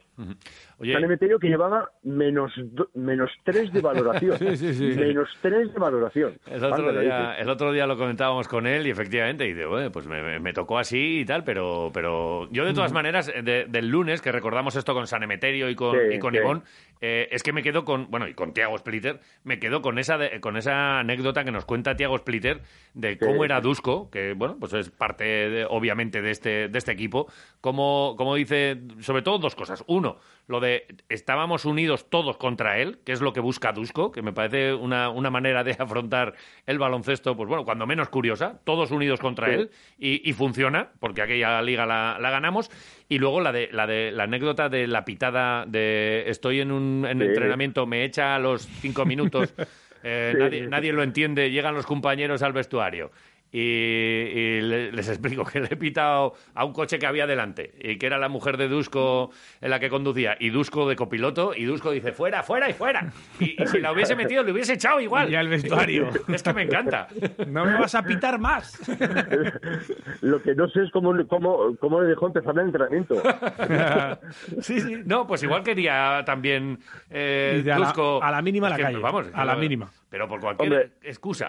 Speaker 2: Oye,
Speaker 45: San Emeterio que llevaba menos do- menos tres de valoración.
Speaker 2: Sí, sí, sí.
Speaker 45: Menos tres de valoración.
Speaker 2: El otro, día, el otro día lo comentábamos con él y efectivamente, y dice, "Bueno, pues me, me- tocó así y tal, pero, pero yo de todas maneras, de- del lunes, que recordamos esto con San Emeterio y con, y con. Ivón, eh, es que me quedo con, bueno, y con Tiago Splitter, me quedo con esa, de- con esa anécdota que nos cuenta Tiago Splitter de cómo era Dusko, que bueno, pues es parte, de- obviamente, de este, de este equipo, como, como dice, sobre todo dos cosas. Uno, lo de estábamos unidos todos contra él, que es lo que busca Dusko, que me parece una, una manera de afrontar el baloncesto, pues bueno, cuando menos curiosa, todos unidos contra
Speaker 45: Sí.
Speaker 2: él, y, y funciona, porque aquella liga la, la ganamos. Y luego la de, la de la anécdota de la pitada de estoy en un en
Speaker 45: Sí.
Speaker 2: entrenamiento, me echa a los cinco minutos, eh,
Speaker 45: Sí,
Speaker 2: nadie, nadie lo entiende, llegan los compañeros al vestuario. Y, y le- les explico que le he pitado a un coche que había delante y que era la mujer de Dusko en la que conducía y Dusko de copiloto y Dusko dice fuera, fuera y fuera. Y, y si la hubiese metido, le hubiese echado igual.
Speaker 3: Y al vestuario.
Speaker 2: Es que me encanta.
Speaker 3: No me vas a pitar más.
Speaker 45: Lo que no sé es cómo, cómo, cómo le dejó empezar el entrenamiento.
Speaker 2: sí, sí. No, pues igual quería también eh,
Speaker 3: Dice, a la-
Speaker 2: Dusko-
Speaker 3: a la mínima la
Speaker 2: que,
Speaker 3: calle.
Speaker 2: Vamos,
Speaker 3: A la mínima.
Speaker 2: Pero por cualquier
Speaker 45: Hombre,
Speaker 2: excusa.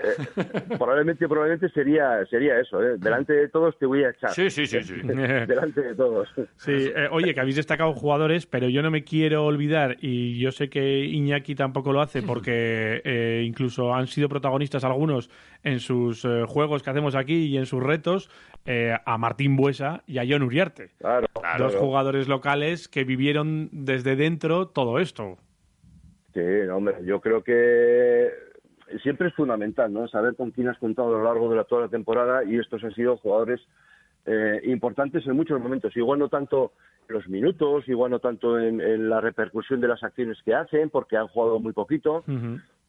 Speaker 45: probablemente, probablemente sería, sería eso, ¿eh? Delante de todos te voy a echar.
Speaker 2: Sí, sí, sí, sí.
Speaker 45: Delante de todos.
Speaker 3: Sí, eh, oye, que habéis destacado jugadores, pero yo no me quiero olvidar, y yo sé que Iñaki tampoco lo hace, porque eh, incluso han sido protagonistas algunos en sus eh, juegos que hacemos aquí y en sus retos, eh, a Martín Buesa y a John Uriarte.
Speaker 45: Claro,
Speaker 3: Dos
Speaker 45: claro.
Speaker 3: jugadores locales que vivieron desde dentro todo esto.
Speaker 45: Sí, no, hombre, yo creo que siempre es fundamental, ¿no? Saber con quién has contado a lo largo de la, toda la temporada y estos han sido jugadores eh, importantes en muchos momentos. Igual no tanto en los minutos, igual no tanto en, en la repercusión de las acciones que hacen, porque han jugado muy poquito,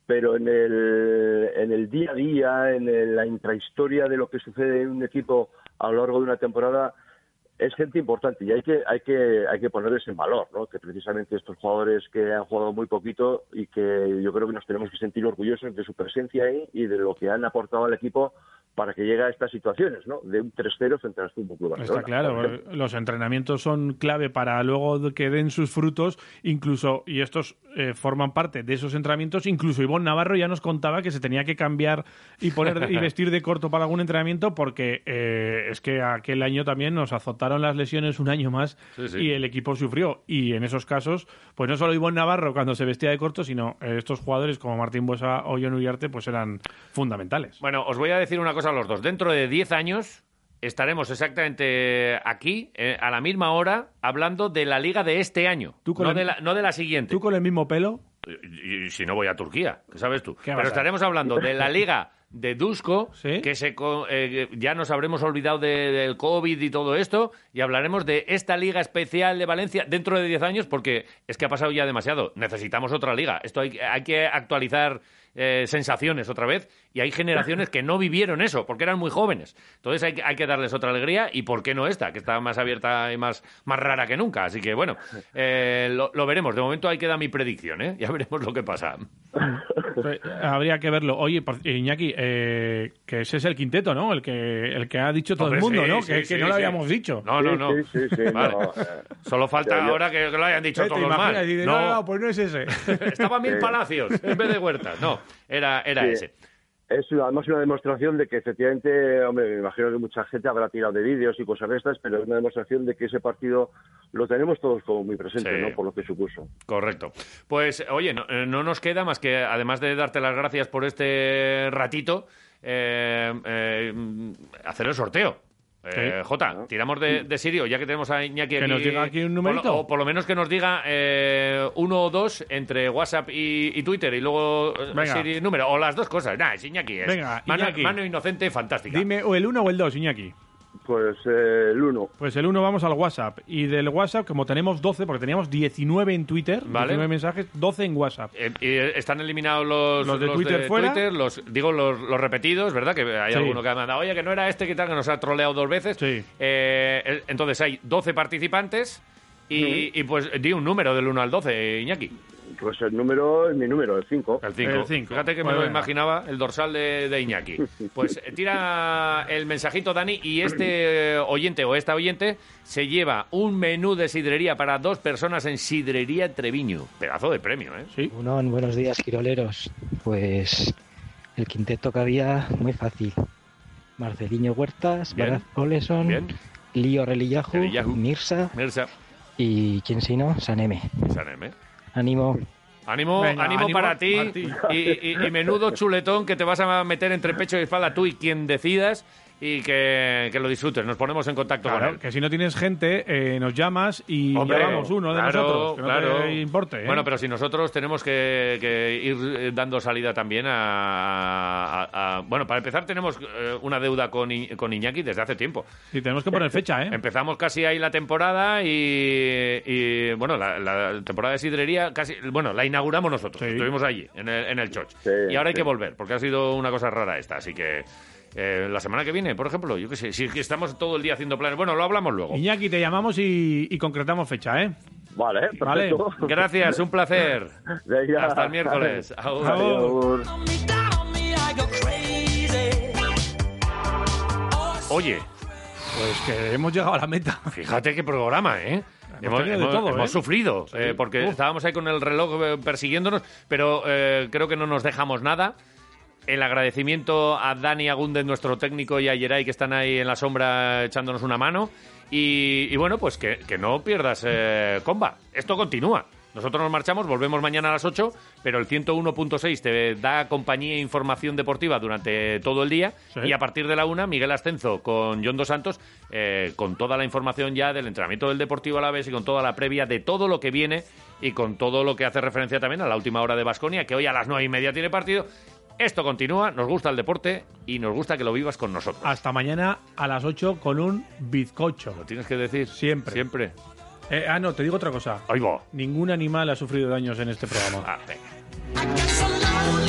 Speaker 45: pero en el, en el día a día, en el- la intrahistoria de lo que sucede en un equipo a lo largo de una temporada, es gente importante y hay que, hay que, hay que ponerles en valor, ¿no? Que precisamente estos jugadores que han jugado muy poquito y que yo creo que nos tenemos que sentir orgullosos de su presencia ahí y de lo que han aportado al equipo para que llegue a estas situaciones, ¿no? De un 3-0 frente al Fútbol Club
Speaker 3: Está
Speaker 45: Barcelona,
Speaker 3: claro,
Speaker 45: por ejemplo.
Speaker 3: los entrenamientos son clave para luego que den sus frutos, incluso, y estos eh, forman parte de esos entrenamientos, incluso Ivonne Navarro ya nos contaba que se tenía que cambiar y poner y vestir de corto para algún entrenamiento porque eh, es que aquel año también nos azotaron las lesiones un año más
Speaker 2: Sí, sí.
Speaker 3: y el equipo sufrió. Y en esos casos, pues no solo Ivonne Navarro cuando se vestía de corto, sino eh, estos jugadores como Martín Buesa o John Uriarte, pues eran fundamentales.
Speaker 2: Bueno, os voy a decir una cosa a los dos. Dentro de 10 años estaremos exactamente aquí, eh, a la misma hora, hablando de la liga de este año,
Speaker 3: con
Speaker 2: no,
Speaker 3: el-
Speaker 2: de la, no de la siguiente.
Speaker 3: ¿Tú con el mismo pelo?
Speaker 2: Y, y si no voy a Turquía, ¿qué sabes tú?
Speaker 3: ¿Qué
Speaker 2: Pero estaremos hablando de la liga de Dusko, que se eh, ya nos habremos olvidado de- del COVID y todo esto, y hablaremos de esta liga especial de Valencia dentro de 10 años, porque es que ha pasado ya demasiado. Necesitamos otra liga. Esto hay, hay que actualizar eh, sensaciones otra vez, y hay generaciones que no vivieron eso, porque eran muy jóvenes. Entonces hay que, hay que darles otra alegría, y ¿por qué no esta, que está más abierta y más, más rara que nunca? Así que bueno, eh, lo, lo veremos. De momento ahí queda mi predicción, ¿eh? Ya veremos lo que pasa.
Speaker 3: Pues, habría que verlo. Oye, por- Iñaki, eh, que ese es el quinteto, ¿no? El que, el que ha dicho todo
Speaker 2: Hombre,
Speaker 3: el mundo,
Speaker 2: sí,
Speaker 3: ¿no?
Speaker 2: sí,
Speaker 3: que,
Speaker 2: sí,
Speaker 3: que no lo
Speaker 2: sí.
Speaker 3: habíamos dicho.
Speaker 2: No, no, no. Vale. Solo falta
Speaker 3: Yo- yo-
Speaker 2: ahora que, que lo hayan dicho
Speaker 3: Eh, ¿Te
Speaker 2: todos
Speaker 3: dices, no, no, pues no es ese.
Speaker 2: Estaba Mil
Speaker 45: Sí.
Speaker 2: Palacios en vez de Huertas. No, era, era
Speaker 45: Sí.
Speaker 2: ese.
Speaker 45: Es una- además una demostración de que efectivamente, hombre, me imagino que mucha gente habrá tirado de vídeos y cosas de estas, pero es una demostración de que ese partido lo tenemos todos como muy presente,
Speaker 2: Sí.
Speaker 45: ¿no? Por lo que supuso.
Speaker 2: Correcto. Pues, oye, no, eh, no nos queda más que, además de darte las gracias por este ratito, eh, eh, hacer el sorteo. Eh. Jota, tiramos de, de Sirio, ya que tenemos a Iñaki
Speaker 3: Que
Speaker 2: aquí.
Speaker 3: nos diga aquí un numerito.
Speaker 2: o por lo menos que nos diga eh, uno o dos entre WhatsApp y, y Twitter y luego eh,
Speaker 3: Venga.
Speaker 2: Siri número. O las dos cosas. Nah, es Iñaki. Es
Speaker 3: Venga,
Speaker 2: mano,
Speaker 3: Iñaki.
Speaker 2: mano inocente fantástica.
Speaker 3: Dime o el uno o el dos, Iñaki.
Speaker 45: Pues eh, el 1.
Speaker 3: Pues el 1 vamos al WhatsApp. Y del WhatsApp, como tenemos 12, porque teníamos 19 en Twitter,
Speaker 2: Vale.
Speaker 3: 19 mensajes, 12 en WhatsApp.
Speaker 2: Eh, y están eliminados los,
Speaker 3: Los de Twitter fuera.
Speaker 2: Twitter, los, digo los, los repetidos, ¿verdad? Que hay
Speaker 3: Sí.
Speaker 2: alguno que ha mandado, oye, que no era este que tal, que nos ha troleado dos veces. Eh, el- entonces hay 12 participantes y, y, pues di un número del 1 al 12, Iñaki.
Speaker 45: Pues el número es mi número, el 5.
Speaker 2: El 5. Fíjate que me lo imaginaba el dorsal de, de Iñaki. Pues eh, tira el mensajito, Dani, y este eh, oyente o esta oyente se lleva un menú de sidrería para dos personas en Sidrería Treviño. Pedazo de premio, ¿eh?
Speaker 3: Sí.
Speaker 46: Unón, buenos días, quiroleros. Pues el quinteto que había, muy fácil. Marceliño Huertas. Baraz Oleson,
Speaker 2: Bien.
Speaker 46: Lío Relillajú. Mirsa,
Speaker 2: Mirsa.
Speaker 46: y quién si no, Saneme.
Speaker 2: Saneme.
Speaker 46: Ánimo.
Speaker 2: Ánimo,
Speaker 46: Venga,
Speaker 2: ánimo,
Speaker 46: ánimo
Speaker 2: para ti, y- y menudo chuletón que te vas a meter entre pecho y espalda tú y quien decidas y que, que lo disfrutes. Nos ponemos en contacto con
Speaker 3: Claro,
Speaker 2: él.
Speaker 3: que si no tienes gente, eh, nos llamas y
Speaker 2: Hombre,
Speaker 3: llamamos uno de
Speaker 2: claro,
Speaker 3: nosotros. Que
Speaker 2: claro.
Speaker 3: no te importe. ¿eh?
Speaker 2: Bueno, pero si nosotros tenemos que, que ir eh, dando salida también a, a- a- Bueno, para empezar tenemos eh, una deuda con, I- con Iñaki desde hace tiempo.
Speaker 3: Y tenemos que poner fecha, ¿eh?
Speaker 2: Empezamos casi ahí la temporada y, y, bueno, la, la temporada de sidrería casi, bueno, la inauguramos nosotros. Estuvimos allí, en el, en el Choch. y ahora hay que volver, porque ha sido una cosa rara esta, así que... eh, la semana que viene, por ejemplo, yo qué sé, si estamos todo el día haciendo planes. Bueno, lo hablamos luego.
Speaker 3: Iñaki, te llamamos y, y concretamos fecha, ¿eh?
Speaker 45: Vale,
Speaker 3: Vale.
Speaker 45: perfecto.
Speaker 2: Gracias, un placer.
Speaker 45: Venga.
Speaker 2: Hasta el miércoles. Agur.
Speaker 45: Agur.
Speaker 2: Oye,
Speaker 3: pues que hemos llegado a la meta.
Speaker 2: Fíjate qué programa, ¿eh? Hemos, hemos-
Speaker 3: todo,
Speaker 2: hemos
Speaker 3: ¿eh?
Speaker 2: sufrido,
Speaker 3: Sí.
Speaker 2: eh, porque
Speaker 3: Uf.
Speaker 2: estábamos ahí con el reloj eh, persiguiéndonos, pero eh, creo que no nos dejamos nada. El agradecimiento a Dani Agúndez, nuestro técnico, y a Yeray, que están ahí en la sombra echándonos una mano. Y, y bueno, pues que, que no pierdas eh, comba. Esto continúa. Nosotros nos marchamos, volvemos mañana a las 8, pero el 101.6 te da compañía e información deportiva durante todo el día. Y a partir de la 1, Miguel Ascenso con John Dos Santos, eh, con toda la información ya del entrenamiento del Deportivo Alavés y con toda la previa de todo lo que viene y con todo lo que hace referencia también a la última hora de Basconia, que hoy a las 9 y media tiene partido. Esto continúa, nos gusta el deporte y nos gusta que lo vivas con nosotros.
Speaker 3: Hasta mañana a las 8 con un bizcocho.
Speaker 2: Lo tienes que decir.
Speaker 3: Siempre.
Speaker 2: Siempre.
Speaker 3: Eh, ah, no, te digo otra cosa.
Speaker 2: Ahí va.
Speaker 3: Ningún animal ha sufrido daños en este programa.
Speaker 2: Ah, venga.